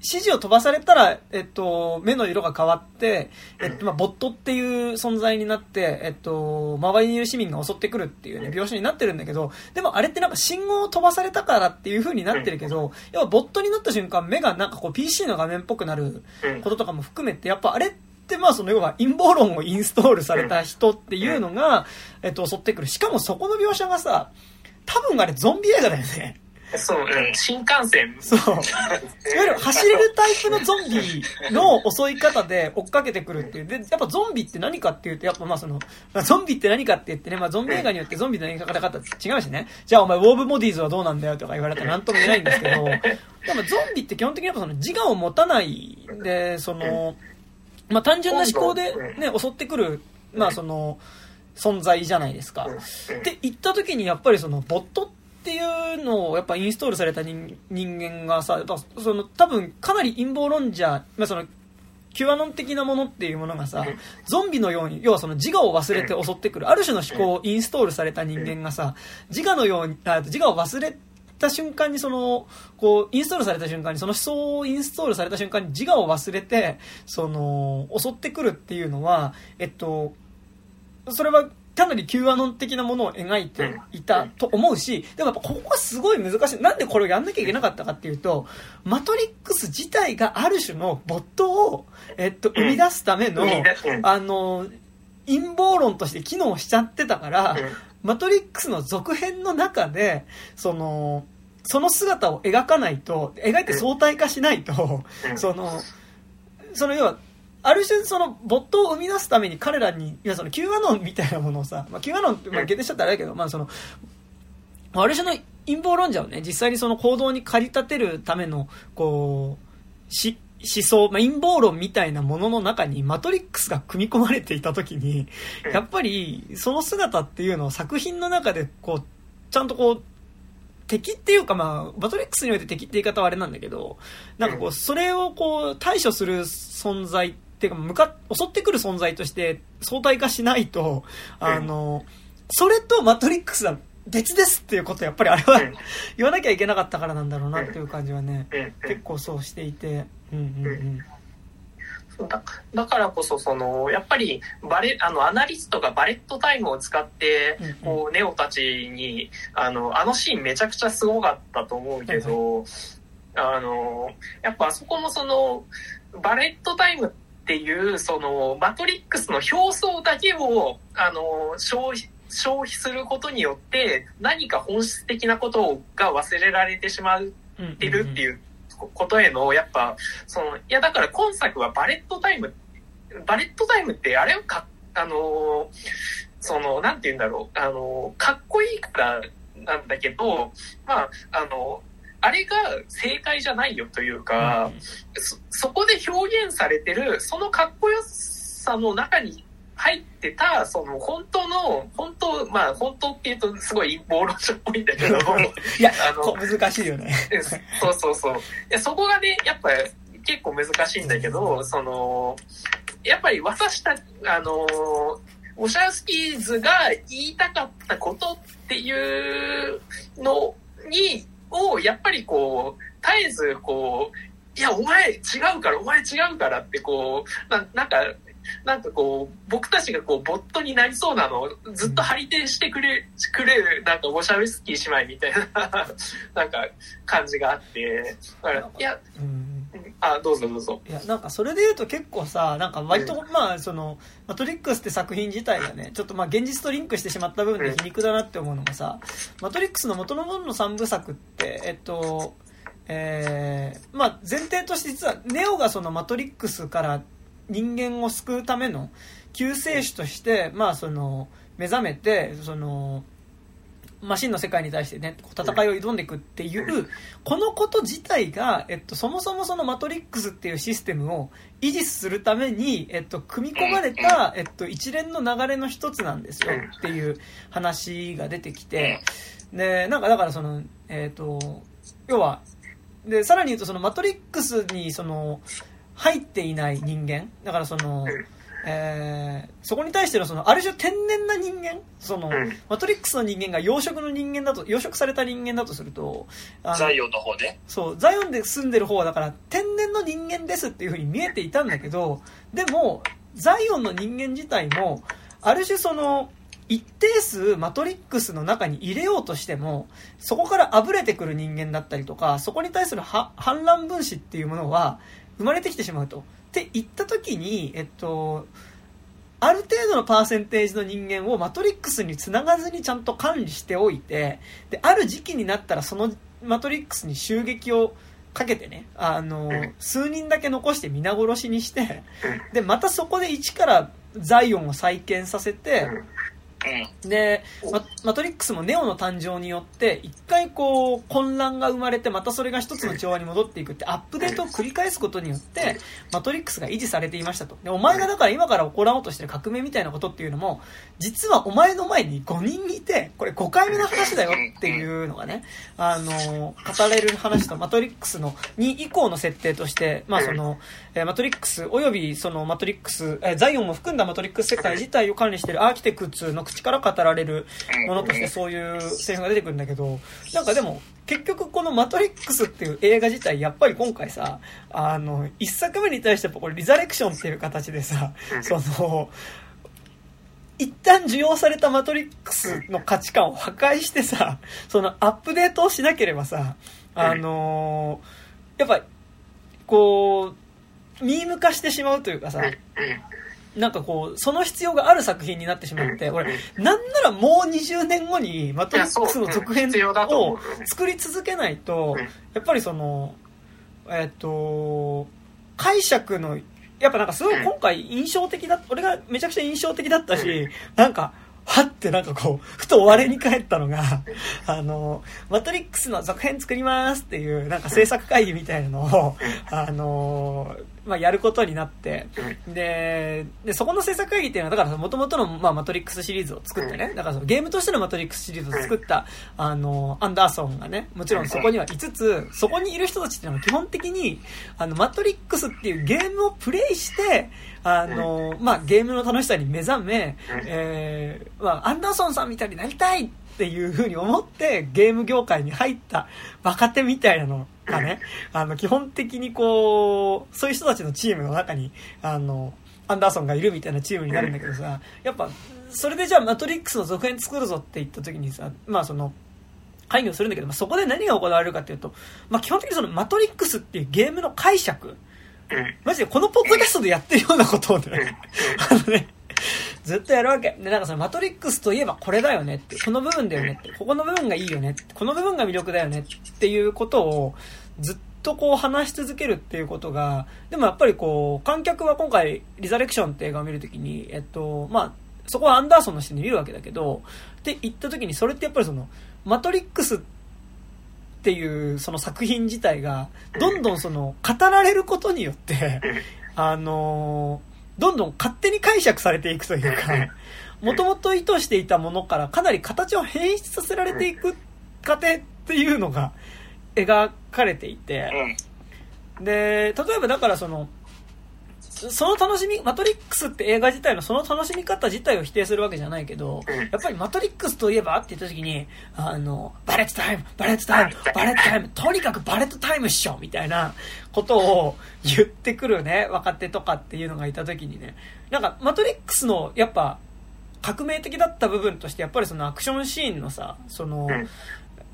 指示を飛ばされたら、えっと、目の色が変わって、えっと、まあ、ボットっていう存在になって、えっと、周りにいる市民が襲ってくるっていうね、描写になってるんだけど、でもあれってなんか信号を飛ばされたからっていう風になってるけど、要はボットになった瞬間、目がなんかこう PC の画面っぽくなるうんこととかも含めて、やっぱあれってまあその要は陰謀論をインストールされた人っていうのが、えっと、襲ってくる。しかもそこの描写がさ、多分あれゾンビ映画だよね。そう、うん、新幹線。そう。いわゆる走れるタイプのゾンビの襲い方で追っかけてくるっていう。で、やっぱゾンビって何かっていうと、やっぱまあその、まあ、ゾンビって何かって言ってね、まあゾンビ映画によってゾンビの描かれ方違うしね。じゃあお前ウォーブボディーズはどうなんだよとか言われたら何とも言えないんですけど、でもゾンビって基本的にやっぱその自我を持たないで、その、まあ単純な思考でね、襲ってくる、まあその、存在じゃないですか。って言った時にやっぱりそのボットっていうのをやっぱインストールされた人人間がさやっぱその多分かなり陰謀論者、まあ、そのキュアノン的なものっていうものがさゾンビのように要はその自我を忘れて襲ってくるある種の思考をインストールされた人間がさ自我のようにあ自我を忘れた瞬間にその、こう、インストールされた瞬間に、その思想をインストールされた瞬間に自我を忘れて、その、襲ってくるっていうのは、えっと、それはかなり Q アノン的なものを描いていたと思うし、でもやっぱここはすごい難しい。なんでこれをやんなきゃいけなかったかっていうと、マトリックス自体がある種のボットを、えっと、生み出すための、あの、陰謀論として機能しちゃってたから、マトリックスの続編の中で、その、その姿を描かないと、描いて相対化しないと、その、その要は、ある種そのボットを生み出すために彼らに、いやその Q アノンみたいなものをさ、まあ、Q アノンって、まあ、下定しちゃったらあれだけど、まあその、ある種の陰謀論者をね、実際にその行動に駆り立てるための、こう、し、思想、まあ、陰謀論みたいなものの中にマトリックスが組み込まれていた時に、やっぱりその姿っていうのを作品の中でこう、ちゃんとこう、敵っていうかまあ、マトリックスにおいて敵って言い方はあれなんだけど、なんかこう、それをこう、対処する存在っていうか、向か、襲ってくる存在として相対化しないと、あの、それとマトリックスは別ですっていうことやっぱりあれは言わなきゃいけなかったからなんだろうなっていう感じはね、結構そうしていて、うんうんうん。だ。だからこそそのやっぱりバレあのアナリストがバレットタイムを使ってこうネオたちにあのあのシーンめちゃくちゃすごかったと思うけど、あのやっぱあそこのそのバレットタイムっていうそのマトリックスの表層だけをあの消費消費することによって何か本質的なことが忘れられてしまってるっていうことへの、やっぱ、その、いやだから今作はバレットタイム、バレットタイムってあれをか、あのーその、なんて言うんだろう、あのーかっこいいからなんだけど、まあ、あのあれが正解じゃないよというか、そそこで表現されてる、そのかっこよさの中に入ってた、その本当の、本当、まあ本当っていうとすごい陰謀論者っぽいんだけど、[laughs] いやあの難しいよね。そうそうそう。でそこがね、やっぱ結構難しいんだけど、その、やっぱり私たち、あの、オシャウスキーズが言いたかったことっていうのに、を、やっぱりこう、絶えずこう、いや、お前違うから、お前違うからってこう、ななんか、なんかこう、僕たちがこう、ボットになりそうなのをずっと張り手してくれ、[laughs] くれる、なんか、ウォシャウスキー姉妹みたいな、なんか、感じがあって、だから、いや、うんあ、どうぞどうぞ。いやなんかそれで言うと結構さなんか割とまあその「マトリックス」って作品自体がねちょっとまあ現実とリンクしてしまった部分で皮肉だなって思うのがさ「マトリックス」の元のものの3部作ってえっとえーまあ前提として実はネオがそのマトリックスから人間を救うための救世主としてまあその目覚めてそのマシンの世界に対してね、戦いを挑んでいくっていう、このこと自体が、えっと、そもそもそのマトリックスっていうシステムを維持するために、えっと、組み込まれた、えっと、一連の流れの一つなんですよっていう話が出てきて、で、なんかだからその、えっと、要は、で、さらに言うとそのマトリックスにその、入っていない人間、だからその、えーそこに対してのそのある種天然な人間その、うんマトリックスの人間が養殖の人間だと養殖された人間だとするとザイオンの方ね。そうザイオンで住んでる方はだから天然の人間ですっていうふうに見えていたんだけどでもザイオンの人間自体もある種その一定数マトリックスの中に入れようとしてもそこからあぶれてくる人間だったりとかそこに対するは反乱分子っていうものは生まれてきてしまうと。って言った時に、えっと、ある程度のパーセンテージの人間をマトリックスにつながずにちゃんと管理しておいてである時期になったらそのマトリックスに襲撃をかけてねあの数人だけ残して皆殺しにしてでまたそこで一からザイオンを再建させて。でママトリックスもネオの誕生によって一回こう混乱が生まれてまたそれが一つの調和に戻っていくってアップデートを繰り返すことによってマトリックスが維持されていましたと。でお前がだから今から行おうとしてる革命みたいなことっていうのも実はお前の前に5人いてこれ5回目の話だよっていうのがねあの語れる話とマトリックスの2以降の設定としてまあそのえーマトリックスおよびそのマトリックス、えーザイオンも含んだマトリックス世界自体を管理しているアーキテクツの口から語られるものとしてそういうセリフが出てくるんだけど、なんかでも、結局このマトリックスっていう映画自体、やっぱり今回さ、あの、一作目に対してこれリザレクションっていう形でさ、その、一旦受容されたマトリックスの価値観を破壊してさ、そのアップデートをしなければさ、あのやっぱ、こう、ミーム化してしまうというかさ、なんかこう、その必要がある作品になってしまって、俺、なんならもう20年後にマトリックスの続編を作り続けないと、やっぱりその、えっと、解釈のやっぱなんかすごい今回印象的だ、俺がめちゃくちゃ印象的だったし、なんか、はってなんかこう、ふと終わりに帰ったのが、あの、マトリックスの続編作りますっていう、なんか制作会議みたいなのを、あの、まあ、やることになって、で、で、そこの制作会議っていうのは、だから、もともとの、まあ、マトリックスシリーズを作ってね、だからそのゲームとしてのマトリックスシリーズを作った、あの、アンダーソンがね、もちろんそこにはい。つつ、そこにいる人たちっていうのは基本的に、あの、マトリックスっていうゲームをプレイして、あの、まあ、ゲームの楽しさに目覚め、えー、まあ、アンダーソンさんみたいになりたいっていうふうに思ってゲーム業界に入った若手みたいなのがね、あの、基本的にこう、そういう人たちのチームの中に、あの、アンダーソンがいるみたいなチームになるんだけどさ、やっぱ、それでじゃあマトリックスの続編作るぞって言った時にさ、まあその、会議をするんだけど、まあ、そこで何が行われるかっていうと、まあ、基本的にそのマトリックスっていうゲームの解釈、マジでこのポッドキャストでやってるようなことをね、あのね、ずっとやるわけ。で、なんかそのマトリックスといえばこれだよねって、この部分だよねって、ここの部分がいいよねって、この部分が魅力だよねっていうことをずっとこう話し続けるっていうことが、でもやっぱりこう、観客は今回、リザレクションって映画を見るときに、えっと、まあ、そこはアンダーソンの視点で見るわけだけど、って言ったときにそれってやっぱりその、マトリックスっていうその作品自体が、どんどんその、語られることによって、[laughs] あのどんどん勝手に解釈されていくというか、もともと意図していたものからかなり形を変質させられていく過程っていうのが描かれていて、で、例えばだからその、その楽しみ、マトリックスって映画自体のその楽しみ方自体を否定するわけじゃないけど、やっぱりマトリックスといえばって言った時に、あの、バレットタイム、バレットタイム、バレットタイム、とにかくバレットタイムっしょみたいなことを言ってくるね、若手とかっていうのがいた時にね、なんかマトリックスのやっぱ革命的だった部分としてやっぱりそのアクションシーンのさ、その、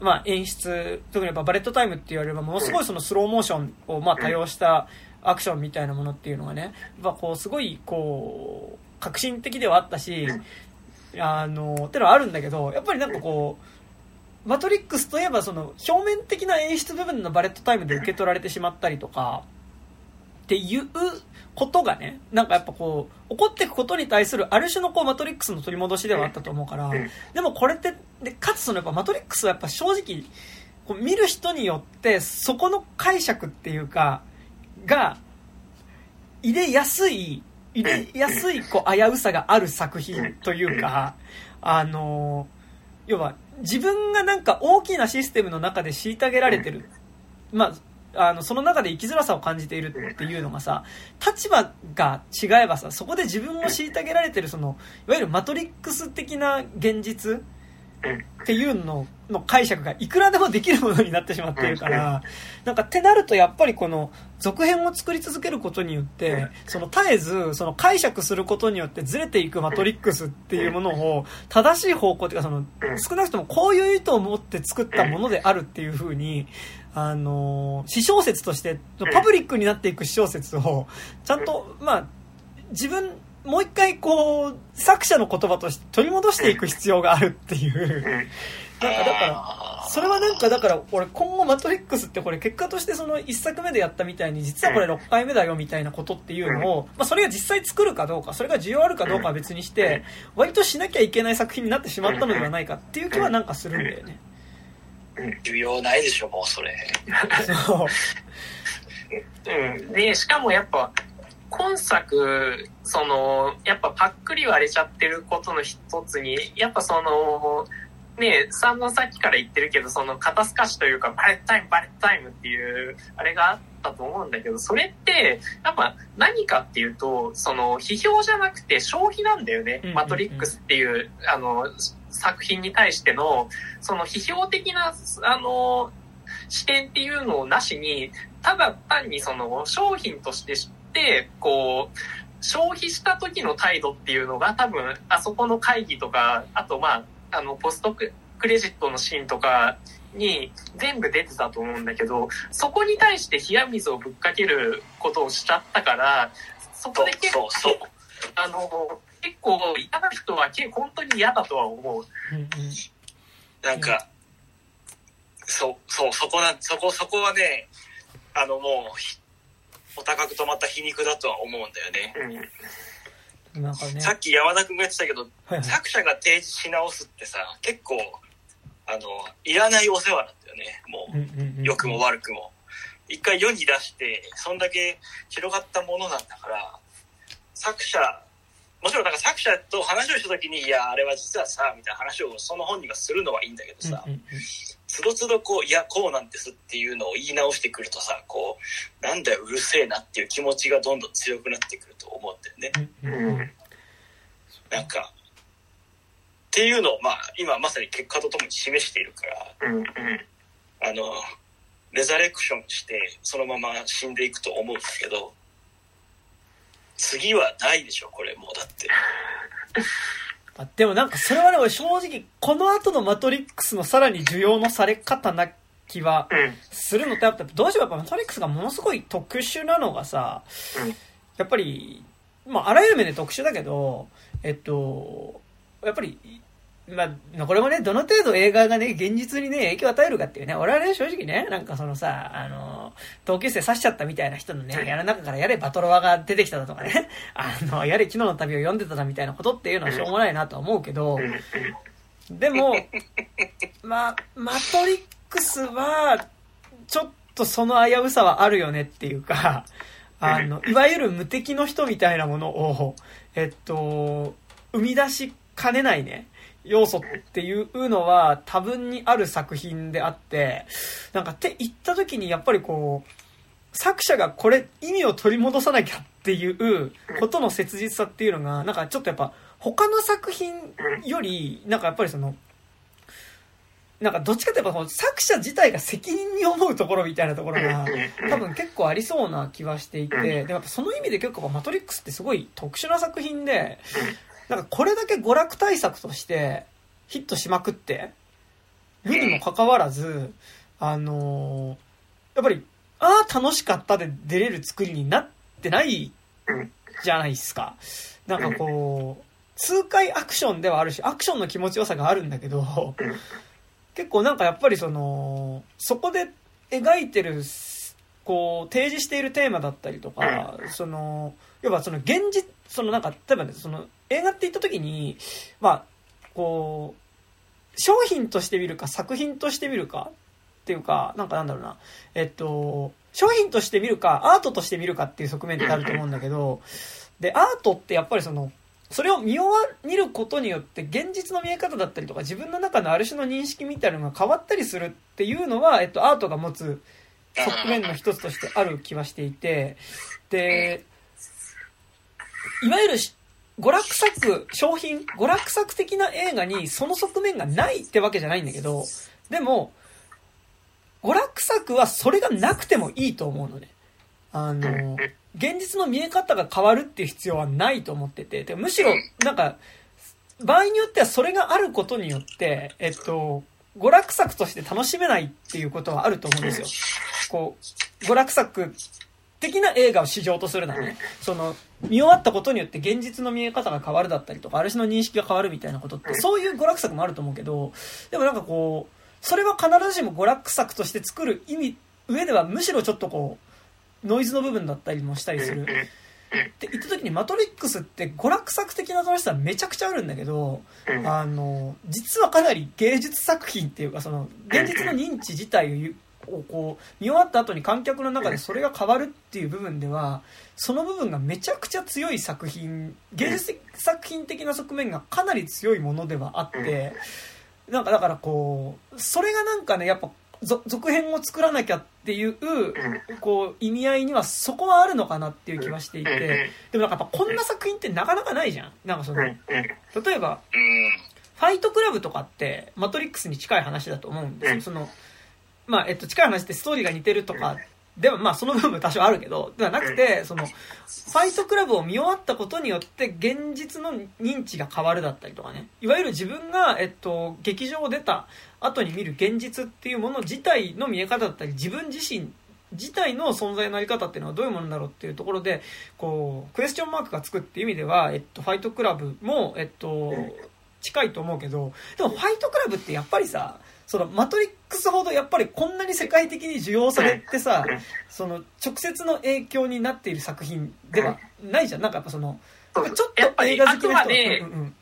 まあ演出、特にやっぱバレットタイムって言われればものすごいそのスローモーションをまあ多用した、アクションみたいなものっていうのがね、やっぱこう、すごい、こう、革新的ではあったし、あの、ってのはあるんだけど、やっぱりなんかこう、マトリックスといえばその、表面的な演出部分のバレットタイムで受け取られてしまったりとか、っていうことがね、なんかやっぱこう、起こっていくことに対するある種のこうマトリックスの取り戻しではあったと思うから、でもこれって、で、かつそのやっぱマトリックスはやっぱ正直、こう見る人によってそこの解釈っていうか、が、入れやすい、入れやすい、こう、危うさがある作品というか、あの、要は、自分がなんか大きなシステムの中で虐げられてる。まあ、あの、その中で生きづらさを感じているっていうのがさ、立場が違えばさ、そこで自分を虐げられてる、その、いわゆるマトリックス的な現実っていうのの解釈がいくらでもできるものになってしまっているから、なんかってなるとやっぱりこの続編を作り続けることによって、その絶えずその解釈することによってずれていくマトリックスっていうものを正しい方向っていうかその少なくともこういう意図を持って作ったものであるっていうふうに、あの、私小説としてパブリックになっていく私小説をちゃんと、まあ、自分もう一回こう、作者の言葉として取り戻していく必要があるっていう。なんかだから、それはなんかだから、俺今後マトリックスってこれ結果としてその一作目でやったみたいに、実はこれ6回目だよみたいなことっていうのを、まあそれが実際作るかどうか、それが需要あるかどうかは別にして、割としなきゃいけない作品になってしまったのではないかっていう気はなんかするんだよね。需要ないでしょ、もうそれ。そう。うん。で、しかもやっぱ、今作、その、やっぱパックリ割れちゃってることの一つに、やっぱその、ね、散々さっきから言ってるけど、その肩透かしというか、バレットタイム、バレットタイムっていう、あれがあったと思うんだけど、それって、やっぱ何かっていうと、その、批評じゃなくて消費なんだよねマトリックスっていう、あの、作品に対しての、その批評的な、あの、視点っていうのをなしに、ただ単にその商品として知って、こう、消費した時の態度っていうのが多分、あそこの会議とか、あとまあ、あの、ポストククレジットのシーンとかに全部出てたと思うんだけど、そこに対して冷や水をぶっかけることをしちゃったから、そこで結構、あの、結構、いた人は本当に嫌だとは思う。うんうんなんか、そう、そう、そこなん、そこ、そこはね、あのもう、ひお高く止まった皮肉だとは思うんだよね。うん。なんかねさっき山田君が言ってたけど、作者が提示し直すってさ、結構、あの、いらないお世話なんだよね。もうんうんうんう、良くも悪くも。一回世に出して、そんだけ広がったものなんだから、作者、もちろんなんか作者と話をした時に、いや、あれは実はさ、みたいな話をその本人がするのはいいんだけどさ、つどつどこう、いや、こうなんですっていうのを言い直してくるとさ、こう、なんだよ、うるせえなっていう気持ちがどんどん強くなってくると思うんだよね。なんか、っていうのを、まあ、今まさに結果とともに示しているから、うん。うん。あの、レザレクションして、そのまま死んでいくと思うんだけど、次はないでしょ、これもうだって。[laughs] あでもなんかそれはね俺正直この後のマトリックスのさらに需要のされ方な気はうん。するのとやっぱどうしてもやっぱマトリックスがものすごい特殊なのがさうんやっぱりまああらゆる面で特殊だけどえっとやっぱりまあ、これもね、どの程度映画がね、現実にね、影響を与えるかっていうね、俺はね、正直ね、なんかそのさ、あの、同級生刺しちゃったみたいな人のね、やる中からやれバトロワが出てきただとかね、[laughs] あの、やれ昨日の旅を読んでただみたいなことっていうのはしょうもないなとは思うけど、うん。でも、まあ、マトリックスは、ちょっとその危うさはあるよねっていうか、あの、いわゆる無敵の人みたいなものを、えっと、生み出しかねないね、要素っていうのは多分にある作品であって、なんかって言った時にやっぱりこう、作者がこれ意味を取り戻さなきゃっていうことの切実さっていうのが、なんかちょっとやっぱ他の作品より、なんかやっぱりその、なんかどっちかというとこう作者自体が責任に思うところみたいなところが多分結構ありそうな気はしていて、でもやっぱその意味で結構マトリックスってすごい特殊な作品で、なんかこれだけ娯楽対策としてヒットしまくってるにもかかわらず、あのーやっぱり、ああ、楽しかったで出れる作りになってないじゃないですか。なんかこう、痛快アクションではあるし、アクションの気持ちよさがあるんだけど、結構なんかやっぱりその、そこで描いてる、こう、提示しているテーマだったりとか、その、要はその現実、そのなんか、例えばね、その映画って言った時に、まあ、こう、商品として見るか作品として見るかっていうか、なんかなんだろうな、えっと、商品として見るか、アートとして見るかっていう側面ってあると思うんだけど、で、アートってやっぱりその、それを見終わ、見ることによって現実の見え方だったりとか自分の中のある種の認識みたいなのが変わったりするっていうのは、えっと、アートが持つ側面の一つとしてある気はしていて、で、いわゆる娯楽作、商品、娯楽作的な映画にその側面がないってわけじゃないんだけど、でも、娯楽作はそれがなくてもいいと思うのね。あの、現実の見え方が変わるっていう必要はないと思ってて、でむしろ、なんか、場合によってはそれがあることによって、えっと、娯楽作として楽しめないっていうことはあると思うんですよ。こう、娯楽作的な映画を市場とするならね、その、見終わったことによって現実の見え方が変わるだったりとか、ある種の認識が変わるみたいなことって、そういう娯楽作もあると思うけど、でもなんかこう、それは必ずしも娯楽作として作る意味、上ではむしろちょっとこう、ノイズの部分だったりもしたりする。って言った時に、マトリックスって娯楽作的な楽しさめちゃくちゃあるんだけど、あの、実はかなり芸術作品っていうか、その、現実の認知自体をゆをこう、見終わった後に観客の中でそれが変わるっていう部分では、その部分がめちゃくちゃ強い作品、芸術作品的な側面がかなり強いものではあって、なんかだからこう、それがなんかね、やっぱ、ぞ続編を作らなきゃっていう、こう、意味合いにはそこはあるのかなっていう気はしていて、でもなんかやっぱこんな作品ってなかなかないじゃん。なんかその、例えば、うん。ファイトクラブとかって、マトリックスに近い話だと思うんですよ。うんその、まあ、えっと、近い話ってストーリーが似てるとか、でもまあ、その部分多少あるけど、ではなくて、その、ファイトクラブを見終わったことによって、現実の認知が変わるだったりとかね。いわゆる自分が、えっと、劇場を出た後に見る現実っていうもの自体の見え方だったり、自分自身、自体の存在のあり方っていうのはどういうものだろうっていうところで、こう、クエスチョンマークがつくっていう意味では、えっと、ファイトクラブも、えっと、近いと思うけど、でもファイトクラブってやっぱりさ、そのマトリックスほどやっぱりこんなに世界的に受容されてさうん、その直接の影響になっている作品ではないじゃん。なんかやっぱその、ちょっやっぱりと映画好きな人うん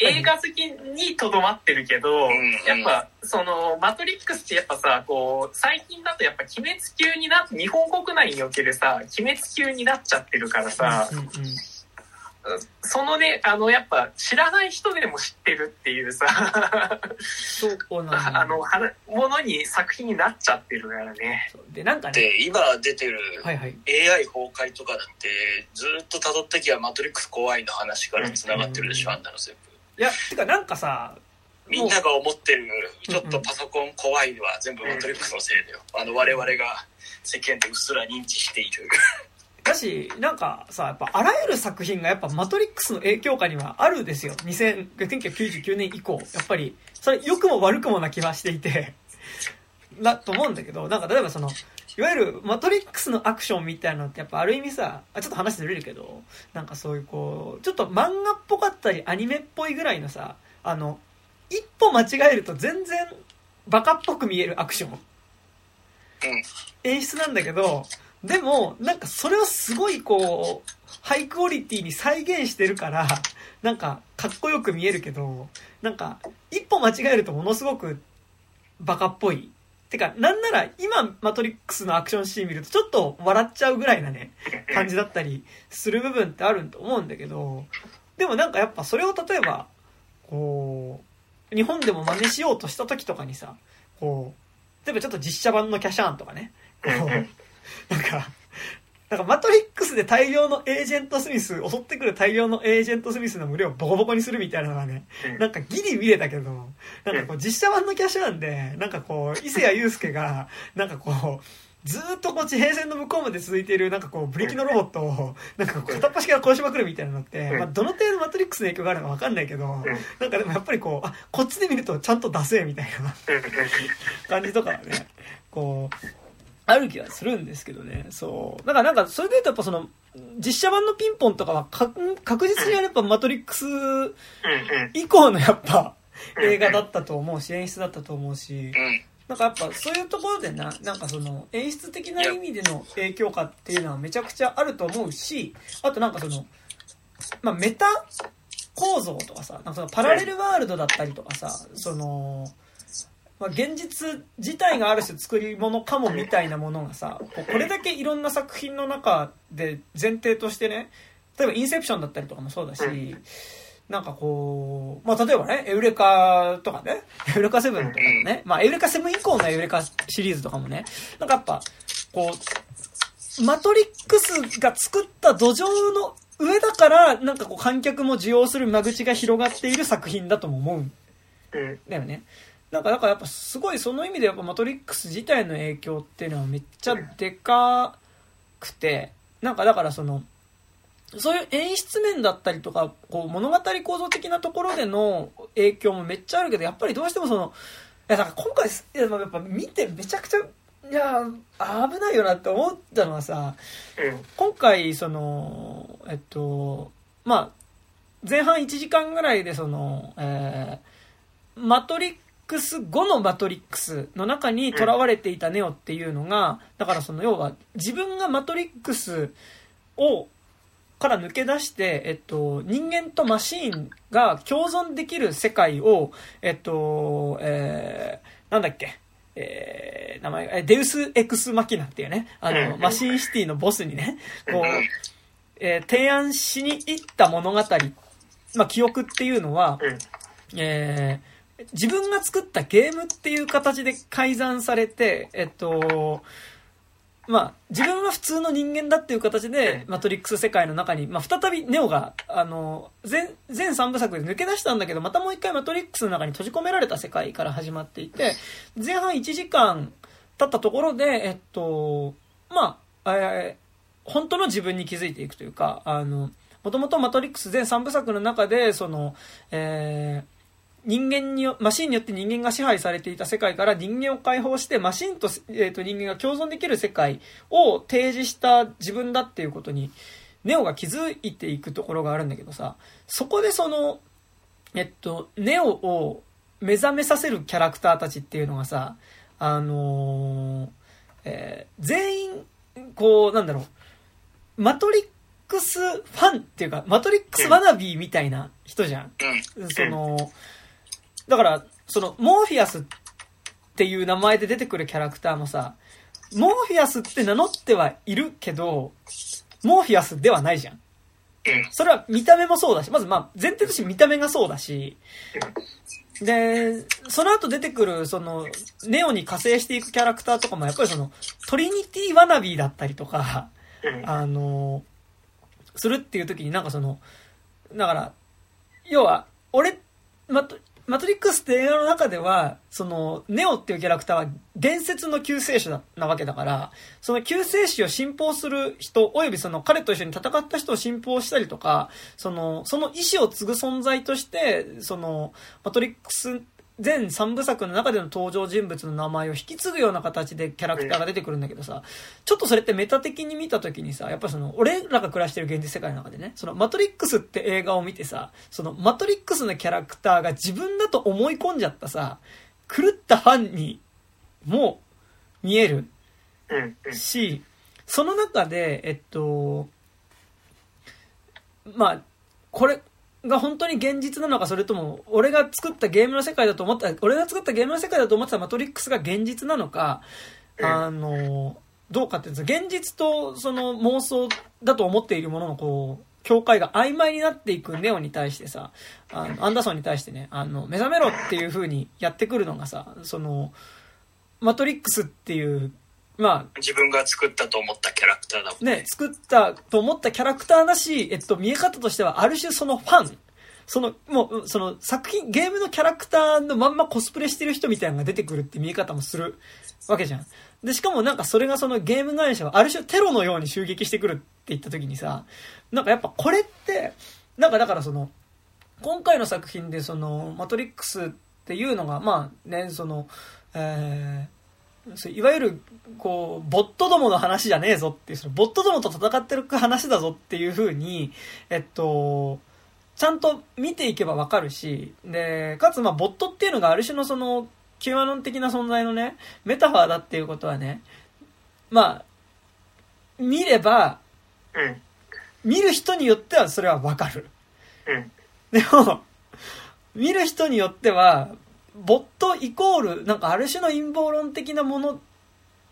映画好きにとどまってるけど、んやっぱ、その、マトリックスってやっぱさ、こう、最近だとやっぱ鬼滅級になって、日本国内におけるさ、鬼滅級になっちゃってるからさ、そのね、あの、やっぱ知らない人でも知ってるっていうさ、そうなんだあの、はものに、作品になっちゃってるからね。で、なんかね、で、今出てるはいはい。AI 崩壊とかだって、ずっと辿ってきゃマトリックス怖いの話から繋がってるでしょ、うんあんなの全部。いや、てかなんかさ、みんなが思ってる、うんちょっとパソコン怖いのは全部マトリックスのせいだよ。あの、我々が世間でうっすら認知している。だし、なんかさ、やっぱあらゆる作品がやっぱマトリックスの影響下にはあるですよ。2000 1999年以降。やっぱり、それ良くも悪くもな気はしていて、[laughs] だと思うんだけど、なんか例えばその、いわゆるマトリックスのアクションみたいなのってやっぱある意味さ、あちょっと話ずれるけど、なんかそういうこう、ちょっと漫画っぽかったりアニメっぽいぐらいのさ、あの、一歩間違えると全然バカっぽく見えるアクション。演出なんだけど、でも、なんかそれをすごいこう、ハイクオリティに再現してるから、なんかかっこよく見えるけど、なんか一歩間違えるとものすごくバカっぽい。てか、なんなら今マトリックスのアクションシーン見るとちょっと笑っちゃうぐらいなね、感じだったりする部分ってあると思うんだけど、でもなんかやっぱそれを例えば、こう、日本でも真似しようとした時とかにさ、こう、例えばちょっと実写版のキャシャーンとかね、こう、[laughs] なんか、なんかマトリックスで大量のエージェントスミス、襲ってくる大量のエージェントスミスの群れをボコボコにするみたいなのがね、なんかギリ見れたけど、なんかこう実写版のキャシャーンで、なんかこう、伊勢谷友介が、[laughs] なんかこう、ずーっとこう地平線の向こうまで続いているなんかこうブリキのロボットをなんか片っ端から殺しまくるみたいなのって、うん。まあ、どの程度マトリックスの影響があるのかわかんないけど、なんかでもやっぱりこうあこっちで見るとちゃんと出せみたいな [laughs] 感じとかはねこうある気はするんですけどね。そう。だからなんかそれで言うとやっぱその実写版のピンポンとかはか確実にやっぱマトリックス以降のやっぱ映画だったと思うし演出だったと思うし。うん。なんかやっぱそういうところでな、なんかその演出的な意味での影響下っていうのはめちゃくちゃあると思うし、あとなんかその、まあメタ構造とかさ、なんかそのパラレルワールドだったりとかさ、その、まあ、現実自体がある種作り物かもみたいなものがさ、これだけいろんな作品の中で前提としてね、例えばインセプションだったりとかもそうだし、なんかこう、まあ、例えばね、エウレカとかね、[laughs] エウレカセブンとかもね、まあ、エウレカセブン以降のエウレカシリーズとかもね、なんかやっぱ、こう、マトリックスが作った土壌の上だから、なんかこう観客も受容する間口が広がっている作品だとも思うん。だよね。なんか、だからやっぱすごいその意味でやっぱマトリックス自体の影響っていうのはめっちゃでかくて、なんかだからその、そういう演出面だったりとか、こう物語構造的なところでの影響もめっちゃあるけど、やっぱりどうしてもその、いや、だから今回、いや、やっぱ見てめちゃくちゃ、いや、危ないよなって思ったのはさ、今回、その、えっと、まあ、前半1時間ぐらいでその、えー、マトリックス後のマトリックスの中に囚われていたネオっていうのが、だからその要は自分がマトリックスを、から抜け出して、えっと、人間とマシーンが共存できる世界を、えっと、えー、なんだっけ、えー、名前が、えデウス・エクス・マキナっていうね、あの、マシーンシティのボスにね、こう、えー提案しに行った物語、まあ、記憶っていうのは、えー自分が作ったゲームっていう形で改ざんされて、えっと、まあ、自分は普通の人間だっていう形で、マトリックス世界の中に、まあ、再びネオが、あの、全、全3部作で抜け出したんだけど、またもう一回マトリックスの中に閉じ込められた世界から始まっていて、前半1時間経ったところで、えっと、まあ、えー、本当の自分に気づいていくというか、あの、もともとマトリックス全3部作の中で、その、えー、人間によ、マシンによって人間が支配されていた世界から人間を解放して、マシンと,、えー、と人間が共存できる世界を提示した自分だっていうことに、ネオが気づいていくところがあるんだけどさ、そこでその、えっと、ネオを目覚めさせるキャラクターたちっていうのがさ、あのー、えー、全員、こう、なんだろう、マトリックスファンっていうか、マトリックス wannabe みたいな人じゃん。その、だから、その、モーフィアスっていう名前で出てくるキャラクターもさ、モーフィアスって名乗ってはいるけど、モーフィアスではないじゃん。それは見た目もそうだし、まずまあ前提として見た目がそうだし、で、その後出てくる、その、ネオに加勢していくキャラクターとかもやっぱりその、トリニティワナビーだったりとか、あの、するっていう時になんかその、だから、要は、俺、ま、マトリックスって映画の中では、その、ネオっていうキャラクターは伝説の救世主なわけだから、その救世主を信奉する人、およびその彼と一緒に戦った人を信奉したりとか、その、その意志を継ぐ存在として、その、マトリックス全3部作の中での登場人物の名前を引き継ぐような形でキャラクターが出てくるんだけどさ、ちょっとそれってメタ的に見た時にさ、やっぱその、俺らが暮らしてる現実世界の中でね、そのマトリックスって映画を見てさ、そのマトリックスのキャラクターが自分だと思い込んじゃったさ、狂ったファンにも見えるし、その中で、えっと、まあ、これ、が本当に現実なのか、それとも、俺が作ったゲームの世界だと思った、俺が作ったゲームの世界だと思ってたマトリックスが現実なのか、あの、どうかっていうんです現実とその妄想だと思っているもののこう、境界が曖昧になっていくネオに対してさ、あの、アンダーソンに対してね、あの、目覚めろっていう風にやってくるのがさ、その、マトリックスっていうまあ、自分が作ったと思ったキャラクターだもんね。ね、作ったと思ったキャラクターだし、えっと、見え方としては、ある種そのファン、その、もう、その作品、ゲームのキャラクターのまんまコスプレしてる人みたいなのが出てくるって見え方もするわけじゃん。で、しかもなんかそれがそのゲーム会社がある種テロのように襲撃してくるって言った時にさ、なんかやっぱこれって、なんかだからその、今回の作品でその、マトリックスっていうのが、まあね、その、えー、いわゆる、こう、ボットどもの話じゃねえぞっていう、そのボットどもと戦ってる話だぞっていう風に、えっと、ちゃんと見ていけばわかるし、で、かつまあボットっていうのがある種のその、キュアノン的な存在のね、メタファーだっていうことはね、まあ、見れば、うん、見る人によってはそれはわかる。うん、でも、見る人によっては、ボットイコール、なんかある種の陰謀論的なもの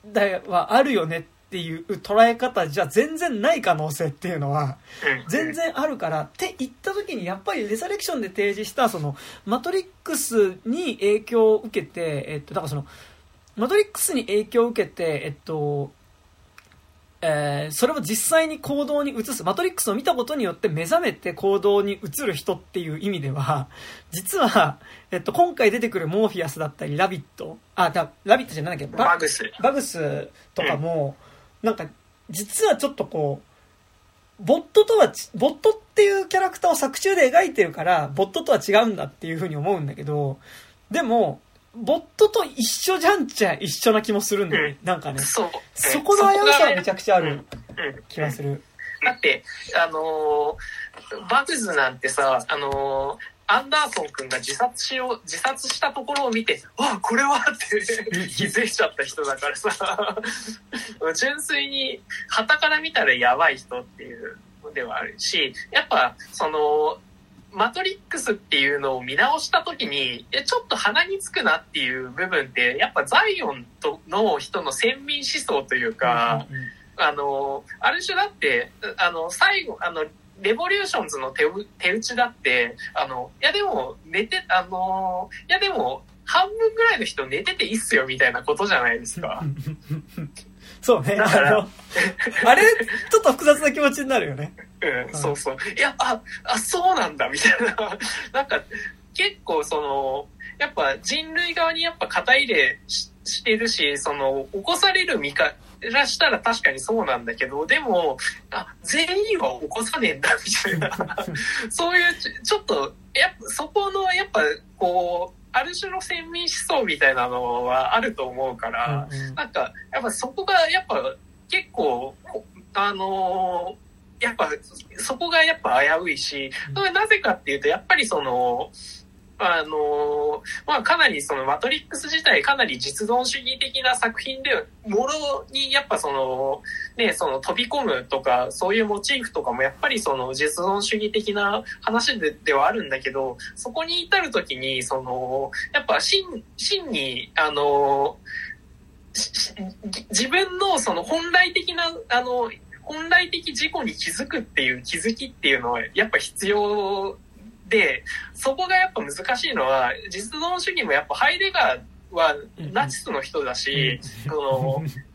ではあるよねっていう捉え方じゃ全然ない可能性っていうのは全然あるからって言った時にやっぱりレザレクションで提示したそのマトリックスに影響を受けて、えっと、だからそのマトリックスに影響を受けて、えっと、えー、それを実際に行動に移す、マトリックスを見たことによって目覚めて行動に移る人っていう意味では、実は、えっと、今回出てくるモーフィアスだったり、ラビット、あ、だラビットじゃなんだっけ？バグス。バグスとかも、うん、なんか、実はちょっとこう、ボットとは、ボットっていうキャラクターを作中で描いてるから、ボットとは違うんだっていうふうに思うんだけど、でも、ボットと一緒じゃんちゃ一緒な気もするんだよね。うん、なんかね。そう。そこの危うさはめちゃくちゃある気がする。だって、あのー、バグズなんてさ、あのー、アンダーソン君が自殺しよう、自殺したところを見て、あ、これはって気づいちゃった人だからさ、[laughs] 純粋に、旗から見たらやばい人っていうのではあるし、やっぱ、その、マトリックスっていうのを見直した時に、ちょっと鼻につくなっていう部分って、やっぱザイオンとの人の先民思想というか、あの、ある種だって、あの、最後、あの、レボリューションズの手う手打ちだって、あの、いやでも、寝て、あの、いやでも、半分ぐらいの人寝てていいっすよ、みたいなことじゃないですか。[laughs] そうね。だからあの、あれ、ちょっと複雑な気持ちになるよね。うん、そうそう。いや、あ、あ、そうなんだ、みたいな。[laughs] なんか、結構その、やっぱ人類側にやっぱ肩入れししてるし、その、起こされる身からしたら確かにそうなんだけど、でも、あ、全員は起こさねえんだ、みたいな。[laughs] そういうち、ちょっと、やっぱそこの、やっぱ、こう、ある種の先民思想みたいなのはあると思うから、うんうん。なんか、やっぱそこが、やっぱ結構、こあのーやっぱそこがやっぱ危ういし、それなぜかっていうと、やっぱりその、あのまあかなりそのマトリックス自体かなり実存主義的な作品で、もろにやっぱその、ね、その飛び込むとか、そういうモチーフとかもやっぱりその実存主義的な話でではあるんだけど、そこに至るときに、その、やっぱ真、真に、あの自分のその本来的な、あの、本来的自己に気づくっていう気づきっていうのはやっぱ必要で、そこがやっぱ難しいのは、実存主義もやっぱハイデガーはナチスの人だし、その、[laughs]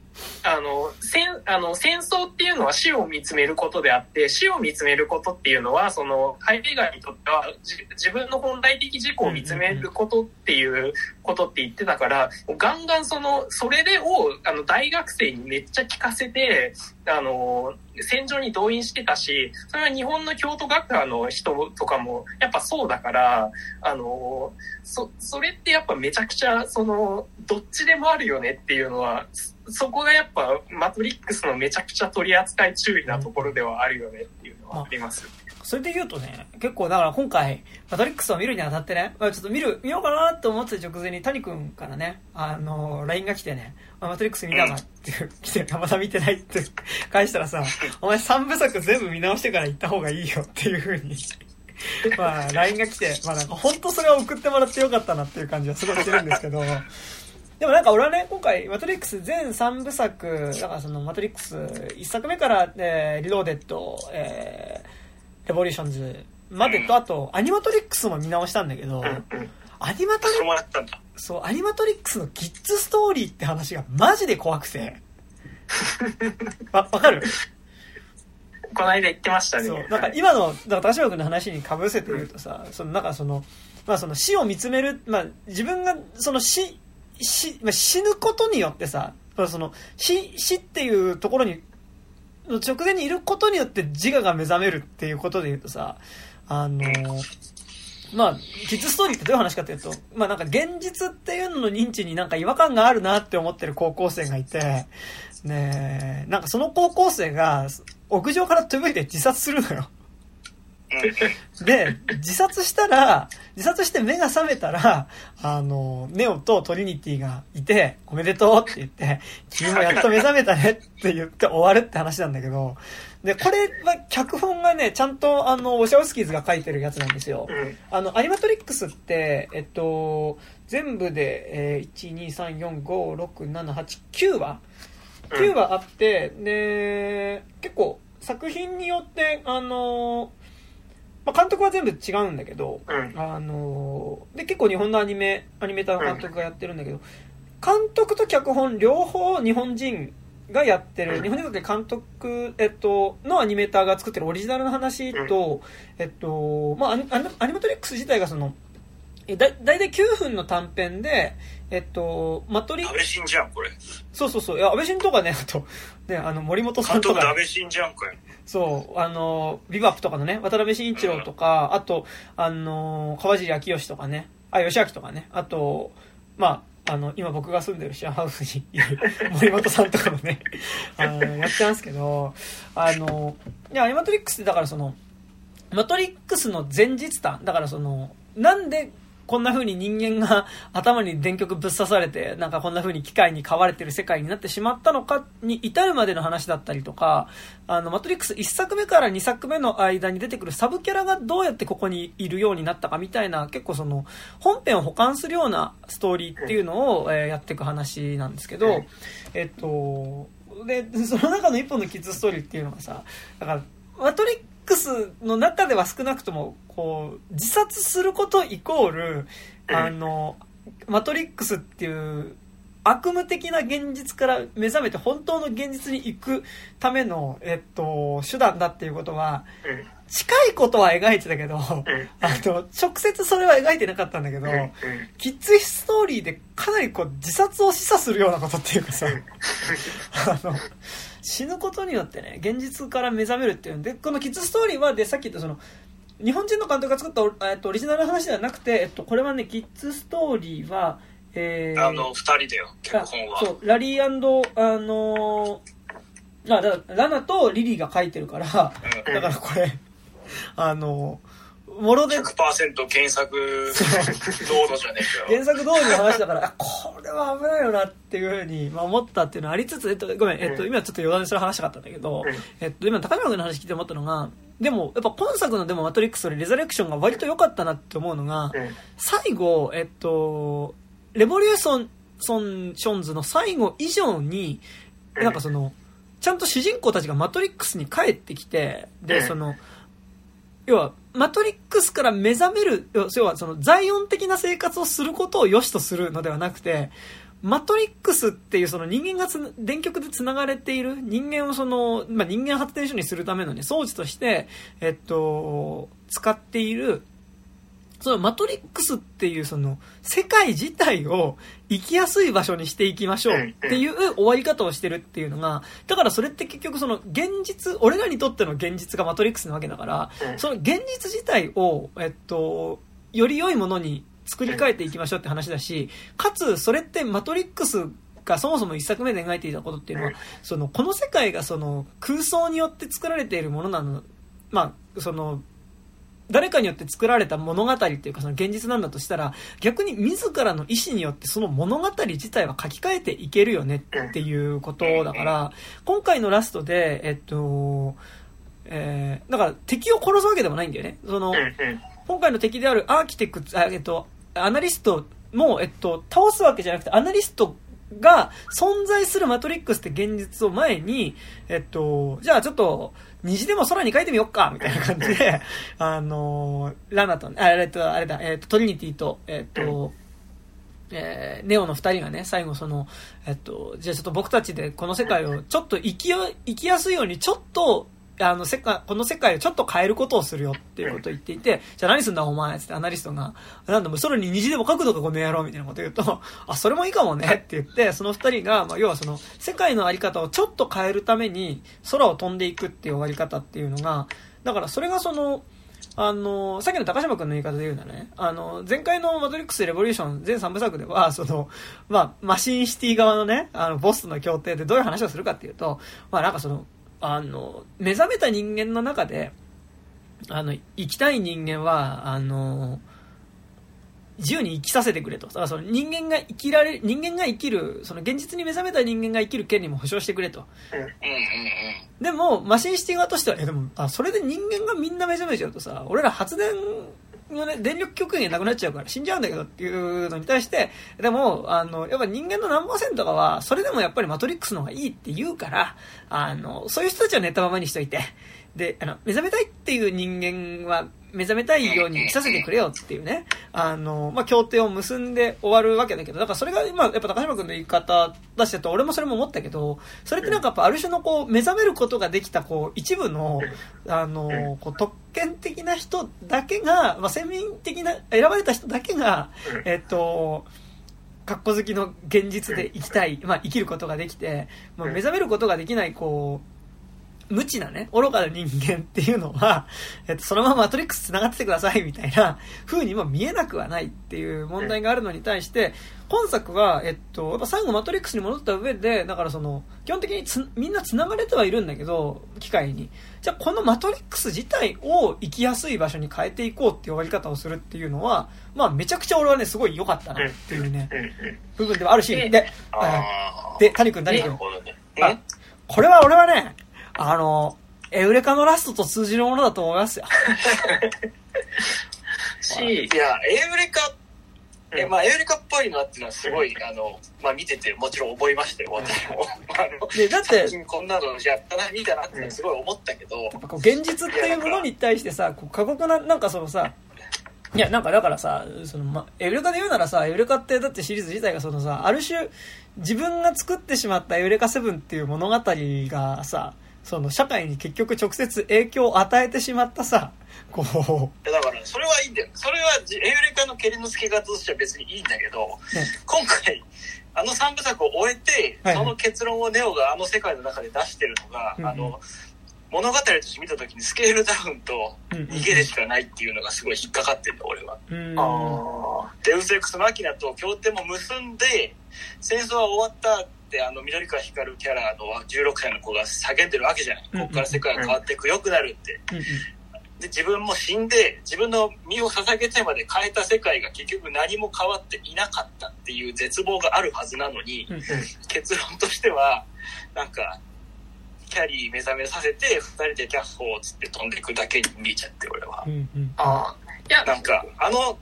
あの、戦、あの、戦争っていうのは死を見つめることであって、死を見つめることっていうのは、その、ハイデガーにとっては、自分の本来的自己を見つめることっていうことって言ってたから、ガンガンその、それでを、あの、大学生にめっちゃ聞かせて、あの、戦場に動員してたし、それは日本の京都学科の人とかも、やっぱそうだから、あの、そ、それってやっぱめちゃくちゃ、その、どっちでもあるよねっていうのは、そこがやっぱ、マトリックスのめちゃくちゃ取り扱い注意なところではあるよねっていうのはあります。それで言うとね、結構だから今回、マトリックスを見るにあたってね、まあちょっと見る、見ようかなと思ってた直前に谷くんからね、あの、LINE が来てね、あマトリックス見たかって来て、まだ見てないって返したらさ、[laughs] お前3部作全部見直してから行った方がいいよっていう風に、まあ LINE が来て、まあなんか本当それは送ってもらってよかったなっていう感じはすごいしてるんですけど、でもなんか俺はね、今回、マトリックス全3部作、だからそのマトリックス1作目から、えーリローデッド、えーレボリューションズまでと、あと、アニマトリックスも見直したんだけど。アニマトリそれもらったんだ。そう、アニマトリックスのキッズストーリーって話がマジで怖くて。わ、わかる？この間言ってましたね。そう。なんか今の、だから高島君の話にかぶせて言うとさ、そのなんかその、まあその死を見つめる、まあ自分がその死、死、まあ、死ぬことによってさ、まあその死、死っていうところに、の直前にいることによって自我が目覚めるっていうことで言うとさ、あの、まあ、キッズストーリーってどういう話かっていうと、まあなんか現実っていうのの認知になんか違和感があるなって思ってる高校生がいて、ねえ、なんかその高校生が屋上から飛び降りて自殺するのよ。で、自殺したら、自殺して目が覚めたら、あの、ネオとトリニティがいて、おめでとうって言って、君もやっと目覚めたねって言って終わるって話なんだけど、で、これは脚本がね、ちゃんとあの、ウォシャウスキーズが書いてるやつなんですよ。うん。あの、アニマトリックスって、えっと、全部で、えー、1、2、3、4、5、6、7、8、9話うん ?9 話あって、で、結構、作品によって、あの、まあ、監督は全部違うんだけど、うん。あの、で、結構日本のアニメ、アニメーターの監督がやってるんだけど、監督と脚本両方日本人がやってる、うん日本人で監督、えっと、のアニメーターが作ってるオリジナルの話と、えっと、まあアニ、アニアニマトリックス自体がその、えだ、だいたい9分の短編で、えっと、マトリック安倍晋じゃん、これ。そうそうそう、いや、安倍晋とかね、あと、ね、あの、森本さんとか安、倍晋じゃんかよ。そう、あの、ビバップとかのね、渡辺慎一郎とか、あと、あの、川尻明義とかね、あ、吉明とかね、あと、まあ、あの、今僕が住んでるシェアハウスにいる [laughs] 森本さんとかもね、あの、やってますけど、あの、いや、アニマトリックスってだからその、マトリックスの前日談、だからその、なんでこんな風に人間が頭に電極ぶっ刺されて、なんかこんな風に機械に飼われてる世界になってしまったのかに至るまでの話だったりとか、あの、マトリックス1作目から2作目の間に出てくるサブキャラがどうやってここにいるようになったかみたいな、結構その、本編を保管するようなストーリーっていうのを、えーやっていく話なんですけど、えっと、で、その中の一本のキッズストーリーっていうのがさ、だから、マトリックスの中では少なくとも、こう、自殺することイコール、あの、マトリックスっていう悪夢的な現実から目覚めて本当の現実に行くための、えっと、手段だっていうことは、うん。近いことは描いてたけど、うん。あの、直接それは描いてなかったんだけど、キッズストーリーでかなりこう自殺を示唆するようなことっていうかさ、[laughs] あの、死ぬことによってね、現実から目覚めるっていうんで、このキッズストーリーは、で、さっき言ったその、日本人の監督が作ったオえっとオリジナルの話ではなくて、えっと、これはね、キッズストーリーは、えー、あの、二人だよ、脚本は。そう、ラリーあのーあ、だラナとリリーが書いてるから、うんだからこれ、あのもろで、100%原作どおりじゃねえかよ。原作通りの話だから、[laughs] あ、これは危ないよなっていうふうに、まあ、思ったっていうのはありつつ、えっと、ごめん、えっと、うん。今ちょっと余談でそれ話したかったんだけどうん、えっと、今高島君の話聞いて思ったのが、でも、やっぱ今作のでもマトリックスよりレザレクションが割と良かったなって思うのが、うん。最後、えっと、レボリューション、ソンションズの最後以上に、うん。なんかその、ちゃんと主人公たちがマトリックスに帰ってきて、で、うん。その、要は、マトリックスから目覚める、要はその、財運的な生活をすることを良しとするのではなくて、マトリックスっていうその人間がつ電極で繋がれている人間をその、まあ、人間発電所にするためのね、装置として、えっと、使っている、そのマトリックスっていうその世界自体を生きやすい場所にしていきましょうっていう終わり方をしてるっていうのが、だからそれって結局その現実、俺らにとっての現実がマトリックスなわけだから、うん。その現実自体を、えっと、より良いものに作り変えていきましょうって話だし、かつそれってマトリックスがそもそも一作目で描いていたことっていうのはうん、その、この世界がその空想によって作られているものなの、まあ、その、誰かによって作られた物語っていうかその現実なんだとしたら逆に自らの意思によってその物語自体は書き換えていけるよねっていうことだから今回のラストでえっとえーだから敵を殺すわけでもないんだよね。その今回の敵であるアーキテクツあえっとアナリストもえっと倒すわけじゃなくてアナリストが存在するマトリックスって現実を前に、えっと、じゃあちょっと、虹でも空に書いてみよっか、みたいな感じで、[laughs] あの、ラナと、あえっと、あれだ、えっと、トリニティと、えっと、えーネオの二人がね、最後その、えっと、じゃあちょっと僕たちでこの世界をちょっと生きよ、生きやすいようにちょっと、あの、世界、この世界をちょっと変えることをするよっていうことを言っていて、じゃあ何すんだお前つってアナリストが、なんだもう空に虹でも書くのかこの野郎みたいなこと言うと、[laughs] あ、それもいいかもねって言って、その二人が、まあ要はその、世界のあり方をちょっと変えるために空を飛んでいくっていう終わり方っていうのが、だからそれがその、あの、さっきの高島君の言い方で言うならね、あの、前回のマトリックス・レボリューション全3部作では、その、まあ、マシンシティ側のね、あの、ボスとの協定でどういう話をするかっていうと、まあなんかその、あの、目覚めた人間の中で、あの、生きたい人間は、あの、自由に生きさせてくれと。だからその人間が生きられ、人間が生きる、その現実に目覚めた人間が生きる権利も保障してくれと。でも、マシンシティ側としては、え、でも、あ、それで人間がみんな目覚めちゃうとさ、俺ら発電のね、電力局員がなくなっちゃうから死んじゃうんだけどっていうのに対して、でも、あの、やっぱ人間の何パーセントかは、それでもやっぱりマトリックスの方がいいって言うから、あの、そういう人たちは寝たままにしといて、で、あの、目覚めたいっていう人間は、目覚めたいように生きさせてくれよっていうね、あの、まあ、協定を結んで終わるわけだけど、だからそれが今、やっぱ高島君の言い方出してると、俺もそれも思ったけど、それってなんかやっぱある種のこう、目覚めることができた、こう、一部の、あの、こう、特権的な人だけが、まあ、先民的な、選ばれた人だけが、えっと、格好好きの現実で生きたい、まあ、生きることができて、まあ、目覚めることができない、こう、無知なね、愚かな人間っていうのは、[laughs] えっと、そのままマトリックス繋がっててくださいみたいな [laughs] 風にも見えなくはないっていう問題があるのに対して、今作は、えっと、やっぱ最後マトリックスに戻った上で、だからその、基本的につみんな繋がれてはいるんだけど、機械に。じゃあこのマトリックス自体を生きやすい場所に変えていこうっていう終わり方をするっていうのは、まあめちゃくちゃ俺はね、すごい良かったなっていうね、部分ではあるし、で、あで、谷君、谷君？あこれは俺はね、あの、エウレカのラストと通じるものだと思いますよ。[laughs] し、いや、エウレカえ、まあ、エウレカっぽいなっていうのはすごい、あの、まあ見ててもちろん覚えましたよ、私も。[laughs] あの、でだって最近こんなのやったな、見たなってすごい思ったけど、やっぱこう現実っていうものに対してさこう過酷ななんかそのさいやなんかだからさその、ま、エウレカで言うならさエウレカってだってシリーズ自体がそのさある種自分が作ってしまったエウレカセブンっていう物語がさその社会に結局直接影響を与えてしまったさ。こう。だから、それはいいんだよ。それは、エウレカの蹴りの付け方としては別にいいんだけど、ね今回、あの三部作を終えて、はい。はいその結論をネオがあの世界の中で出してるのが、うんうん。あの、物語として見た時にスケールダウンと逃げでしかないっていうのがすごい引っかかってんだ、俺は。うん。あデウスエクスマキナと協定も結んで、戦争は終わったって、あの、緑川光るキャラの16歳の子が叫んでるわけじゃない。ここから世界が変わっていく、良くなるって。で、自分も死んで、自分の身を捧げてまで変えた世界が結局何も変わっていなかったっていう絶望があるはずなのに、うん結論としては、なんか、キャリー目覚めさせて、二人でキャッホーっつって飛んでいくだけに見えちゃって、俺はう。んうんあ。いや、なんか、あの、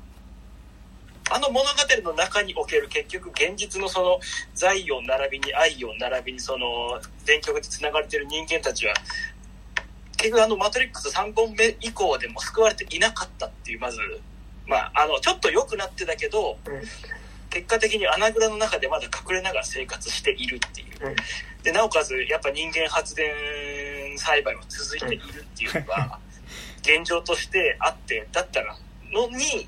あの物語の中における結局現実のその財を並びに愛を並びにその電極で繋がれてる人間たちは結局あのマトリックス3本目以降でも救われていなかったっていうまずまああのちょっと良くなってたけどうん結果的に穴蔵の中でまだ隠れながら生活しているっていう。うん。でなおかつやっぱ人間発電栽培は続いているっていうのが [laughs] 現状としてあってだったらのに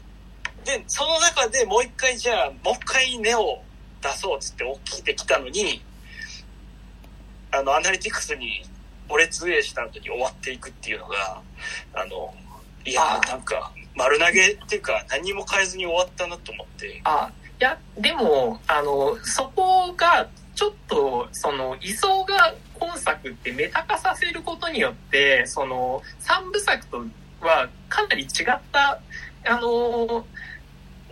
でその中でもう一回じゃあもう一回根を出そうっつって起きてきたのにあのアナリティクスに俺通営した後に終わっていくっていうのがあのいやー。なんか丸投げっていうか何も変えずに終わったなと思って。あ、いや、でも、あの、そこが、ちょっと、その、位相が今作ってメタ化させることによって、その、三部作とはかなり違った、あの、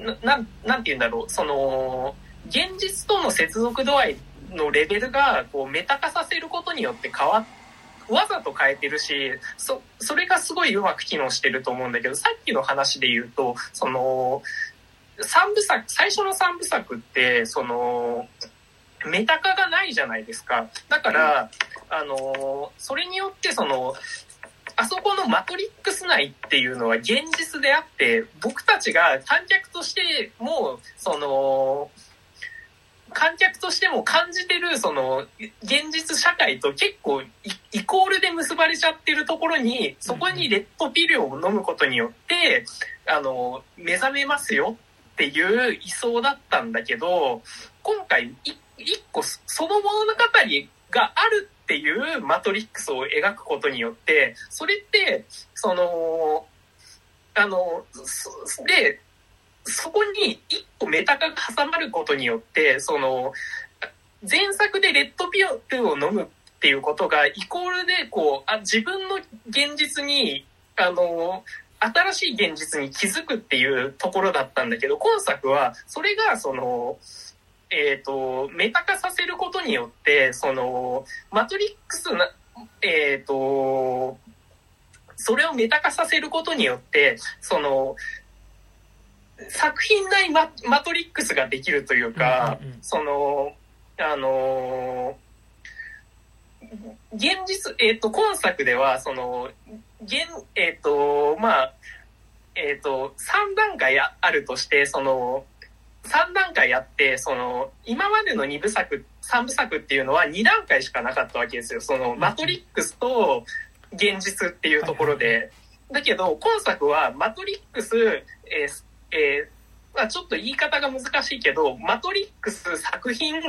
な、なんなんて言うんだろう、その、現実との接続度合いのレベルが、こう、メタ化させることによって変わっわざと変えてるし、そ、それがすごいうまく機能してると思うんだけど、さっきの話で言うと、その、三部作、最初の三部作って、その、メタ化がないじゃないですか。だから、あの、それによってその、あそこのマトリックス内っていうのは現実であって、僕たちが観客としても、その、観客としても感じてる、その、現実社会と結構イコールで結ばれちゃってるところに、そこにレッドピルを飲むことによって、あの、目覚めますよっていう位相だったんだけど、今回、い一個その物語があるっていうマトリックスを描くことによって、それって、その、あの、で、そこに一個メタ化が挟まることによって、その、前作でレッドピルを飲むっていうことが、イコールで、こう、あ自分の現実に、あの、新しい現実に気づくっていうところだったんだけど、今作は、それが、その、えっ、と、メタ化させることによって、その、マトリックスな、えっ、と、それをメタ化させることによって、その、作品内ママトリックスができるというか、うんうんうん。その、あの現実、えっ、と、今作では、その、現、えっ、と、まあ、えっ、と、3段階ああるとして、その、3段階あって、その、今までの2部作、3部作っていうのは2段階しかなかったわけですよ。その、マトリックスと現実っていうところで。だけど、今作は、マトリックス、えーえーまあ、ちょっと言い方が難しいけど、マトリックス作品、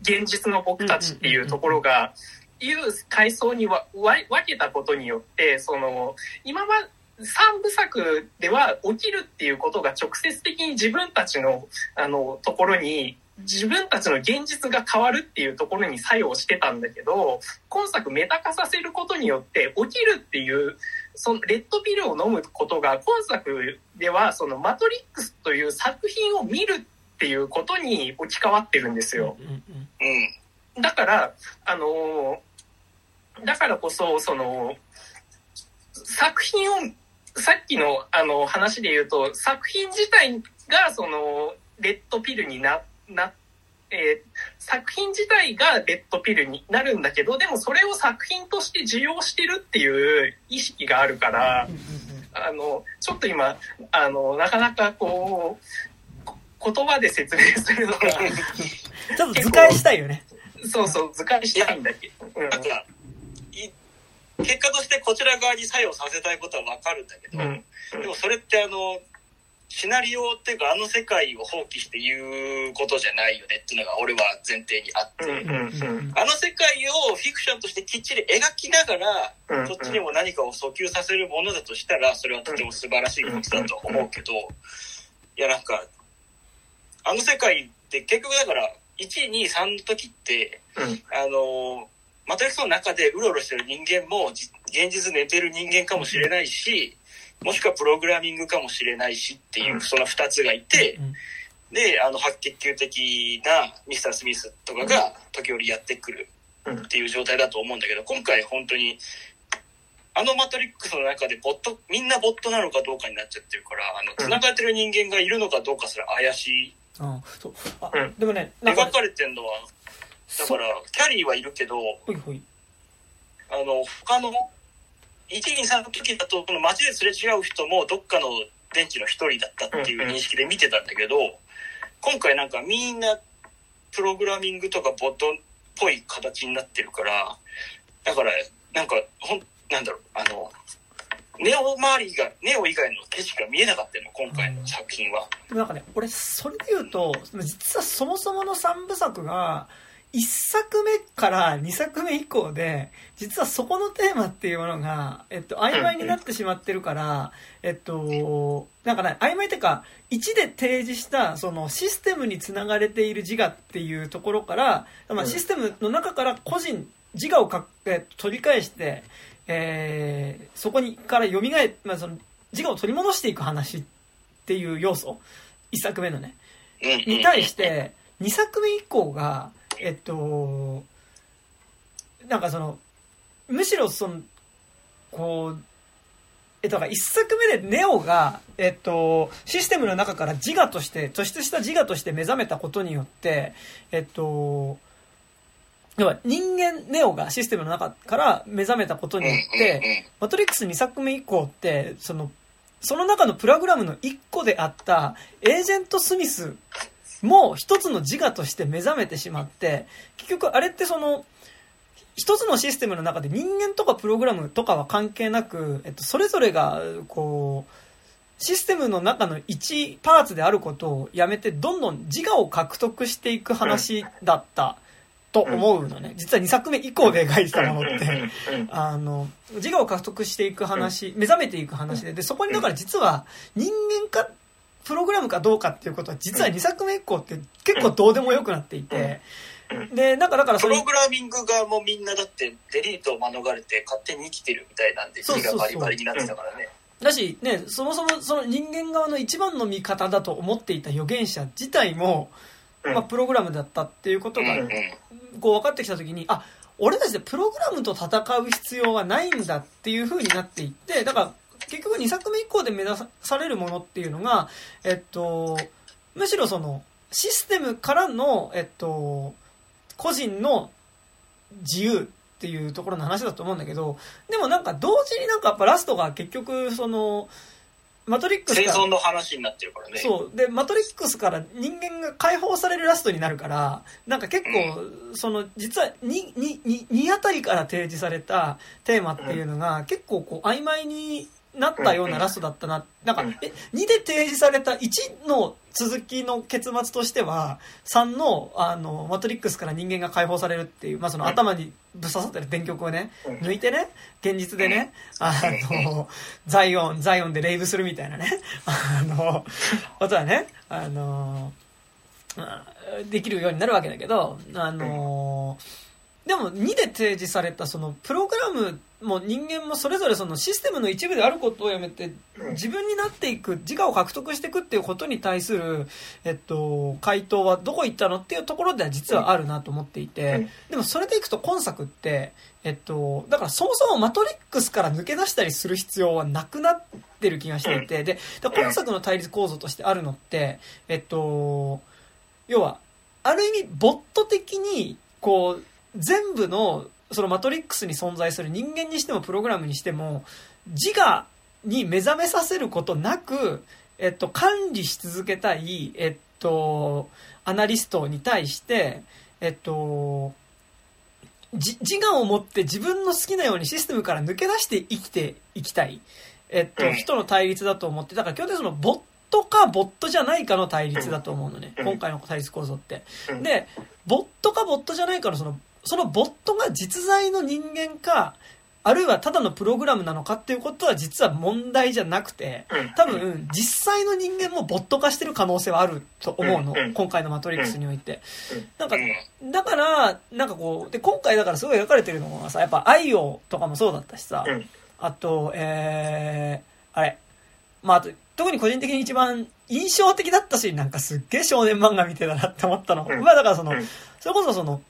現実の僕たちっていうところが、いう階層にわわ分けたことによって、その、今ま、三部作では起きるっていうことが直接的に自分たちの、あの、ところに、自分たちの現実が変わるっていうところに作用してたんだけど、今作メタ化させることによって起きるっていう、そのレッドピルを飲むことが今作ではそのマトリックスという作品を見るっていうことに置き換わってるんですよ。うんうんうん。だから、あのーだからこそ、その、作品を、さっきのあの話で言うと、作品自体が、その、レッドピルにな、な、えー作品自体がレッドピルになるんだけど、でもそれを作品として受容してるっていう意識があるからあの、ちょっと今、あの、なかなかこう、こ言葉で説明するのが、うんちょっと図解したいよね。そうそう、図解したいんだけど。うん結果としてこちら側に作用させたいことはわかるんだけど、うん。でもそれってあの、シナリオっていうかあの世界を放棄して言うことじゃないよねっていうのが俺は前提にあって、あの世界をフィクションとしてきっちり描きながら、うんそっちにも何かを訴求させるものだとしたら、それはとても素晴らしいことだと思うけど、いやなんか、あの世界って結局だから、1、2、3の時って、うん。あの、マトリックスの中でうろうろしてる人間も、じ現実寝てる人間かもしれないし、もしくはプログラミングかもしれないしっていうう、ん。その2つがいて、うん。で、あの、白血球的なミスター・スミスとかが時折やってくるっていう状態だと思うんだけど、今回本当に、あのマトリックスの中でボット、みんなボットなのかどうかになっちゃってるから、あの、繋がってる人間がいるのかどうかすら怪しい。あそう。あうん。でもね、描、かれてんのは、だから、キャリーはいるけど、ほいほい。あの、他の、1、2、3の時だと、この街ですれ違う人もどっかの電池の一人だったっていう認識で見てたんだけど、今回なんかみんなプログラミングとかボットっぽい形になってるから、だから、なんか、ほん、なんだろう、あの、ネオ周りが、ネオ以外の景色が見えなかったの、今回の作品は。でもなんかね、俺、それで言うと、実はそもそもの3部作が、1作目から2作目以降で、実はそこのテーマっていうものが、えっと、曖昧になってしまってるから、えっと、なんかね、曖昧っていうか、1で提示した、そのシステムにつながれている自我っていうところから、まあ、うん。システムの中から個人、自我をかえ取り返して、えーそこにから蘇え、まあ、その自我を取り戻していく話っていう要素、1作目のね。に対して、2作目以降が、えっと、なんかその、むしろその、こう、えっと、だから1作目でネオが、えっと、システムの中から自我として、突出した自我として目覚めたことによって、えっと、要は人間ネオがシステムの中から目覚めたことによって、マトリックス2作目以降って、その、その中のプログラムの1個であった、エージェント・スミスも一つの自我として目覚めてしまって、結局あれってその、一つのシステムの中で人間とかプログラムとかは関係なく、えっと、それぞれが、こう、システムの中の一パーツであることをやめて、どんどん自我を獲得していく話だったと思うのね。実は2作目以降で描いてたものって。[laughs] あの、自我を獲得していく話、目覚めていく話で、で、そこにだから実は人間か、プログラムかどうかっていうことは、実は2作目以降って結構どうでもよくなっていて、で、なんかだからプログラミング側もみんなだってデリートを免れて勝手に生きてるみたいなんで字そうそうそう。がバリバリになってたからね。だし、ね、そもそもその人間側の一番の味方だと思っていた預言者自体も、まあ、プログラムだったっていうことがこう分かってきた時にあ俺たちでプログラムと戦う必要はないんだっていう風になっていってだから結局2作目以降で目指されるものっていうのがえっとむしろそのシステムからのえっと個人の自由っていうところの話だと思うんだけどでもなんか同時になんかやっぱラストが結局そのマトリックス生存の話になってるからね。そう。で、マトリックスから人間が解放されるラストになるから、なんか結構、その、実は2、2、2、2あたりから提示されたテーマっていうのが、結構こう、曖昧になったようなラストだったな。なんか、え、2で提示された1の続きの結末としては、3の、あの、マトリックスから人間が解放されるっていう、まあその頭にぶっ刺さってる電極をね、抜いてね、現実でね、あの、ザイオン、ザイオンでレイブするみたいなね、あの、ことはね、あの、まあできるようになるわけだけど、あの、でも2で提示されたそのプログラムも人間もそれぞれそのシステムの一部であることをやめて自分になっていく自我を獲得していくっていうことに対する、えっと、回答はどこ行ったのっていうところでは実はあるなと思っていてでもそれでいくと今作ってえっとだからそもそもマトリックスから抜け出したりする必要はなくなってる気がしていてで今作の対立構造としてあるのってえっと要はある意味ボット的にこう全部のそのマトリックスに存在する人間にしてもプログラムにしても自我に目覚めさせることなく、えっと、管理し続けたい、えっと、アナリストに対して、えっと、自我を持って自分の好きなようにシステムから抜け出して生きていきたい、えっと、人の対立だと思って、だから基本的にそのボットかボットじゃないかの対立だと思うのね、今回の対立構造って。で、ボットかボットじゃないかのそのそのボットが実在の人間か、あるいはただのプログラムなのかっていうことは実は問題じゃなくて、多分実際の人間もボット化してる可能性はあると思うの。今回のマトリックスにおいて。なんか、だから、なんかこう、で、今回だからすごい描かれてるのはさ、やっぱアイオとかもそうだったしさ、あと、えー、あれ、まあ、あと、特に個人的に一番印象的だったし、なんかすっげえ少年漫画見てたなって思ったの。まあだからその、それこそその、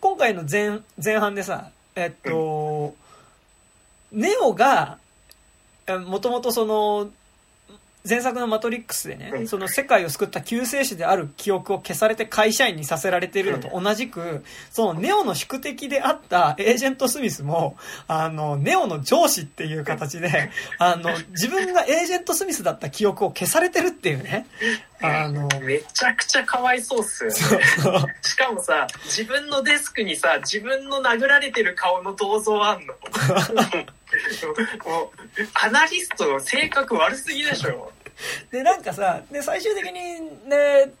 今回の前前半でさ、えっと、ネオが、もともとその、前作のマトリックスでね、その世界を救った救世主である記憶を消されて会社員にさせられているのと同じく、そのネオの宿敵であったエージェント・スミスも、あの、ネオの上司っていう形で、あの、自分がエージェント・スミスだった記憶を消されてるっていうね。あの、めちゃくちゃかわいそうっすよ、ね。そうそうしかもさ、自分のデスクにさ、自分の殴られてる顔の銅像あんの？[laughs] もう、アナリストの性格悪すぎでしょ。[laughs] で、なんかさ、で、最終的にね、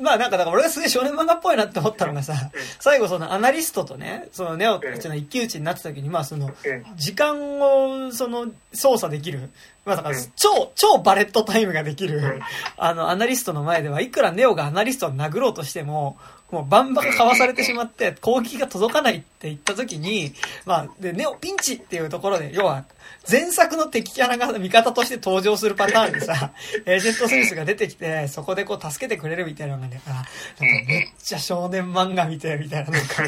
まあなんかだから俺がすげえ少年漫画っぽいなって思ったのがさ、最後そのアナリストとね、そのネオたちの一騎打ちになった時に、まあその、時間をその操作できる、まあだから超、超バレットタイムができる、あのアナリストの前では、いくらネオがアナリストを殴ろうとしても、もうバンバンかわされてしまって攻撃が届かないって言った時に、まあ、で、ネオピンチっていうところで、要は、前作の敵キャラが味方として登場するパターンでさ、[laughs] エージェント・スミスが出てきて、そこでこう助けてくれるみたいなのがね、あ、なんかめっちゃ少年漫画見て、みたいな、なんか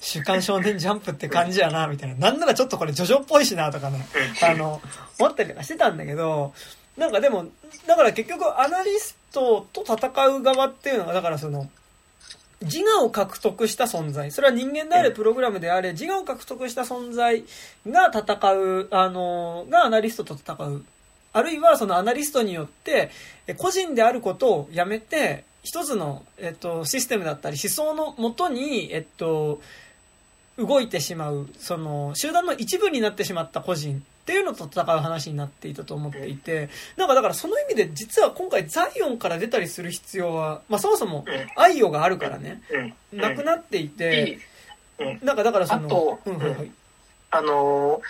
週刊少年ジャンプって感じやな、みたいな。なんならちょっとこれジョジョっぽいしな、とかね、あの、思ったりとかしてたんだけど、なんかでも、だから結局アナリストと戦う側っていうのが、だからその、自我を獲得した存在。それは人間であれ、プログラムであれ、自我を獲得した存在が戦う、あの、がアナリストと戦う。あるいはそのアナリストによって、個人であることをやめて、一つの、えっと、システムだったり思想のもとに、えっと、動いてしまう、その、集団の一部になってしまった個人っていうのと戦う話になっていたと思っていて、なんかだからその意味で実は今回ザイオンから出たりする必要は、まあそもそも愛用があるからね、なくなっていて、なんかだからその、あと、うんはいはい、あの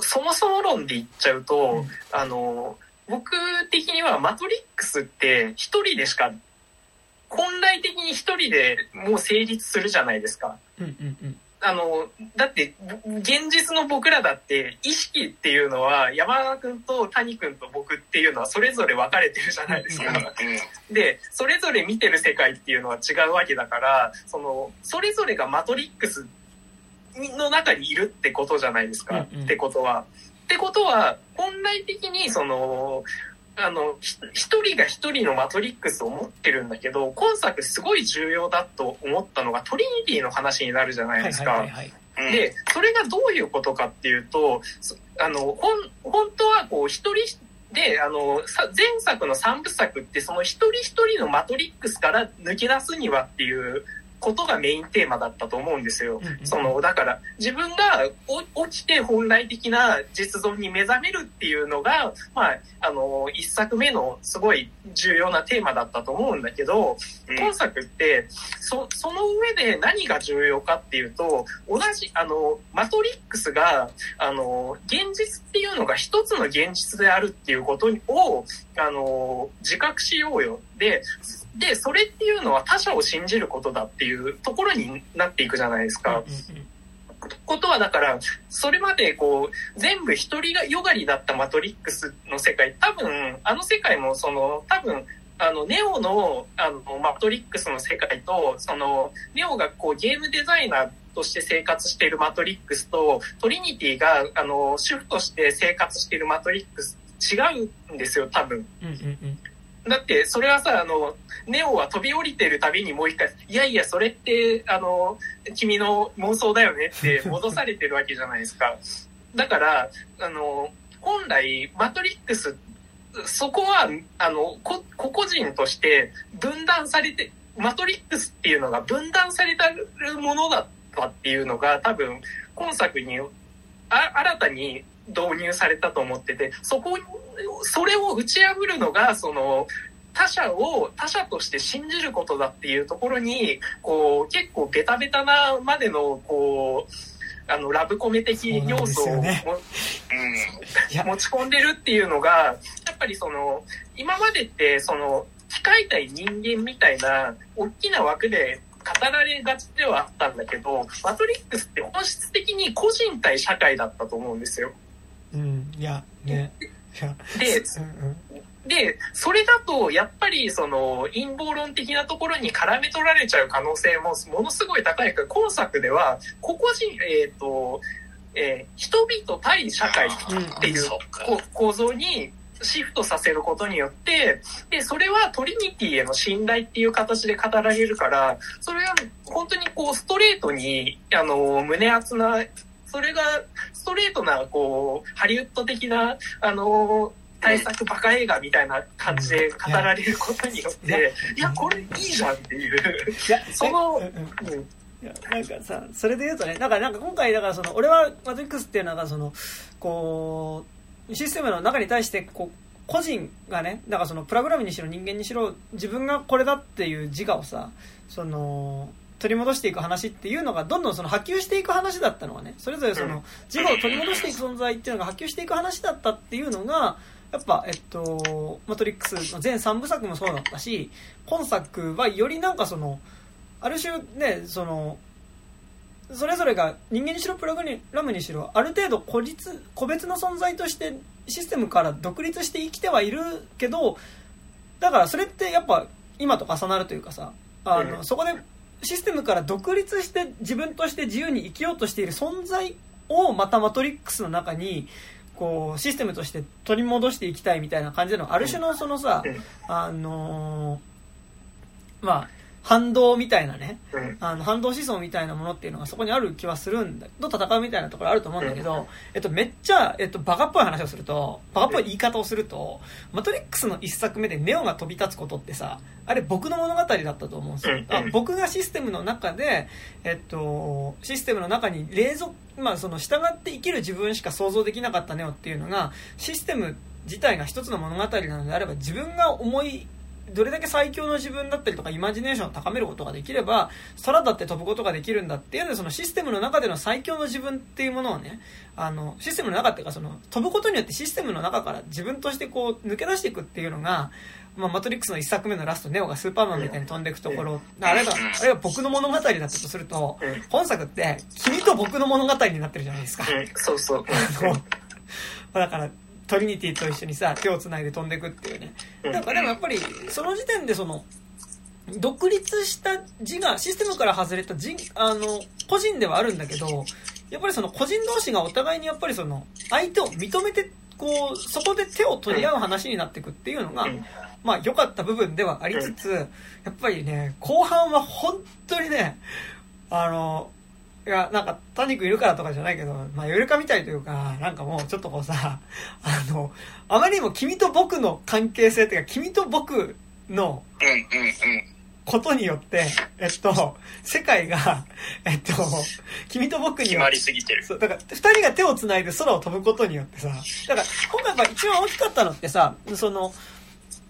そもそも論で言っちゃうと、うん、あの僕的にはマトリックスって一人でしか本来的に一人でもう成立するじゃないですか。うんうんうんあの、だって、現実の僕らだって、意識っていうのは、山田君と谷君と僕っていうのは、それぞれ分かれてるじゃないですか。で、それぞれ見てる世界っていうのは違うわけだから、その、それぞれがマトリックスの中にいるってことじゃないですか。ってことは。ってことは、本来的に、その、あの、一人が一人のマトリックスを持ってるんだけど、今作すごい重要だと思ったのがトリニティの話になるじゃないですか。で、それがどういうことかっていうと、あの、ほん、本当はこう一人で、あの、前作の三部作ってその一人一人のマトリックスから抜け出すにはっていうことがメインテーマだったと思うんですよ。その、だから、自分が落ちて本来的な実存に目覚めるっていうのが、まあ、あの、一作目のすごい重要なテーマだったと思うんだけど、今作って、そ、その上で何が重要かっていうと、同じ、あの、マトリックスが、あの、現実っていうのが一つの現実であるっていうことを、あの、自覚しようよ。で、で、それっていうのは他者を信じることだっていうところになっていくじゃないですか。ことはだから、それまでこう、全部一人がよがりだったマトリックスの世界、多分、あの世界もその、多分、あの、ネオの、あの、マトリックスの世界と、その、ネオがこう、ゲームデザイナーとして生活しているマトリックスと、トリニティが、あの、主婦として生活しているマトリックス、違うんですよ、多分。うんうんうんだって、それはさ、あの、ネオは飛び降りてるたびにもう一回、いやいや、それって、あの、君の妄想だよねって戻されてるわけじゃないですか。[laughs] だから、あの、本来、マトリックス、そこは、あの、個々人として分断されて、マトリックスっていうのが分断されたるものだったっていうのが、多分、今作にあ新たに導入されたと思ってて、そこ、それを打ち破るのが、その、他者を他者として信じることだっていうところに、こう、結構ベタベタなまでの、こう、あの、ラブコメ的要素をも、そうなん持ち込んでるっていうのが、やっぱりその、今までって、その、機械対人間みたいな、大きな枠で語られがちではあったんだけど、マトリックスって本質的に個人対社会だったと思うんですよ。うん。いやね。いやで、で、それだと、やっぱり、その、陰謀論的なところに絡め取られちゃう可能性も、ものすごい高いから、今作では、個々人、えっ、と、えー人々対社会っていう構造にシフトさせることによって、で、それはトリニティへの信頼っていう形で語られるから、それは本当にこう、ストレートに、あの、胸熱な、それが、ストレートな、こう、ハリウッド的な、あの、対策バカ映画みたいな感じで語られることによって、いや、これいいじゃんっていう。いやそのうんいやなんかさそれで言うとねだからなんか今回だからその俺はマトリックスっていうのがそのこうシステムの中に対してこう個人がねだからそのプログラムにしろ人間にしろ自分がこれだっていう自我をさその取り戻していく話っていうのがどんどんその波及していく話だったのはねそれぞれその自我を取り戻していく存在っていうのが波及していく話だったっていうのがやっぱ、えっと、マトリックスの全3部作もそうだったし、今作はよりなんかその、ある種ね、その、それぞれが人間にしろプログラムにしろ、ある程度個立、個別の存在としてシステムから独立して生きてはいるけど、だからそれってやっぱ今と重なるというかさ、あの、うん。そこでシステムから独立して自分として自由に生きようとしている存在をまたマトリックスの中に、こう、システムとして取り戻していきたいみたいな感じでの、ある種のそのさ、うんあのーまあ、反動みたいなね、うん。あの、反動思想みたいなものっていうのがそこにある気はするんだけど、戦うみたいなところあると思うんだけど、えっと、めっちゃ、えっと、バカっぽい話をすると、バカっぽい言い方をすると、マトリックスの一作目でネオが飛び立つことってさ、あれ僕の物語だったと思うんですよ。うん。あ僕がシステムの中で、えっと、システムの中に冷蔵、まあその従って生きる自分しか想像できなかったネオっていうのが、システム自体が一つの物語なのであれば、自分が思い、どれだけ最強の自分だったりとかイマジネーションを高めることができれば空だって飛ぶことができるんだっていうのでそのシステムの中での最強の自分っていうものをねあのシステムの中っていうかその飛ぶことによってシステムの中から自分としてこう抜け出していくっていうのが、まあ、マトリックスの一作目のラストネオがスーパーマンみたいに飛んでいくところあれがあれが僕の物語だったとするとうん本作って君と僕の物語になってるじゃないですか。うん、そうそう。だからトリニティと一緒にさ手をつないで飛んでいくっていうね。うん。なんかでもやっぱりその時点でその独立した自我システムから外れた自あの個人ではあるんだけどやっぱりその個人同士がお互いにやっぱりその相手を認めてこうそこで手を取り合う話になっていくっていうのが、うん。まあ良かった部分ではありつつ、やっぱりね、後半は本当にね、あの、いや、なんか、タニックいるからとかじゃないけど、まあ、ヨルカみたいというか、なんかもうちょっとこうさ、[laughs] あの、あまりにも君と僕の関係性っていうか、君と僕のうんうんうん。ことによって、えっと、世界が、えっと、君と僕に決まりすぎてる。そう、だから、二人が手を繋いで空を飛ぶことによってさ、だから、今回やっぱ一番大きかったのってさ、その、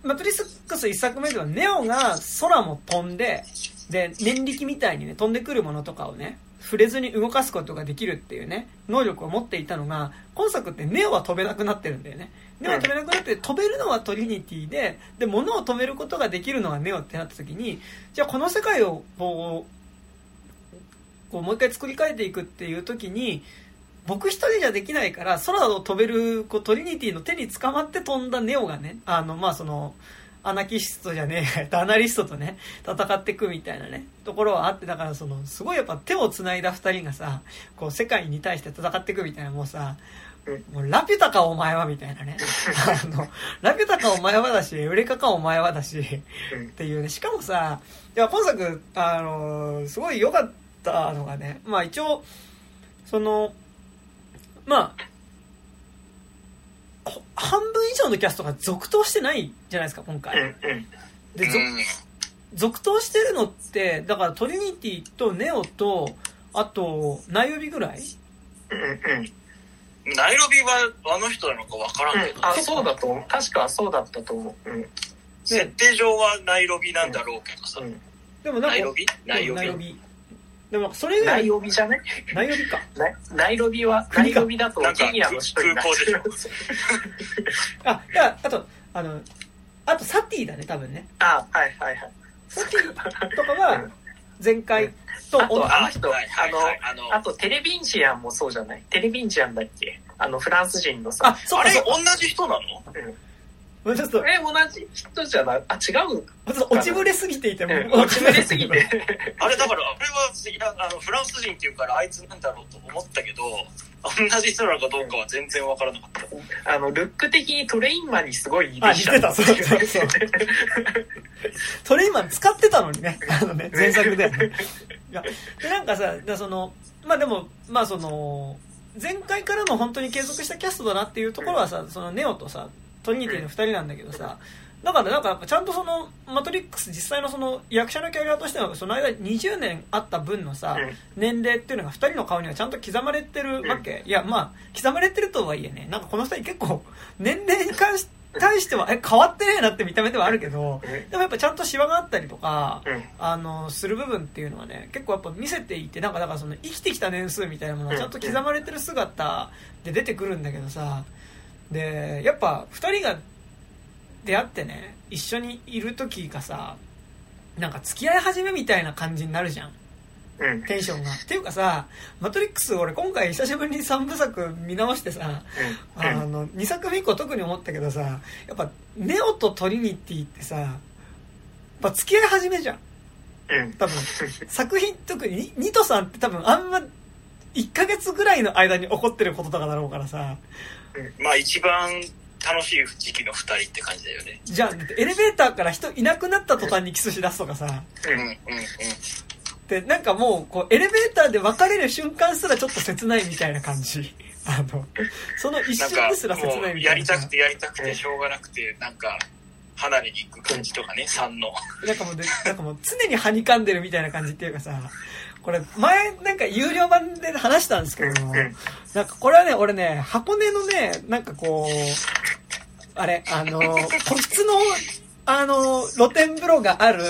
マトリックス一作目ではネオが空も飛んで、で、念力みたいにね、飛んでくるものとかをね、触れずに動かすことができるっていうね、能力を持っていたのが、今作ってネオは飛べなくなってるんだよね。ネオ飛べなくなって飛べるのはトリニティでで物を止めることができるのはネオってなった時にじゃあこの世界をこうこうもう一回作り変えていくっていう時に僕一人じゃできないから空を飛べるこうトリニティの手に捕まって飛んだネオがねあのまあそのアナキストじゃねえ [laughs] アナリストとね戦っていくみたいなねところはあってだからそのすごいやっぱ手をつないだ2人がさこう世界に対して戦っていくみたいなもうさもうラピュタかお前はみたいなね。[laughs] あのラピュタかお前はだしエウレカかお前はだしっていうね。しかもさいや今作あのすごい良かったのがねまあ一応そのまあ半分以上のキャストが続投してないじゃないですか今回、で続投してるのってだからトリニティとネオとあとナイロビぐらい？ナイロビはあの人なのか分からんけど、あそうだと思う確かそうだったと思う、設定上はナイロビなんだろうけどさ、でもなんかナイロビ。ナイロビでもそれぐらいナイロビじゃね？ナイロビか。ナイロビはナイロビだとケニアの人空港でしょ。あいやあとあのあとサティだね多分ね。あはいはいはい。サティとかは前回とあとあの人あのあとテレビンチアンもそうじゃない？テレビンチアンだっけ？あのフランス人のさ。あそうあれ同じ人なの？うんちょっと。え同じ人じゃない？あ違う落ちぶれすぎていても、落ちぶれすぎて。[laughs] あれだからあれはいやあのフランス人っていうからあいつなんだろうと思ったけど同じ人なのかどうかは全然わからなかった。あのルック的にトレインマンにすごい似て似てた。そうそうそう。[laughs] トレインマン使ってたのにね。あのね前作でいやでなんかさそのまあでもまあその前回からの本当に継続したキャストだなっていうところはさそのネオとさトリニティの2人なんだけどさ、だからなんかちゃんとそのマトリックス実際のその役者のキャリアとしてはその間20年あった分のさ、年齢っていうのが2人の顔にはちゃんと刻まれてるわけ、いやまあ刻まれてるとはいえねなんかこの2人結構年齢に関して対してはえ変わってねえなって見た目ではあるけどでもやっぱちゃんとシワがあったりとか、あのする部分っていうのはね結構やっぱ見せていてなんかだからその生きてきた年数みたいなものがちゃんと刻まれてる姿で出てくるんだけどさでやっぱ2人が出会ってね一緒にいる時がさなんか付き合い始めみたいな感じになるじゃん、うん、テンションが。っていうかさ「マトリックス」俺今回久しぶりに3部作見直してさ、うん、あの2作目以降特に思ったけどさやっぱネオとトリニティってさやっぱ付き合い始めじゃん、多分。作品特にニトさんって多分あんま1ヶ月ぐらいの間に起こってることとかだろうからさまあ一番楽しい時期の2人って感じだよね。じゃあエレベーターから人いなくなった途端にキスしだすとかさ。うんうんうんでなんかもうこうエレベーターで別れる瞬間すらちょっと切ないみたいな感じ。[laughs] あのその一瞬ですら切ないみたいなやりたくてやりたくてしょうがなくてなんか離れに行く感じとかね3の。なんかもうでなんかもう常にはにかんでるみたいな感じっていうかさこれ前なんか有料版で話したんですけども、なんかこれはね、俺ね、箱根のね、なんかこう、あれ、あの、個室の、あの、露天風呂がある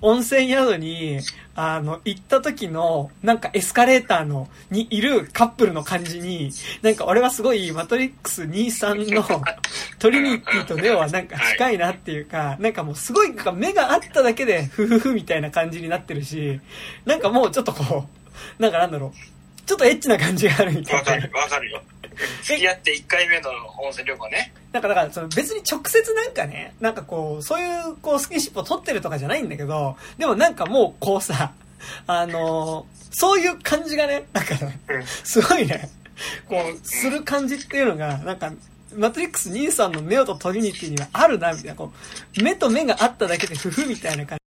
温泉宿に、あの、行った時の、なんかエスカレーターの、にいるカップルの感じに、なんか俺はすごい、マトリックス23の [laughs] トリニティとネオはなんか近いなっていうか、なんかもうすごい、なんか目があっただけで、ふふふみたいな感じになってるし、なんかもうちょっとこう、なんかなんだろう、ちょっとエッチな感じがあるみたいな。わかる、わかるよ。[laughs] 付き合って1回目の温泉旅行ね。なんかだからその別に直接なんかね、なんかこう、そういうこうスキンシップを取ってるとかじゃないんだけど、でもなんかもうこうさ、[laughs] あのそういう感じがね、なんか、すごいね、こう、する感じっていうのが、なんか、マトリックス兄さんのネオとトリニティにはあるな、みたいな、こう、目と目があっただけで、ふふみたいな感じ。